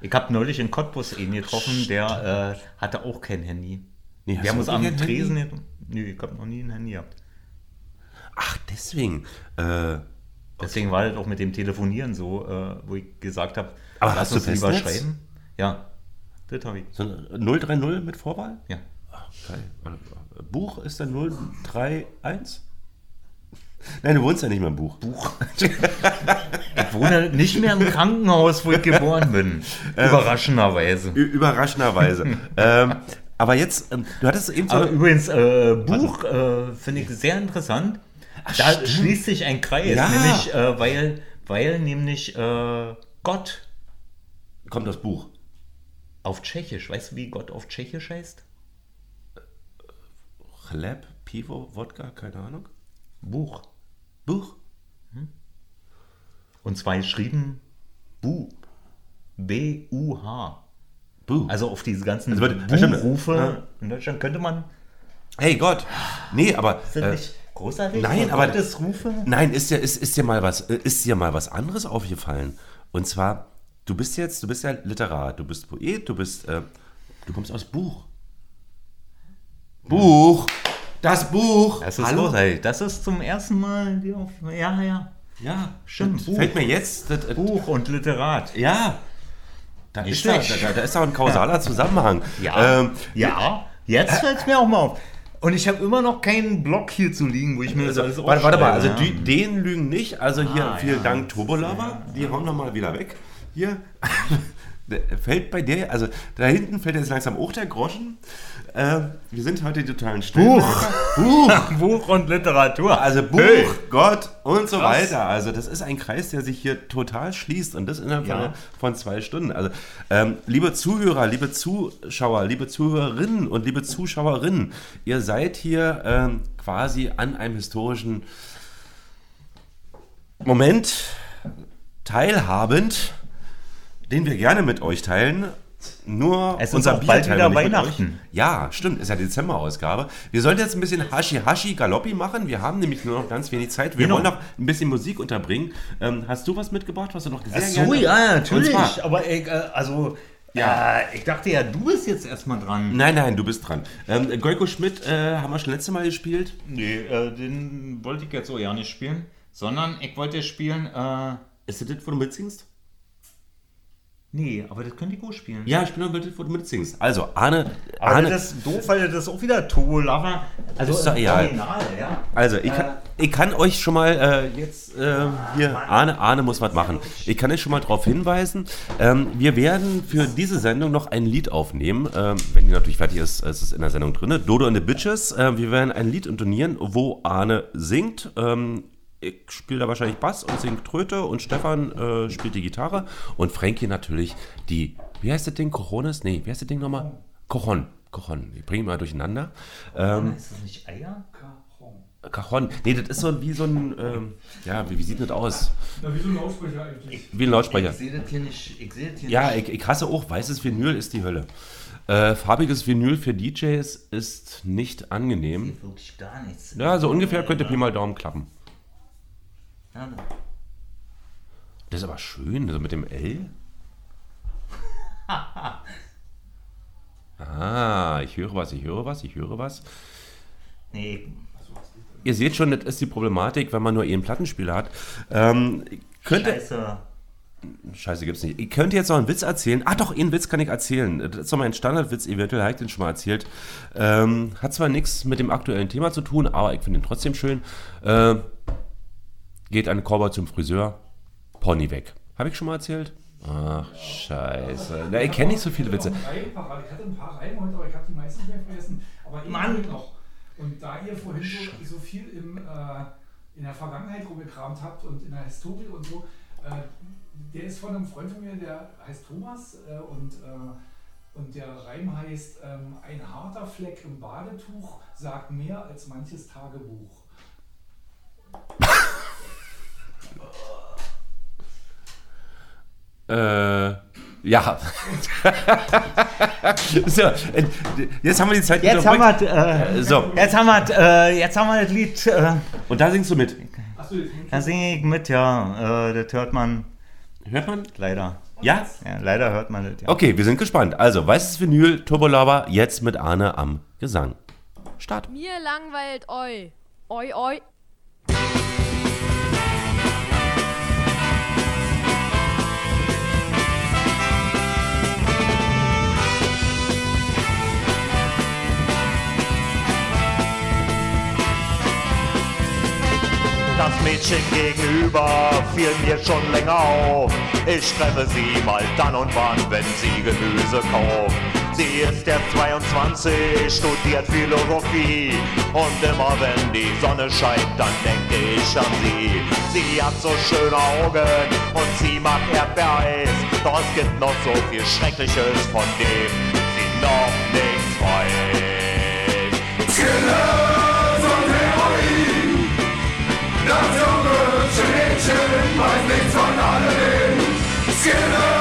S6: Ich habe neulich in Cottbus einen getroffen, der äh, hatte auch kein Handy.
S2: Nee,
S6: Wir haben uns am Tresen.
S2: Handy?
S6: Nee, ich habe noch nie ein Handy gehabt.
S2: Ach, deswegen. Äh,
S6: Deswegen war das auch mit dem Telefonieren so, äh, wo ich gesagt habe,
S2: Aber
S6: lass
S2: hast du
S6: lieber schreiben. Ja, das habe ich.
S2: so ein 030 mit Vorwahl?
S6: Ja.
S2: Ach, geil. Buch ist der 031? Nein, du wohnst ja nicht mehr im Buch.
S6: Buch. Ich wohne nicht mehr im Krankenhaus, wo ich geboren bin. Überraschenderweise.
S2: Ü- Überraschenderweise. ähm, aber jetzt, ähm, du hattest eben so.
S6: Aber übrigens, äh, Buch äh, finde ich sehr interessant. da
S2: stimmt.
S6: schließt sich ein Kreis,
S2: Ja.
S6: nämlich, äh, weil, weil nämlich äh, Gott
S2: kommt das Buch.
S6: auf Tschechisch, weißt du, wie Gott auf Tschechisch heißt?
S2: Chleb, Pivo, Wodka, keine Ahnung.
S6: Buch.
S2: Buch?
S6: Und zwar geschrieben Bu. B-U-H.
S2: Bu.
S6: Also auf diese ganzen
S2: Also.
S6: Buchrufe
S2: Ja.
S6: in Deutschland könnte man.
S2: Hey Gott. Nee, aber.
S6: Das
S2: äh,
S6: nicht großartig?
S2: Nein, aber.
S6: Gottesrufe?
S2: Nein, ist dir, ist, ist, dir mal was, äh, ist dir mal was anderes aufgefallen. Und zwar, du bist jetzt, du bist ja Literat, du bist Poet, du bist. Äh, du kommst aus Buch. Buch! Das Buch!
S6: Das ist großartig. Das ist zum ersten Mal. Ja, ja.
S2: Ja,
S6: Stimmt.
S2: fällt mir jetzt. Das,
S6: Buch und Literat.
S2: Ja. Da ist, da, da, da ist auch ein kausaler Zusammenhang.
S6: Ja,
S2: Ähm,
S6: ja. Jetzt fällt es mir auch mal auf. Und ich habe immer noch keinen Block hier zu liegen, wo ich mir das
S2: Also,
S6: alles
S2: warte, warte mal, also die, den lügen nicht. Also hier,
S6: Ah,
S2: vielen
S6: ja.
S2: Dank, Turbolover. Die hauen wir mal wieder weg. Hier. Fällt bei der, also da hinten fällt jetzt langsam auch der Groschen. Äh, wir sind heute die totalen
S6: Buch.
S2: Buch.
S6: Buch und Literatur.
S2: Also Buch,
S6: Hey.
S2: Gott und so
S6: Krass.
S2: weiter. Also das ist ein Kreis, der sich hier total schließt und das innerhalb
S6: Ja.
S2: von, von zwei Stunden. Also ähm, liebe Zuhörer, liebe Zuschauer, liebe Zuhörerinnen und liebe Zuschauerinnen, ihr seid hier ähm, quasi an einem historischen Moment teilhabend, den wir gerne mit euch teilen. Nur
S6: Es ist
S2: unser
S6: auch
S2: Bier
S6: bald wieder Weihnachten.
S2: Ja, stimmt, ist ja Dezemberausgabe. Wir sollten jetzt ein bisschen Hashi-Hashi Galoppi machen. Wir haben nämlich nur noch ganz wenig Zeit. Wir
S6: Genau.
S2: wollen noch ein bisschen Musik unterbringen. Ähm, hast du was mitgebracht, was du noch sehr
S6: Ach so, ja, natürlich. Aber ich, äh, also,
S2: Ja.
S6: ja. ich dachte ja, du bist jetzt erstmal dran.
S2: Nein, nein, du bist dran. Ähm, Goiko Schmidt äh, haben wir schon letzte Mal gespielt.
S6: Nee, äh, den wollte ich jetzt so ja nicht spielen, sondern ich wollte spielen, äh,
S2: Ist das das, wo du mitsingst?
S6: Nee, aber das könnte ich gut spielen.
S2: Ja, ich bin das, wo du mitsingst. Also, Arne...
S6: Aber
S2: Arne
S6: das ist doof, weil das ist auch wieder Togo Lava. Also
S2: Ist doch egal.
S6: Original, ja.
S2: Also, ich kann, ich kann euch schon mal äh, jetzt äh, hier, Arne, Arne muss was machen. Ich kann euch schon mal darauf hinweisen, ähm, wir werden für diese Sendung noch ein Lied aufnehmen. Ähm, wenn die natürlich fertig ist, ist es in der Sendung drin. Dodo and the Bitches. Äh, wir werden ein Lied intonieren, wo Arne singt. Ähm, ich spiele da wahrscheinlich Bass und singt Tröte und Stefan äh, spielt die Gitarre und Frankie natürlich die, wie heißt das Ding? Cojones? Nee, wie heißt das Ding nochmal? Cojon. Cojon. Ich bringe mal durcheinander. Ähm,
S6: Ist das nicht Eier?
S2: Cajon. Nee, das ist so wie so ein, ähm, ja, wie, wie sieht das aus?
S4: Na, wie so ein Lautsprecher eigentlich.
S2: Wie ein Lautsprecher.
S6: Ich sehe das hier nicht. Ich sehe das hier
S2: Ja,
S6: nicht.
S2: ich, ich hasse auch, weißes Vinyl ist die Hölle. Äh, farbiges Vinyl für DJs ist nicht angenehm.
S6: Wirklich gar nichts.
S2: Ja, so ungefähr könnte Pi mal Daumen klappen.
S6: Name.
S2: Das ist aber schön, so mit dem L. ah, ich höre was, ich höre was, ich höre was.
S6: Nee.
S2: Ihr seht schon, das ist die Problematik, wenn man nur einen Plattenspieler hat. Ähm, könnte,
S6: Scheiße.
S2: Scheiße gibt's nicht. Ich könnte jetzt noch einen Witz erzählen. Ach doch, einen Witz kann ich erzählen. Das ist doch mein Standardwitz, eventuell habe ich den schon mal erzählt. Ähm, hat zwar nichts mit dem aktuellen Thema zu tun, aber ich finde ihn trotzdem schön. Äh, geht ein Cowboy zum Friseur, Pony weg. Habe ich schon mal erzählt? Ach, scheiße. Na, ich kenne nicht so viele Witze.
S4: Ich hatte ein paar Reime heute, aber ich habe die meisten nicht mehr vergessen. Aber
S6: Mann.
S4: Mann. noch. Und da ihr vorhin so, so viel im, äh, in der Vergangenheit rumgekramt habt und in der Historie und so, äh, der ist von einem Freund von mir, der heißt Thomas äh, und, äh, und der Reim heißt ähm, Ein harter Fleck im Badetuch sagt mehr als manches Tagebuch.
S2: Äh, ja. so, äh, jetzt haben wir die Zeit
S6: Jetzt
S2: wieder
S6: haben wir, äh,
S2: Äh, so.
S6: jetzt haben wir, äh, jetzt haben wir das Lied. Äh,
S2: Und da singst du mit.
S4: Achso, jetzt
S6: da singe ich mit, ja. Äh, das hört man.
S2: Hört man?
S6: Leider.
S2: Ja?
S6: Ja, leider hört man das, ja.
S2: Okay, wir sind gespannt. Also, weißes Vinyl, Turbolaber, jetzt mit Arne am Gesang. Start.
S13: Mir langweilt oi. Oi, oi.
S14: Das Mädchen gegenüber fiel mir schon länger auf. Ich treffe sie mal dann und wann, wenn sie Gemüse kauft. Sie ist erst 22, studiert Philosophie. Und immer wenn die Sonne scheint, dann denke ich an sie. Sie hat so schöne Augen und sie mag Erdbeereis. Doch es gibt noch so viel Schreckliches, von dem sie noch nichts weiß.
S3: Skillers Das junge Mädchen weiß nichts von alledem. Skillers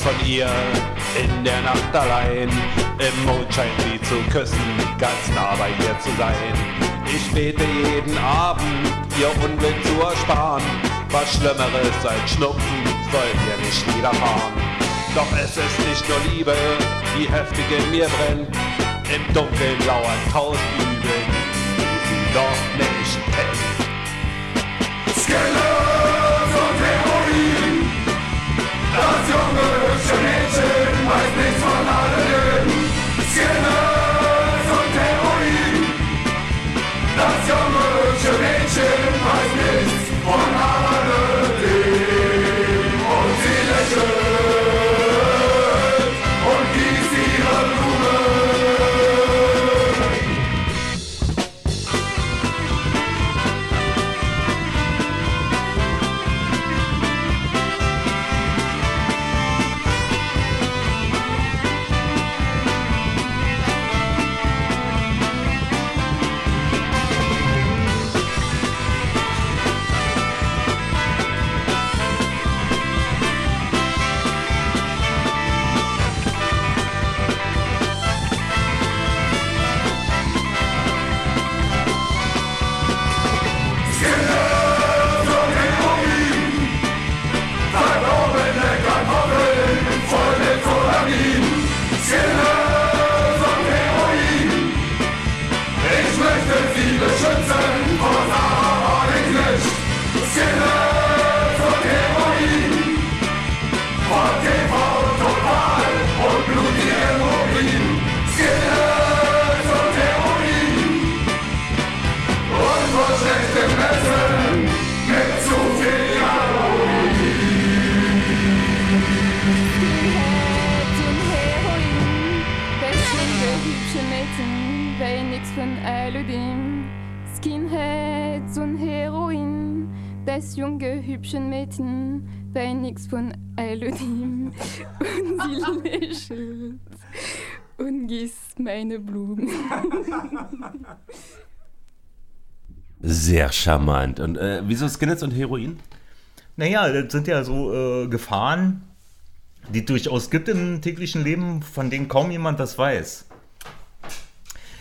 S3: von
S14: ihr in der Nacht allein, im Mondschein sie zu küssen, ganz nah bei ihr zu sein. Ich bete jeden Abend, ihr Unglück zu ersparen. Was Schlimmeres als Schnupfen soll ihr nicht widerfahren. Doch es ist nicht nur Liebe, die heftig in mir brennt. Im Dunkeln lauern tausend Übel, die sie doch nicht kennt.
S3: Skillers junge,
S15: hübsche Mädchen weiß nix von Elodie und sie lächelt und gießt meine Blumen.
S2: Sehr charmant. Und äh, wieso Skinheads und Heroin?
S6: Naja, das sind ja so äh, Gefahren, die es durchaus gibt im täglichen Leben, von denen kaum jemand was weiß.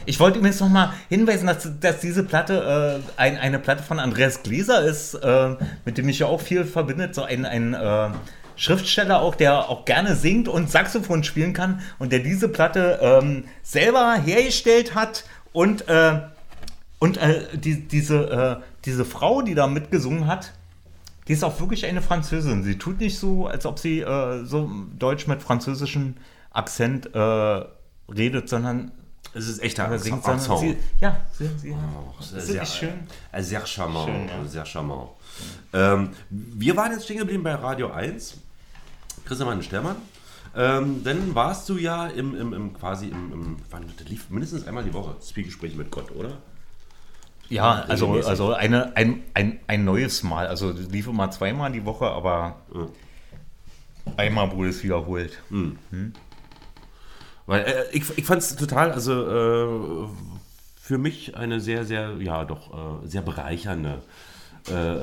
S6: Ich wollte übrigens noch mal hinweisen, dass, dass diese Platte äh, ein, eine Platte von Andreas Gläser ist, äh, mit dem ich ja auch viel verbindet. So ein, ein äh, Schriftsteller auch, der auch gerne singt und Saxophon spielen kann und der diese Platte ähm, selber hergestellt hat und, äh, und äh, die, diese, äh, diese Frau, die da mitgesungen hat, die ist auch wirklich eine Französin. Sie tut nicht so, als ob sie äh, so Deutsch mit französischem Akzent äh, redet, sondern
S2: es ist echter
S6: oder singt,
S2: Akzent.
S6: sondern sie, ja, sie, sie,
S2: Oh, sehr, sehr,
S6: schön.
S2: äh, sehr charmant.
S6: Schön, ja.
S2: Sehr charmant. Ähm, wir waren jetzt stehen geblieben bei Radio 1. Christian Stermann. Ähm, dann warst du ja im, im, im quasi im, im wann, das lief mindestens einmal die Woche, Zwiegespräche mit Gott, oder?
S6: Ja, also, also eine, ein, ein, ein neues Mal. Also das lief immer zweimal die Woche, aber einmal wurde es wiederholt.
S2: Hm. Weil äh, ich, ich fand es total, also äh, für mich eine sehr, sehr, ja doch, äh, sehr bereichernde. Äh,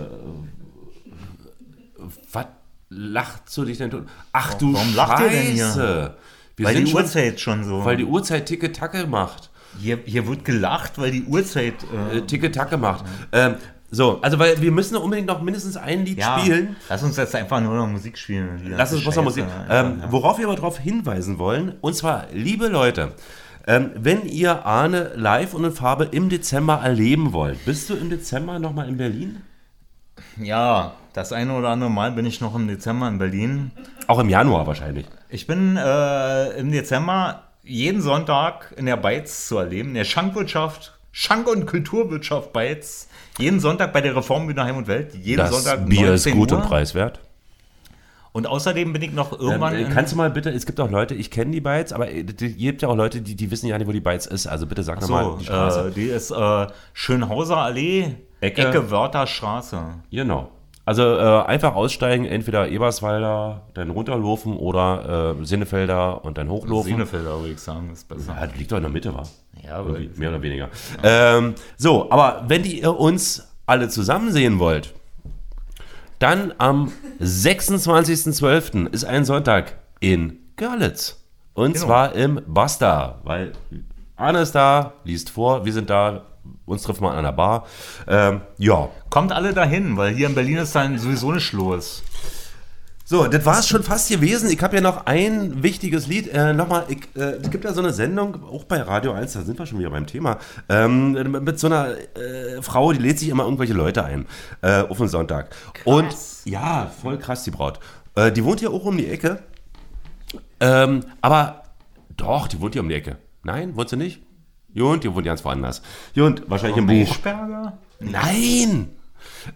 S2: was lacht zu dich denn? tot? Ach du
S6: Warum lacht ihr denn hier?
S2: Scheiße. Wir
S6: Weil die
S2: schon-
S6: Uhrzeit schon so.
S2: Weil die Uhrzeit Ticke-Tacke macht.
S6: Hier, hier wird gelacht, weil die Uhrzeit.
S2: Äh, Ticke-Tacke macht. Ähm, so, also weil wir müssen unbedingt noch mindestens ein Lied
S6: Ja,
S2: spielen.
S6: Lass uns jetzt einfach nur noch Musik spielen.
S2: Lass uns bloß noch Musik. Ähm,
S6: ja.
S2: Worauf wir aber darauf hinweisen wollen, und zwar, liebe Leute, ähm, wenn ihr Arne live und in Farbe im Dezember erleben wollt, bist du im Dezember nochmal in Berlin?
S6: Ja, das eine oder andere Mal bin ich noch im Dezember in Berlin.
S2: Auch im Januar wahrscheinlich.
S6: Ich bin äh, im Dezember jeden Sonntag in der Beiz zu erleben, in der Schankwirtschaft, Schank- und Kulturwirtschaft Beiz. Jeden Sonntag bei der Reformbühne Heim und Welt. Jeden
S2: das
S6: Sonntag
S2: Bier ist
S6: 19
S2: gut
S6: Uhr.
S2: und preiswert.
S6: Und außerdem bin ich noch irgendwann.
S2: Ähm, kannst du mal bitte, es gibt auch Leute, ich kenne die Bytes, aber es gibt ja auch Leute, die, die wissen ja nicht, wo die Bytes ist. Also bitte sag
S6: Ach
S2: nochmal
S6: so,
S2: die Straße.
S6: äh, die ist äh, Schönhauser Allee,
S2: Ecke.
S6: Ecke, Wörther Straße.
S2: Genau. Also äh, einfach aussteigen, entweder Eberswalder, dann runterlaufen oder äh, Sinnefelder und dann hochlaufen.
S6: Sinnefelder, würde ich sagen, ist besser.
S2: Ja, das liegt doch in der Mitte, war.
S6: Ja, aber-
S2: mehr oder weniger. Ähm, so, aber wenn ihr uns alle zusammen sehen wollt, dann am 26.12. ist ein Sonntag in Görlitz. Und
S6: Genau.
S2: zwar im Basta, weil Arne ist da, liest vor, wir sind da, uns trifft man an der Bar. Ähm, ja.
S6: Kommt alle dahin, weil hier in Berlin ist dann sowieso nicht los.
S2: So, das war es schon fast gewesen. Ich habe ja noch ein wichtiges Lied. Äh, Nochmal, ich, äh, es gibt ja so eine Sendung, auch bei Radio 1, da sind wir schon wieder beim Thema, ähm, mit so einer äh, Frau, die lädt sich immer irgendwelche Leute ein äh, auf den Sonntag. Und ja, voll krass, die Braut. Äh, die wohnt ja auch um die Ecke. Ähm, aber doch, die wohnt hier um die Ecke. Nein, wohnt sie nicht? Jund, die wohnt ganz woanders. Jund, wahrscheinlich im Buch. Nein!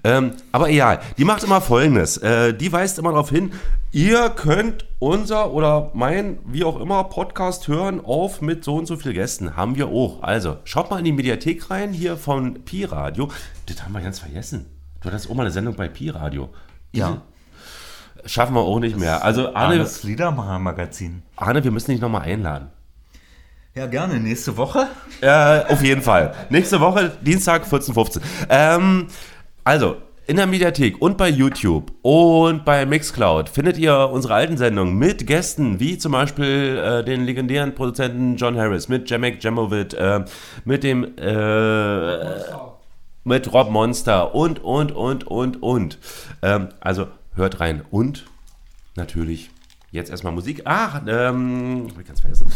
S2: Ähm, aber egal, die macht immer folgendes. Äh, die weist immer darauf hin, ihr könnt unser oder mein, wie auch immer, Podcast hören auf mit so und so viel Gästen. Haben wir auch. Also, schaut mal in die Mediathek rein, hier von Pi Radio. Das haben wir ganz vergessen. Du hattest auch mal eine Sendung bei Pi Radio.
S6: Ja.
S2: Schaffen wir auch nicht mehr. Also, Arne,
S6: Arnes Liedermacher-Magazin.
S2: Arne, wir müssen dich nochmal einladen.
S6: Ja, gerne. Nächste Woche?
S2: Äh, auf jeden Fall. Nächste Woche, Dienstag, 14.15 Ähm, also, in der Mediathek und bei YouTube und bei Mixcloud findet ihr unsere alten Sendungen mit Gästen, wie zum Beispiel äh, den legendären Produzenten John Harris, mit Jamek Jamovic, äh, mit dem äh, mit Rob Monster und, und, und, und, und. Ähm, also hört rein. Und natürlich jetzt erstmal Musik. Ach, ähm, hab ich ganz vergessen.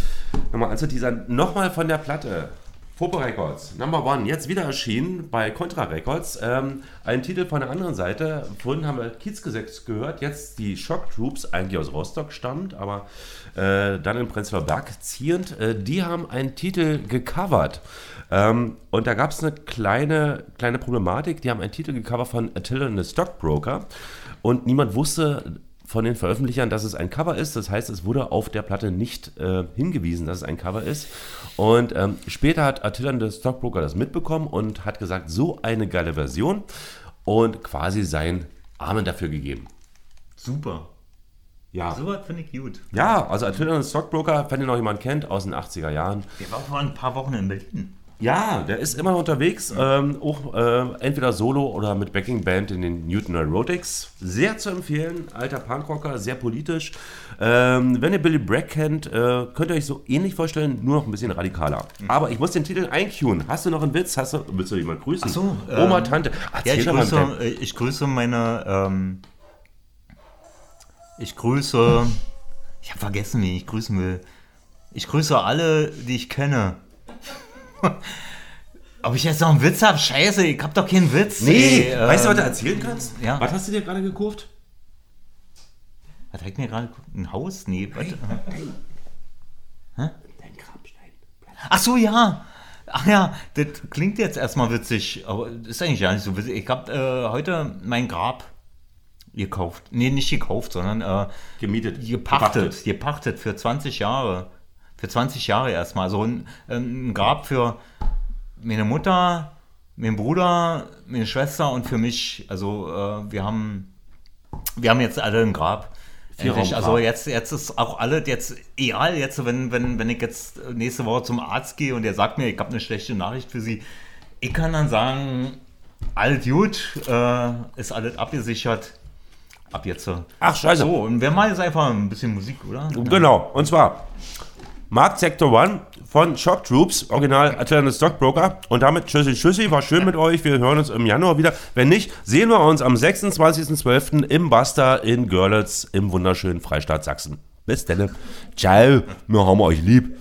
S2: Nochmal anzuteasern. Nochmal von der Platte. Fopo Records, Number One, jetzt wieder erschienen bei Contra Records. Ähm, ein Titel von der anderen Seite. Vorhin haben wir Kiezgesetz gehört, jetzt die Shock Troops, eigentlich aus Rostock stammt, aber äh, dann in Prenzlauer Berg ziehend. Äh, die haben einen Titel gecovert. Ähm, und da gab es eine kleine, kleine Problematik. Die haben einen Titel gecovert von Attila and the Stockbroker. Und niemand wusste von den Veröffentlichern, dass es ein Cover ist. Das heißt, es wurde auf der Platte nicht äh, hingewiesen, dass es ein Cover ist. Und ähm, später hat Attila the Stockbroker das mitbekommen und hat gesagt, so eine geile Version. und quasi sein Amen dafür gegeben.
S6: Super.
S2: Ja.
S6: So was finde ich gut.
S2: Ja, also Attila the Stockbroker, wenn ihr noch jemanden kennt aus den 80er Jahren.
S6: Der war vor ein paar Wochen in Berlin.
S2: Ja, der ist immer noch unterwegs, ähm, auch äh, entweder solo oder mit Backing Band in den Newton Aerotics. Sehr zu empfehlen, alter Punkrocker, sehr politisch. Ähm, wenn ihr Billy Bragg kennt, äh, könnt ihr euch so ähnlich vorstellen, nur noch ein bisschen radikaler. Aber ich muss den Titel eincuen. Hast du noch einen Witz? Hast du, willst du jemanden grüßen?
S6: Ach so,
S2: Oma,
S6: ähm,
S2: Tante.
S6: Ja,
S2: Erzähl
S6: ich,
S2: doch mal
S6: grüße, äh, ich grüße meine. Ähm, ich grüße. Ich habe vergessen, wie ich grüßen will. Ich grüße alle, die ich kenne. Ob ich jetzt noch einen Witz habe? Scheiße, ich habe doch keinen Witz.
S2: Nee,
S6: ey,
S2: weißt du, was
S6: ähm,
S2: du erzählen kannst?
S6: Ja.
S2: Was hast du dir gerade gekauft?
S6: Was hat mir gerade ein Haus? Nee, was? Hä? Ach so, ja. Ach ja, das klingt jetzt erstmal witzig, aber das ist eigentlich gar nicht so witzig. Ich habe äh, heute mein Grab gekauft. Nee, nicht gekauft, sondern äh,
S2: gemietet.
S6: Gepachtet. Gepachtet für 20 Jahre. Für 20 Jahre erstmal. So ein, ein Grab für meine Mutter, meinen Bruder, meine Schwester und für mich. Also äh, wir haben wir haben jetzt alle ein Grab. Also jetzt, jetzt ist auch alles jetzt egal, jetzt, wenn, wenn, wenn ich jetzt nächste Woche zum Arzt gehe und der sagt mir, ich habe eine schlechte Nachricht für Sie, ich kann dann sagen, alles gut, äh, ist alles abgesichert. Ab jetzt.
S2: Ach, scheiße.
S6: So, und wir machen jetzt einfach ein bisschen Musik, oder?
S2: Genau, und zwar Markt Sector One von Shock Troops, Original Atlanta Stockbroker. Und damit tschüssi, tschüssi, war schön mit euch. Wir hören uns im Januar wieder. Wenn nicht, sehen wir uns am 26.12. im Basta in Görlitz im wunderschönen Freistaat Sachsen. Bis dann. Ciao, wir haben euch lieb.